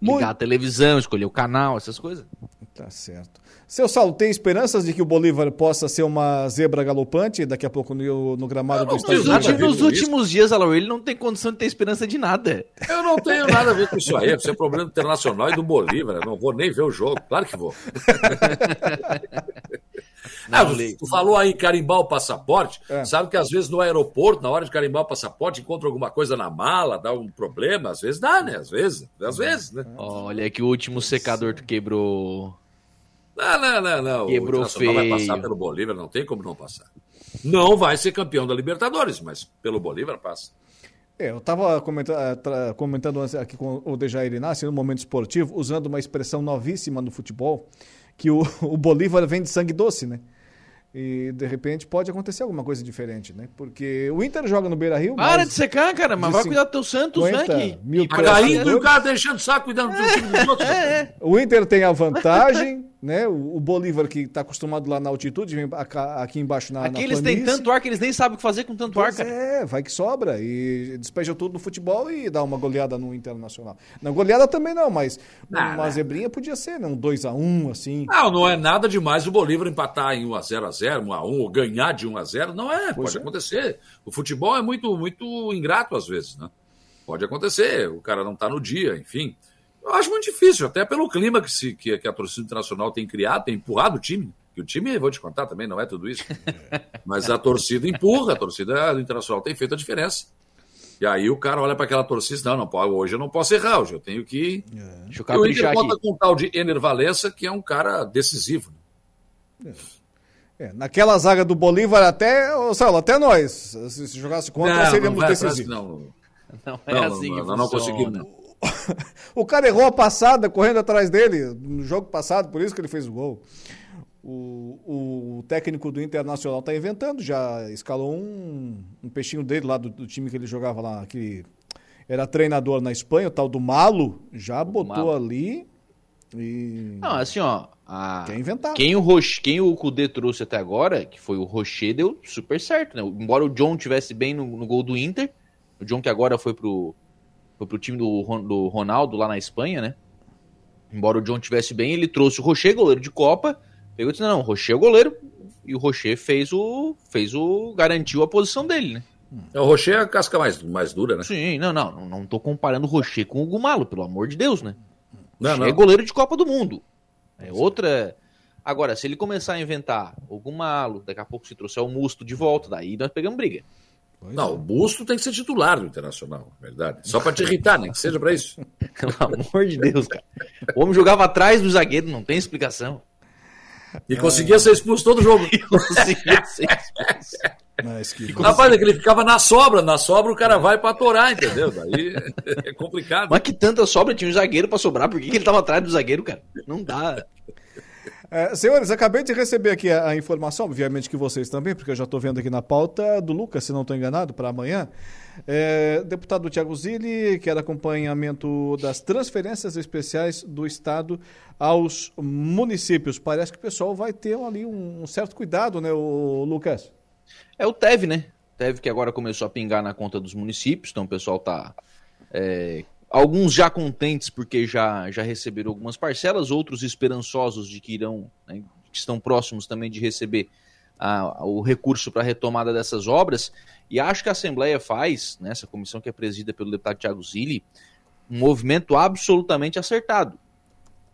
Speaker 38: Muito... a televisão, escolher o canal, essas coisas.
Speaker 1: Tá certo. Seu Saulo, tem esperanças de que o Bolívar possa ser uma zebra galopante daqui a pouco no, no gramado do estádio?
Speaker 38: Nos últimos dias, Alô, ele não tem condição de ter esperança de nada.
Speaker 37: Eu não tenho nada a ver com isso aí. Isso é problema internacional e do Bolívar. Eu não vou nem ver o jogo. Claro que vou. [laughs] [laughs] Não, ah, tu falou aí em carimbar o passaporte. É. Sabe que às vezes no aeroporto, na hora de carimbar o passaporte, encontra alguma coisa na mala, dá um problema. Às vezes dá, né? Às vezes. Às vezes, né?
Speaker 38: Olha que o último secador tu quebrou.
Speaker 37: Não, não, não, não.
Speaker 38: Quebrou o feio.
Speaker 37: vai passar pelo Bolívar, não tem como não passar. Não vai ser campeão da Libertadores, mas pelo Bolívar passa.
Speaker 1: É, eu estava comentando, eh, comentando aqui com o Dejair Inácio, no momento esportivo, usando uma expressão novíssima no futebol, que o, [laughs] o Bolívar vem de sangue doce, né? E de repente pode acontecer alguma coisa diferente, né? Porque o Inter joga no Beira Rio.
Speaker 38: Para de secar, cara, mas vai cuidar do teu Santos, né? Que...
Speaker 37: Mil tá caindo e o cara deixando o saco cuidando do time dos [laughs] outros.
Speaker 1: É, é. O Inter tem a vantagem né? O, o Bolívar que está acostumado lá na altitude, vem aqui embaixo na
Speaker 38: Aqui
Speaker 1: na
Speaker 38: eles têm tanto ar que eles nem sabem o que fazer com tanto pois
Speaker 1: ar, cara. É, vai que sobra e despeja tudo no futebol e dá uma goleada no Internacional. Na goleada também não, mas ah, uma né? zebrinha podia ser, né? Um 2 a 1 assim.
Speaker 37: Não, não é nada demais o Bolívar empatar em 1 a 0 a 0, 1 a 1 ou ganhar de 1 a 0, não é, pois pode é. acontecer. O futebol é muito muito ingrato às vezes, né? Pode acontecer, o cara não está no dia, enfim. Eu acho muito difícil, até pelo clima que, se, que, que a torcida internacional tem criado, tem empurrado o time. Que o time, vou te contar também, não é tudo isso. [laughs] Mas a torcida empurra, a torcida do Internacional tem feito a diferença. E aí o cara olha para aquela torcida, não, não, hoje eu não posso errar, hoje eu tenho que. É. Deixa eu o Inter conta com o tal de Ener Valença, que é um cara decisivo.
Speaker 1: É. É, naquela zaga do Bolívar, até, ô, Saulo, até nós, se, se jogasse contra, não, seríamos não decisivos.
Speaker 38: Não, não é não, assim não,
Speaker 37: não, não conseguimos [laughs]
Speaker 1: o cara errou a passada correndo atrás dele no jogo passado, por isso que ele fez o gol. O, o técnico do Internacional está inventando, já escalou um, um peixinho dele lá do, do, time que ele jogava lá, que era treinador na Espanha, o tal do Malo, já o botou Malo. ali e...
Speaker 38: Não, assim, ó. A... Quer inventar. Quem o, Roche, quem o Kudê trouxe até agora, que foi o Rocher, deu super certo, né? Embora o John tivesse bem no, no gol do Inter, o John que agora foi pro, foi pro time do, do Ronaldo lá na Espanha, né? Embora o John tivesse bem, ele trouxe o Rocher, goleiro de Copa. Pegou e disse: não, o Rocher é o goleiro. E o Rocher fez o. fez o. garantiu a posição dele, né?
Speaker 37: É, o Rocher é a casca mais, mais dura, né?
Speaker 38: Sim, não, não. Não tô comparando o Rocher com o Gumalo, pelo amor de Deus, né? Não, não. é goleiro de Copa do Mundo. É outra. Agora, se ele começar a inventar o Gumalo, daqui a pouco se trouxer o Musto de volta, daí nós pegamos briga.
Speaker 37: Pois não, é. o Busto tem que ser titular do Internacional, verdade. Só para te irritar, nem que seja para isso. [laughs]
Speaker 38: Pelo amor de Deus, cara. O homem jogava atrás do zagueiro, não tem explicação.
Speaker 37: E é... conseguia ser expulso todo jogo. [laughs] E conseguia ser expulso. Mas que... Rapaz, é que ele ficava na sobra, na sobra o cara vai pra atorar, entendeu? Daí é complicado.
Speaker 38: Mas que tanta sobra tinha um zagueiro pra sobrar, por que, que ele tava atrás do zagueiro, cara? Não dá.
Speaker 1: É, senhores, acabei de receber aqui a, a, informação, obviamente que vocês também, porque eu já estou vendo aqui na pauta do Lucas, se não estou enganado, para amanhã. É, deputado Tiago Zilli quer acompanhamento das transferências especiais do Estado aos municípios. Parece que o pessoal vai ter ali um, um certo cuidado, né, o Lucas?
Speaker 38: É o TEV, né? Teve que agora começou a pingar na conta dos municípios, então o pessoal tá. É, alguns já contentes porque já, já receberam algumas parcelas, outros esperançosos de que irão, né, que estão próximos também de receber a, o recurso para a retomada dessas obras. E acho que a Assembleia faz, nessa né, comissão que é presidida pelo deputado Tiago Zilli, um movimento absolutamente acertado.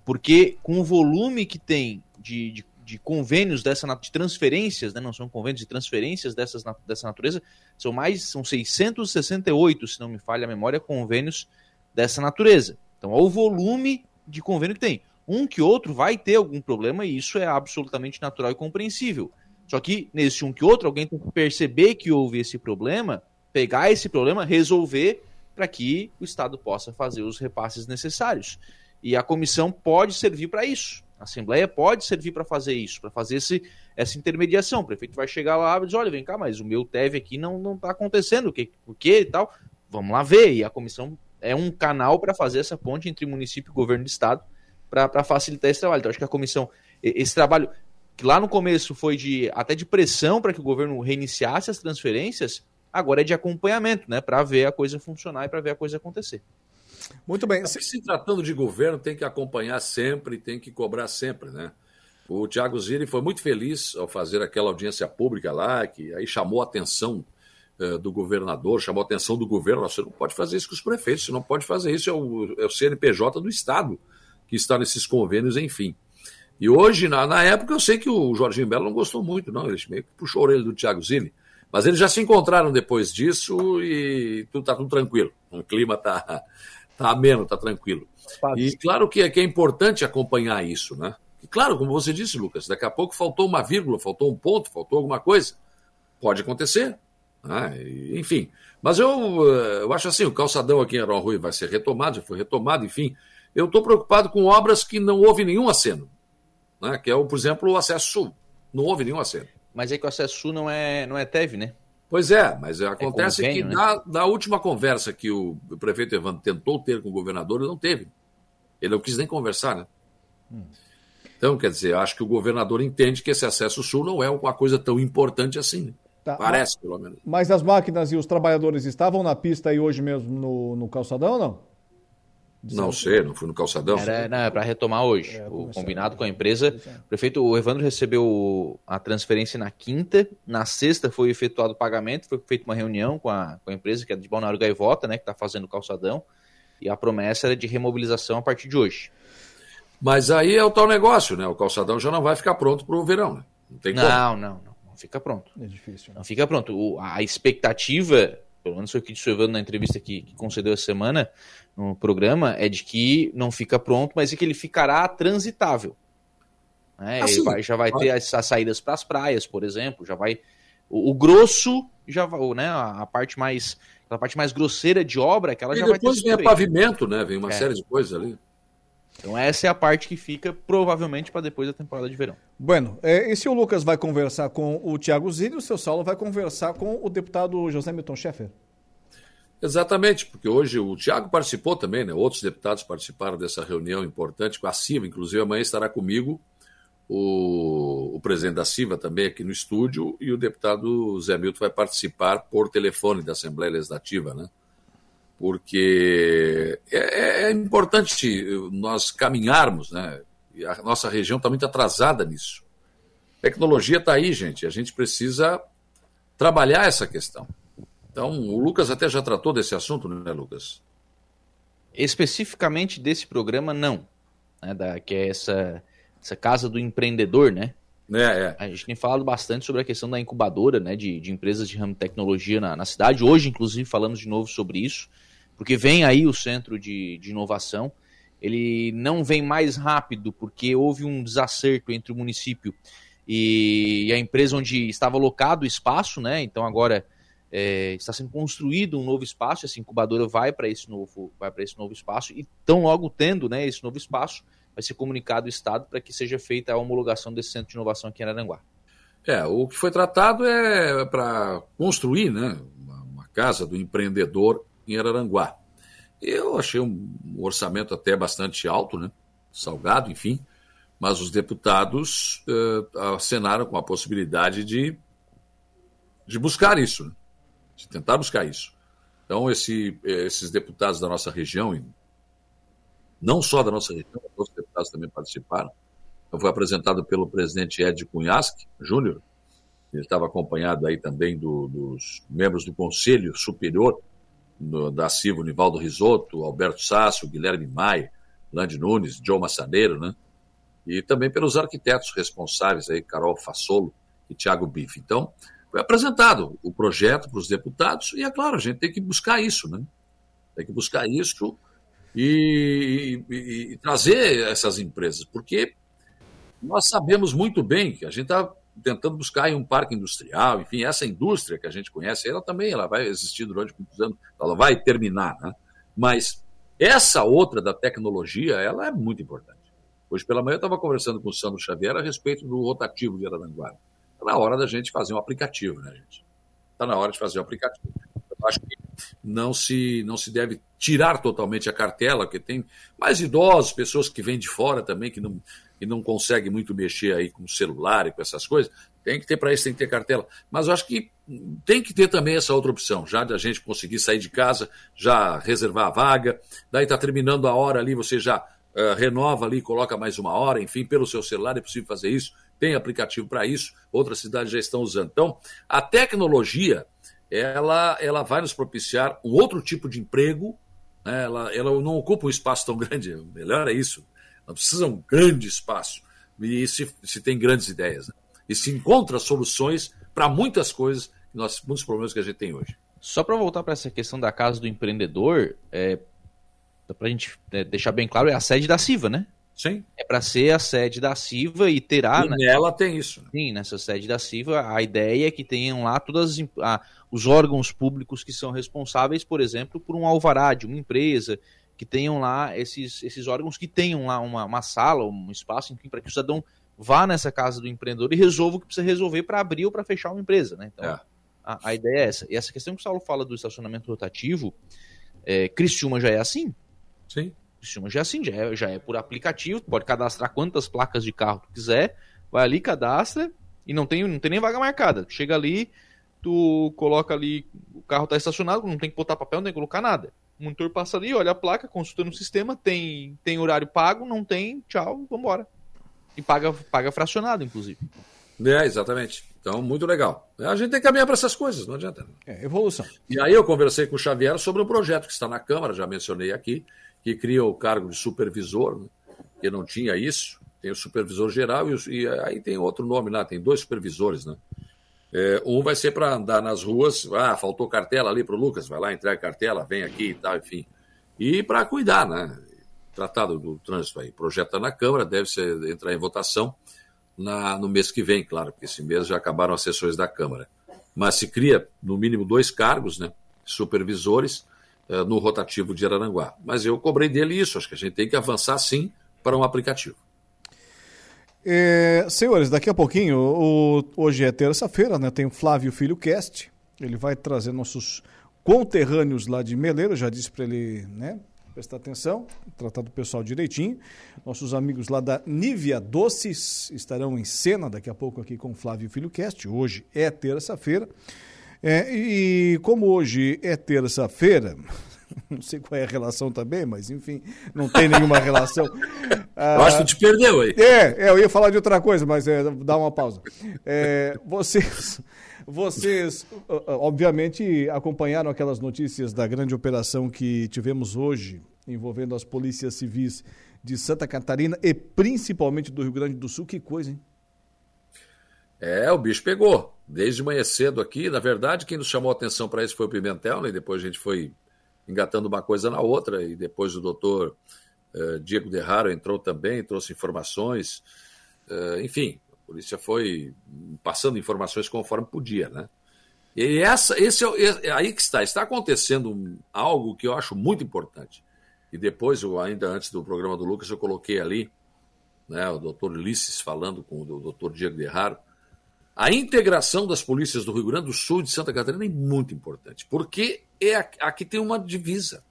Speaker 38: Porque com o volume que tem de, de, de convênios dessa de transferências, né, não são convênios de transferências dessas, dessa natureza, são mais, são 668, se não me falha a memória, convênios dessa natureza. Então, olha o volume de convênio que tem. Um que outro vai ter algum problema e isso é absolutamente natural e compreensível. Só que nesse um que outro, alguém tem que perceber que houve esse problema, pegar esse problema, resolver para que o Estado possa fazer os repasses necessários. E a comissão pode servir para isso. A Assembleia pode servir para fazer isso, para fazer esse, essa intermediação. O prefeito vai chegar lá e dizer: olha, vem cá, mas o meu TEV aqui não está acontecendo, o que, o que e tal. Vamos lá ver. E a comissão é um canal para fazer essa ponte entre município e governo do Estado para facilitar esse trabalho. Então, acho que a comissão, esse trabalho, que lá no começo foi de até de pressão para que o governo reiniciasse as transferências, agora é de acompanhamento, né, para ver a coisa funcionar e para ver a coisa acontecer.
Speaker 1: Muito bem.
Speaker 37: Se... se tratando de governo, tem que acompanhar sempre, tem que cobrar sempre, né? O Tiago Zilli foi muito feliz ao fazer aquela audiência pública lá, que aí chamou a atenção do governador, chamou a atenção do governo. Você não pode fazer isso com os prefeitos, você não pode fazer isso, é o, é o CNPJ do Estado que está nesses convênios, enfim. E hoje, na, na época, eu sei que o Jorginho Belo não gostou muito, não. Ele meio que puxou a orelha do Thiago Zilli. Mas eles já se encontraram depois disso e tudo está tudo tranquilo. O clima está tá ameno, está tranquilo. E claro que é, que é importante acompanhar isso, né? E claro, como você disse, Lucas, daqui a pouco faltou uma vírgula, faltou um ponto, faltou alguma coisa. Pode acontecer. Né? Enfim. Mas eu, eh, eu acho assim, o calçadão aqui em Arão Rui vai ser retomado, já foi retomado, enfim. Eu estou preocupado com obras que não houve nenhum aceno. Né? Que é, o, por exemplo, o acesso sul. Não houve nenhum aceno.
Speaker 38: Mas é que o acesso sul não é, não é TEV, né?
Speaker 37: Pois é, mas acontece é convênio, que né? na, na, última conversa que o prefeito Evandro tentou ter com o governador, ele não teve. Ele não quis nem conversar, né? Hum. Então, quer dizer, acho que o governador entende que esse acesso sul não é uma coisa tão importante assim. Né? Tá, Parece,
Speaker 1: mas,
Speaker 37: pelo menos.
Speaker 1: Mas as máquinas e os trabalhadores estavam na pista aí hoje mesmo no, no calçadão ou não?
Speaker 37: Não sei, não fui no calçadão.
Speaker 38: Era para retomar hoje. É, o combinado com a empresa. O prefeito, o Evandro recebeu a transferência na quinta, na sexta foi efetuado o pagamento, foi feita uma reunião com a, com a empresa que é de Balneário Gaivota, né, que está fazendo o calçadão, e a promessa era de remobilização a partir de hoje.
Speaker 37: Mas aí é o tal negócio, né? O calçadão já não vai ficar pronto para o verão, né?
Speaker 38: Não tem como. Não, não, não, não fica pronto.
Speaker 1: É difícil. Né?
Speaker 38: Não fica pronto. O, a expectativa, pelo menos foi o que disse o Evandro na entrevista que, que concedeu essa semana, no programa é de que não fica pronto, mas é que ele ficará transitável. Né? Assim, vai, já vai ter as, as saídas para as praias, por exemplo, já vai o, o grosso já vai, né, a, a, parte mais a parte mais grosseira de obra, que ela
Speaker 37: e
Speaker 38: já
Speaker 37: vai ter. Depois vem pavimento, né? Vem uma é. série de coisas ali.
Speaker 38: Então essa é a parte que fica provavelmente para depois da temporada de verão.
Speaker 1: Bueno, é, e se o Lucas vai conversar com o Thiago Zilli, o seu Saulo vai conversar com o deputado José Milton Schaeffer?
Speaker 37: Exatamente, porque hoje o Tiago participou também, né? Outros deputados participaram dessa reunião importante com a CIVA, inclusive amanhã estará comigo o, o presidente da CIVA também aqui no estúdio e o deputado Zé Milton vai participar por telefone da Assembleia Legislativa, né? Porque é, é importante nós caminharmos, né? E a nossa região está muito atrasada nisso. tecnologia está aí, gente. A gente precisa trabalhar essa questão. Então, o Lucas até já tratou desse assunto, né, Lucas?
Speaker 38: Especificamente desse programa, não. Né, da, que é essa, essa casa do empreendedor, né?
Speaker 37: É, é.
Speaker 38: A gente tem falado bastante sobre a questão da incubadora, né, de, de empresas de ramo de tecnologia na, na, cidade. Hoje, inclusive, falamos de novo sobre isso, porque vem aí o centro de, de inovação. Ele não vem mais rápido, porque houve um desacerto entre o município e a empresa onde estava alocado o espaço, né? Então agora é, está sendo construído um novo espaço, essa incubadora vai para esse novo, vai para esse novo espaço e tão logo tendo, né, esse novo espaço, vai ser comunicado ao estado para que seja feita a homologação desse centro de inovação aqui em Araranguá.
Speaker 37: É, o que foi tratado é para construir, né, uma, casa do empreendedor em Araranguá. Eu achei um orçamento até bastante alto, né, salgado, enfim, mas os deputados uh, acenaram com a possibilidade de, de buscar isso. Né? de tentar buscar isso. Então, esse, esses deputados da nossa região, não só da nossa região, outros deputados também participaram. Então, foi apresentado pelo presidente Ed Cunhasque Júnior, ele estava acompanhado aí também do, dos membros do Conselho Superior no, da CIVO, Nivaldo Risotto, Alberto Sácio, Guilherme Maia, Lande Nunes, Joe Massaneiro, né? E também pelos arquitetos responsáveis aí, Carol Fassolo e Tiago Bife. Então, foi apresentado o projeto para os deputados e, é claro, a gente tem que buscar isso, né? Tem que buscar isso e, e, e trazer essas empresas, porque nós sabemos muito bem que a gente está tentando buscar um parque industrial, enfim, essa indústria que a gente conhece, ela também ela vai existir durante muitos anos, ela vai terminar, né? Mas essa outra da tecnologia, ela é muito importante. Hoje pela manhã eu estava conversando com o Sandro Xavier a respeito do rotativo de Araranguá. Está na hora da gente fazer um aplicativo, né, gente? Está na hora de fazer um aplicativo. Eu acho que não se, não se deve tirar totalmente a cartela, porque tem mais idosos, pessoas que vêm de fora também, que não, que não conseguem muito mexer aí com o celular e com essas coisas. Tem que ter para isso, tem que ter cartela. Mas eu acho que tem que ter também essa outra opção, já de a gente conseguir sair de casa, já reservar a vaga, daí está terminando a hora ali, você já uh, renova ali, coloca mais uma hora, enfim, pelo seu celular é possível fazer isso, tem aplicativo para isso, outras cidades já estão usando. Então, a tecnologia, ela, ela vai nos propiciar um outro tipo de emprego, né? ela, ela não ocupa um espaço tão grande, [laughs] melhor é isso, não precisa um grande espaço, e se, se tem grandes ideias. Né? E se encontra soluções para muitas coisas, nós, muitos problemas que a gente tem hoje.
Speaker 38: Só para voltar para essa questão da casa do empreendedor, é, para a gente é, deixar bem claro, é a sede da CIVA, né?
Speaker 37: Sim.
Speaker 38: É para ser a sede da CIVA e terá.
Speaker 37: E né? nela tem isso.
Speaker 38: Sim, nessa sede da CIVA, a ideia é que tenham lá todos os órgãos públicos que são responsáveis, por exemplo, por um alvará de uma empresa, que tenham lá esses, esses órgãos que tenham lá uma, uma sala, um espaço, enfim, para que o cidadão vá nessa casa do empreendedor e resolva o que precisa resolver para abrir ou para fechar uma empresa, né? Então, é. a, a, ideia é essa. E essa questão que o Saulo fala do estacionamento rotativo, é, Criciúma já é assim?
Speaker 37: Sim.
Speaker 38: Criciúma já é assim, já é, já é por aplicativo, pode cadastrar quantas placas de carro tu quiser, vai ali, cadastra e não tem, não tem nem vaga marcada. Chega ali, tu coloca ali, o carro está estacionado, não tem que botar papel, não tem que colocar nada. O monitor passa ali, olha a placa, consulta no sistema, tem, tem horário pago, não tem, tchau, vambora. E paga, paga fracionado, inclusive.
Speaker 37: É, exatamente. Então, muito legal. A gente tem que caminhar para essas coisas, não adianta.
Speaker 1: É, evolução.
Speaker 37: E aí eu conversei com o Xavier sobre um projeto que está na Câmara, já mencionei aqui, que cria o cargo de supervisor, né, que não tinha isso. Tem o supervisor geral e, e, aí tem outro nome lá, tem dois supervisores, né? É, um vai ser para andar nas ruas, ah, faltou cartela ali para o Lucas, vai lá, entrega cartela, vem aqui e tal, enfim. E para cuidar, né? Tratado do trânsito aí. Projeto na Câmara, deve ser, entrar em votação na, no mês que vem, claro, porque esse mês já acabaram as sessões da Câmara. Mas se cria, no mínimo, dois cargos, né? Supervisores no rotativo de Araranguá. Mas eu cobrei dele isso, acho que a gente tem que avançar sim para um aplicativo.
Speaker 1: É, senhores, daqui a pouquinho, o, hoje é terça-feira, né? Tem o Flávio Filho Cast. Ele vai trazer nossos conterrâneos lá de Meleiro, já disse para ele, né? prestar atenção, tratar do pessoal direitinho. Nossos amigos lá da Nívia Doces estarão em cena daqui a pouco aqui com o Flávio Filho Cast. Hoje é terça-feira. É, e como hoje é terça-feira, [laughs] não sei qual é a relação também, mas enfim, não tem nenhuma [laughs] relação.
Speaker 37: Eu acho que tu te perdeu aí.
Speaker 1: É, é, eu ia falar de outra coisa, mas é, dá uma pausa. É, vocês [laughs] vocês, obviamente, acompanharam aquelas notícias da grande operação que tivemos hoje, envolvendo as polícias civis de Santa Catarina e principalmente do Rio Grande do Sul. Que coisa, hein?
Speaker 37: É, o bicho pegou. Desde manhã cedo aqui, na verdade, quem nos chamou a atenção para isso foi o Pimentel, né? e depois a gente foi engatando uma coisa na outra, e depois o doutor uh, Diego Derraro entrou também, trouxe informações. Uh, enfim, polícia foi passando informações conforme podia, né? E essa, esse é, é aí que está. Está acontecendo algo que eu acho muito importante. E depois, eu, ainda antes do programa do Lucas, eu coloquei ali né, o doutor Ulisses falando com o doutor Diego Derraro. A integração das polícias do Rio Grande do Sul e de Santa Catarina é muito importante, porque é aqui tem uma divisa.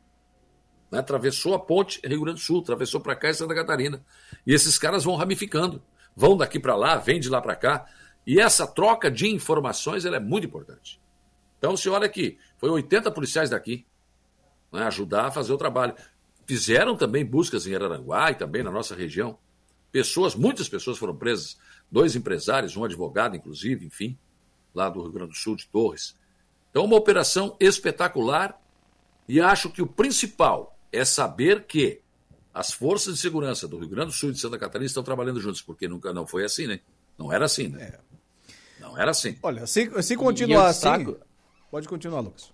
Speaker 37: Né? Atravessou a ponte Rio Grande do Sul, atravessou para cá em Santa Catarina. E esses caras vão ramificando vão daqui para lá, vem de lá para cá. E essa troca de informações é muito importante. Então, você olha aqui, foi 80 policiais daqui né, ajudar a fazer o trabalho. Fizeram também buscas em Araranguá e também na nossa região. Pessoas, muitas pessoas foram presas, dois empresários, um advogado, inclusive, enfim, lá do Rio Grande do Sul, de Torres. Então, uma operação espetacular e acho que o principal é saber que as forças de segurança do Rio Grande do Sul e de Santa Catarina estão trabalhando juntos, porque nunca não foi assim, né? Não era assim, né? É. Não era assim.
Speaker 1: Olha, se, se continuar assim. Pode continuar, Lucas.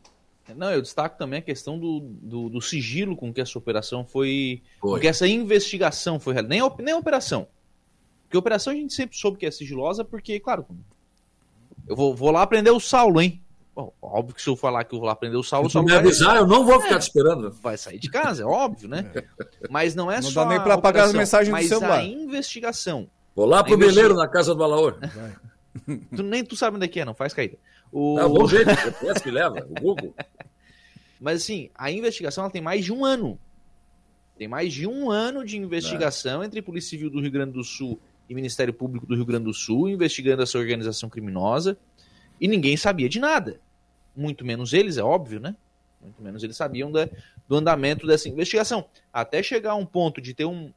Speaker 38: Não, eu destaco também a questão do, do, do sigilo com que essa operação foi. foi. Com que essa investigação foi Nem, nem a operação. Porque a operação a gente sempre soube que é sigilosa, porque, claro, eu vou, vou lá aprender o Saulo, hein? Bom, óbvio que se eu falar que eu vou lá aprender o Saulo,
Speaker 37: se me avisar, vai... eu não vou ficar é, te esperando.
Speaker 38: Vai sair de casa, é óbvio, né? Mas não é
Speaker 1: não
Speaker 38: só.
Speaker 1: Não dá nem para apagar as mensagens do celular.
Speaker 38: Mas a investigação.
Speaker 37: Vou lá pro investiga... Beleiro, na casa do Balaor.
Speaker 38: tu, nem tu sabe onde é que é, não faz caída. O...
Speaker 37: É bom jeito, o que leva, o Google. [laughs]
Speaker 38: Mas assim, a investigação ela tem mais de um ano. Tem mais de um ano de investigação é. entre Polícia Civil do Rio Grande do Sul e Ministério Público do Rio Grande do Sul investigando essa organização criminosa e ninguém sabia de nada muito menos eles, é óbvio, né? Muito menos eles sabiam da, do andamento dessa investigação. Até chegar a um ponto de ter, um,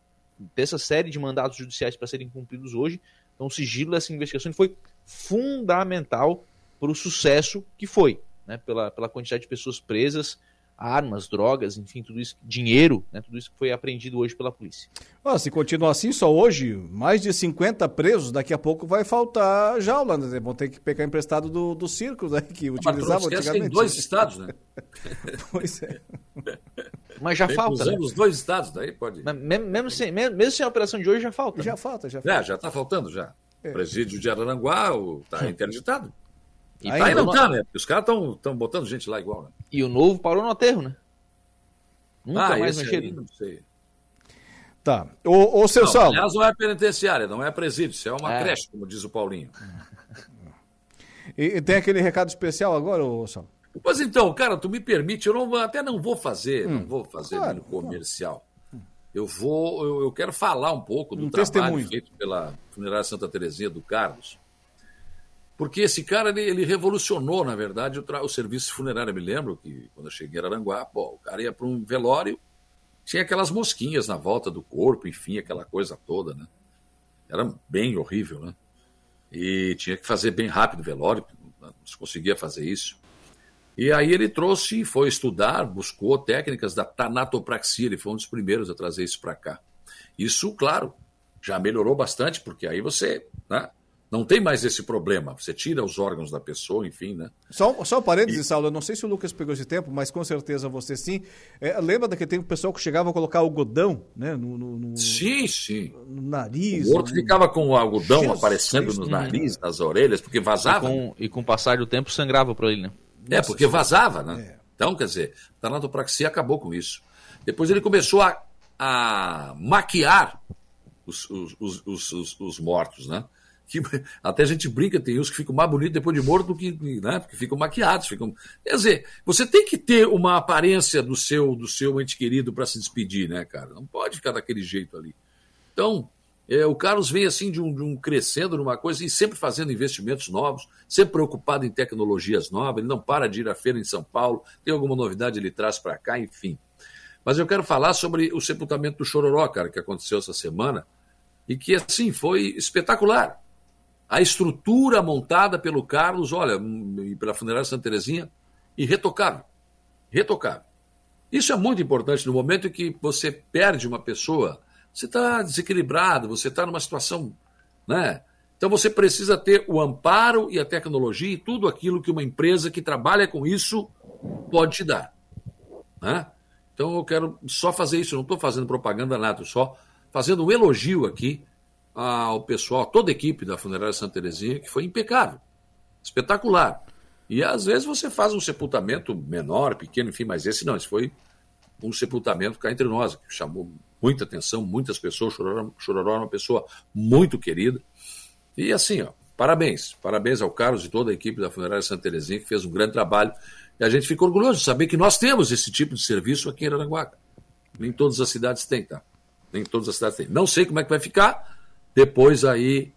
Speaker 38: ter essa série de mandados judiciais para serem cumpridos hoje, então o sigilo dessa investigação foi fundamental para o sucesso que foi, né? pela, pela quantidade de pessoas presas, armas, drogas, enfim, tudo isso, dinheiro, né, tudo isso que foi apreendido hoje pela polícia.
Speaker 1: Ah, se continuar assim, só hoje, mais de 50 presos, daqui a pouco vai faltar jaula, né? Vão ter que pegar emprestado do, do circo, né, que utilizavam antigamente.
Speaker 37: Tem dois estados, né? [laughs]
Speaker 1: pois é.
Speaker 38: Mas já falta. Né?
Speaker 37: os dois estados, daí pode.
Speaker 38: Mas mesmo, mesmo, sem, mesmo, mesmo sem a operação de hoje, já falta.
Speaker 1: Já
Speaker 38: né?
Speaker 1: falta, já falta.
Speaker 37: É, já está faltando já. É. Presídio de Araranguá está [laughs] interditado. E tá, não tá, né? Porque os caras estão botando gente lá igual, né?
Speaker 38: E o novo parou no aterro, né? Nunca ah, mais mexeram. Não sei.
Speaker 1: Tá. O, o seu
Speaker 37: não,
Speaker 1: Salvo.
Speaker 37: Aliás, não é penitenciária, não é presídio, isso é uma é. creche, como diz o Paulinho.
Speaker 1: E, e, tem aquele recado especial agora, ô Salvo?
Speaker 37: Pois então, cara, tu me permite, eu não, até não vou fazer, hum. não vou fazer claro, comercial. Claro. Eu vou, eu, eu, quero falar um pouco do um trabalho testemunho. feito pela Funerária Santa Terezinha do Carlos. Porque esse cara, ele, ele revolucionou, na verdade, o, o, serviço funerário. Eu me lembro que, quando eu cheguei em Aranguá, pô, o cara ia para um velório, tinha aquelas mosquinhas na volta do corpo, enfim, aquela coisa toda, né? Era bem horrível, né? E tinha que fazer bem rápido o velório, não se conseguia fazer isso. E aí ele trouxe, foi estudar, buscou técnicas da tanatopraxia, ele foi um dos primeiros a trazer isso para cá. Isso, claro, já melhorou bastante, porque aí você né, não tem mais esse problema. Você tira os órgãos da pessoa, enfim, né?
Speaker 1: Só, só um parênteses, e... Saulo, eu não sei se o Lucas pegou esse tempo, mas com certeza você sim. É, lembra daquele tempo pessoal que chegava a colocar algodão, né? No, no, no
Speaker 37: sim, sim.
Speaker 1: No nariz.
Speaker 37: O outro no... ficava com o algodão Jesus aparecendo no nariz, nas orelhas, porque vazava.
Speaker 38: E com, e com o passar do tempo sangrava para ele, né?
Speaker 37: É, porque vazava, né? É. Então, quer dizer, a tanatopraxia acabou com isso. Depois ele começou a, a maquiar os, os, os, os, os mortos, né? Que [laughs] até a gente brinca, tem uns que ficam mais bonitos depois de morto do que, né? Porque ficam maquiados, ficam. Quer dizer, você tem que ter uma aparência do seu do seu ente querido para se despedir, né, cara? Não pode ficar daquele jeito ali. Então, é, o Carlos vem assim de um, de um, crescendo numa coisa e sempre fazendo investimentos novos, sempre preocupado em tecnologias novas. Ele não para de ir à feira em São Paulo, tem alguma novidade ele traz para cá, enfim. Mas eu quero falar sobre o sepultamento do Chororó, cara, que aconteceu essa semana e que assim foi espetacular a estrutura montada pelo Carlos, olha, e pela Funerária Santa Terezinha, irretocável. Retocável. Isso é muito importante no momento em que você perde uma pessoa, você está desequilibrado, você está numa situação. Né? Então você precisa ter o amparo e a tecnologia e tudo aquilo que uma empresa que trabalha com isso pode te dar. Né? Então eu quero só fazer isso, não estou fazendo propaganda nada, só fazendo um elogio aqui ao pessoal, toda a equipe da Funerária Santa Terezinha, que foi impecável, espetacular. E às vezes você faz um sepultamento menor, pequeno, enfim, mas esse não, esse foi um sepultamento cá entre nós, que chamou muita atenção, muitas pessoas, Chororó, Chororó é uma pessoa muito querida. E assim, ó, parabéns, parabéns ao Carlos e toda a equipe da Funerária Santa Terezinha, que fez um grande trabalho. E a gente fica orgulhoso de saber que nós temos esse tipo de serviço aqui em Aranaguá. Nem todas as cidades têm, tá? Nem todas as cidades têm. Não sei como é que vai ficar, depois aí,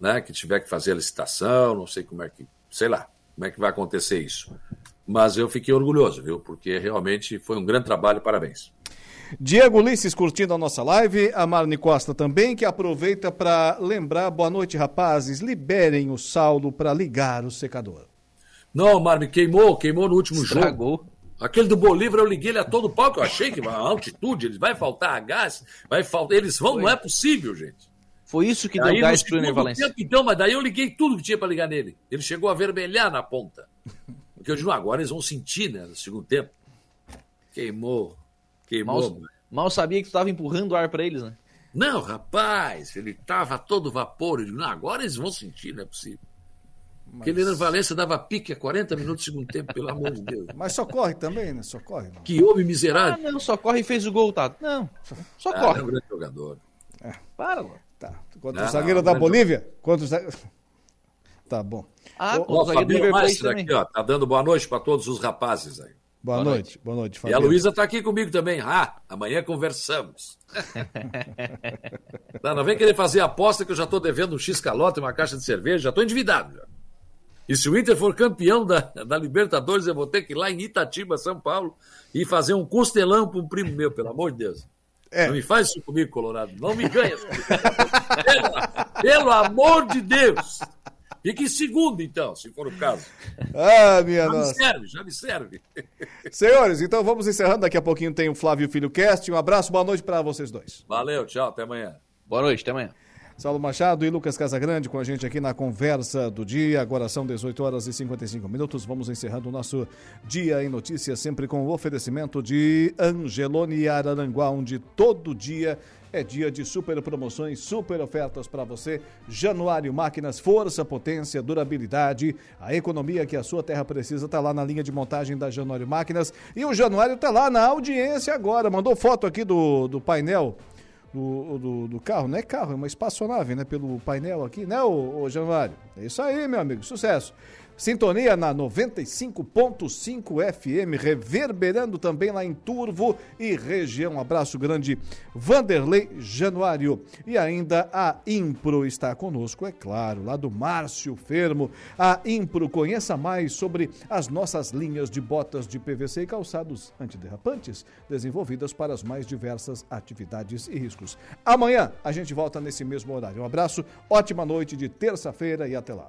Speaker 37: né, que tiver que fazer a licitação, não sei como é que, sei lá, como é que vai acontecer isso. mas eu fiquei orgulhoso, viu? Porque realmente foi um grande trabalho, parabéns.
Speaker 1: Diego Ulisses curtindo a nossa live, a Marne Costa também, que aproveita para lembrar, boa noite rapazes, liberem o Saulo para ligar o secador.
Speaker 37: Não, Marne, queimou, queimou no último Estragou. jogo. Aquele do Bolívar eu liguei ele a todo pau, que eu achei que a altitude, eles vai faltar gás, vai faltar, eles vão, Foi. não é possível, gente.
Speaker 38: Foi isso que deu gás pro Ener Valência.
Speaker 37: Então, mas daí eu liguei tudo que tinha para ligar nele. Ele chegou a vermelhar na ponta. Porque eu digo, agora eles vão sentir, né, no segundo tempo. Queimou. Queimou.
Speaker 38: Mal, mal sabia que tu estava empurrando o ar para eles, né?
Speaker 37: Não, rapaz, ele tava todo vapor. Eu digo, não, agora eles vão sentir, não é possível. Mas... Porque Helena Valença dava pique a 40 minutos do segundo tempo, pelo amor de Deus.
Speaker 1: Mas socorre também, né? Socorre. Não.
Speaker 37: Que homem miserável.
Speaker 38: Ah, não, socorre e fez o gol, tá? Não, socorre. Ah, é
Speaker 37: um grande jogador.
Speaker 1: É. Para, mano. Tá. Contra não, o zagueiro não, da Bolívia? Contra o [laughs] Tá bom.
Speaker 37: Ah, o, o Fabinho Maestro aqui, ó, tá dando boa noite para todos os rapazes aí.
Speaker 1: Boa, boa noite. noite, boa noite,
Speaker 37: Fabinho. E a Luísa tá aqui comigo também. Ah, amanhã conversamos. [laughs] não, não vem querer fazer aposta que eu já tô devendo um X-calote, uma caixa de cerveja, já tô endividado já. E se o Inter for campeão da, da Libertadores, eu vou ter que ir lá em Itatiba, São Paulo, e fazer um costelão para um primo meu, pelo amor de Deus. É. Não me faz isso comigo, Colorado. Não me ganha. pelo, pelo amor de Deus. Fique em segundo, então, se for o caso.
Speaker 1: Ah, minha
Speaker 37: já
Speaker 1: nossa.
Speaker 37: me serve, já me serve.
Speaker 1: Senhores, então vamos encerrando. Daqui a pouquinho tem o Flávio Filho Cast. Um abraço, boa noite para vocês dois.
Speaker 37: Valeu, tchau, até amanhã.
Speaker 38: Boa noite, até amanhã.
Speaker 1: Saulo Machado e Lucas Casagrande com a gente aqui na conversa do dia. Agora são 18 horas e 55 minutos. Vamos encerrando o nosso Dia em Notícias, sempre com o oferecimento de Angelone Araranguá, onde todo dia é dia de super promoções, super ofertas para você. Januário Máquinas, força, potência, durabilidade, a economia que a sua terra precisa está lá na linha de montagem da Januário Máquinas. E o Januário está lá na audiência agora. Mandou foto aqui do, do painel do, do, do, carro, não é carro, é uma espaçonave, né? Pelo painel aqui, né, ô, ô Januário? É isso aí, meu amigo, sucesso. Sintonia na 95.5 FM, reverberando também lá em Turvo e região. Um abraço grande, Vanderlei Januário. E ainda a Impro está conosco, é claro, lá do Márcio Fermo. A Impro, conheça mais sobre as nossas linhas de botas de PVC e calçados antiderrapantes, desenvolvidas para as mais diversas atividades e riscos. Amanhã a gente volta nesse mesmo horário. Um abraço, ótima noite de terça-feira e até lá.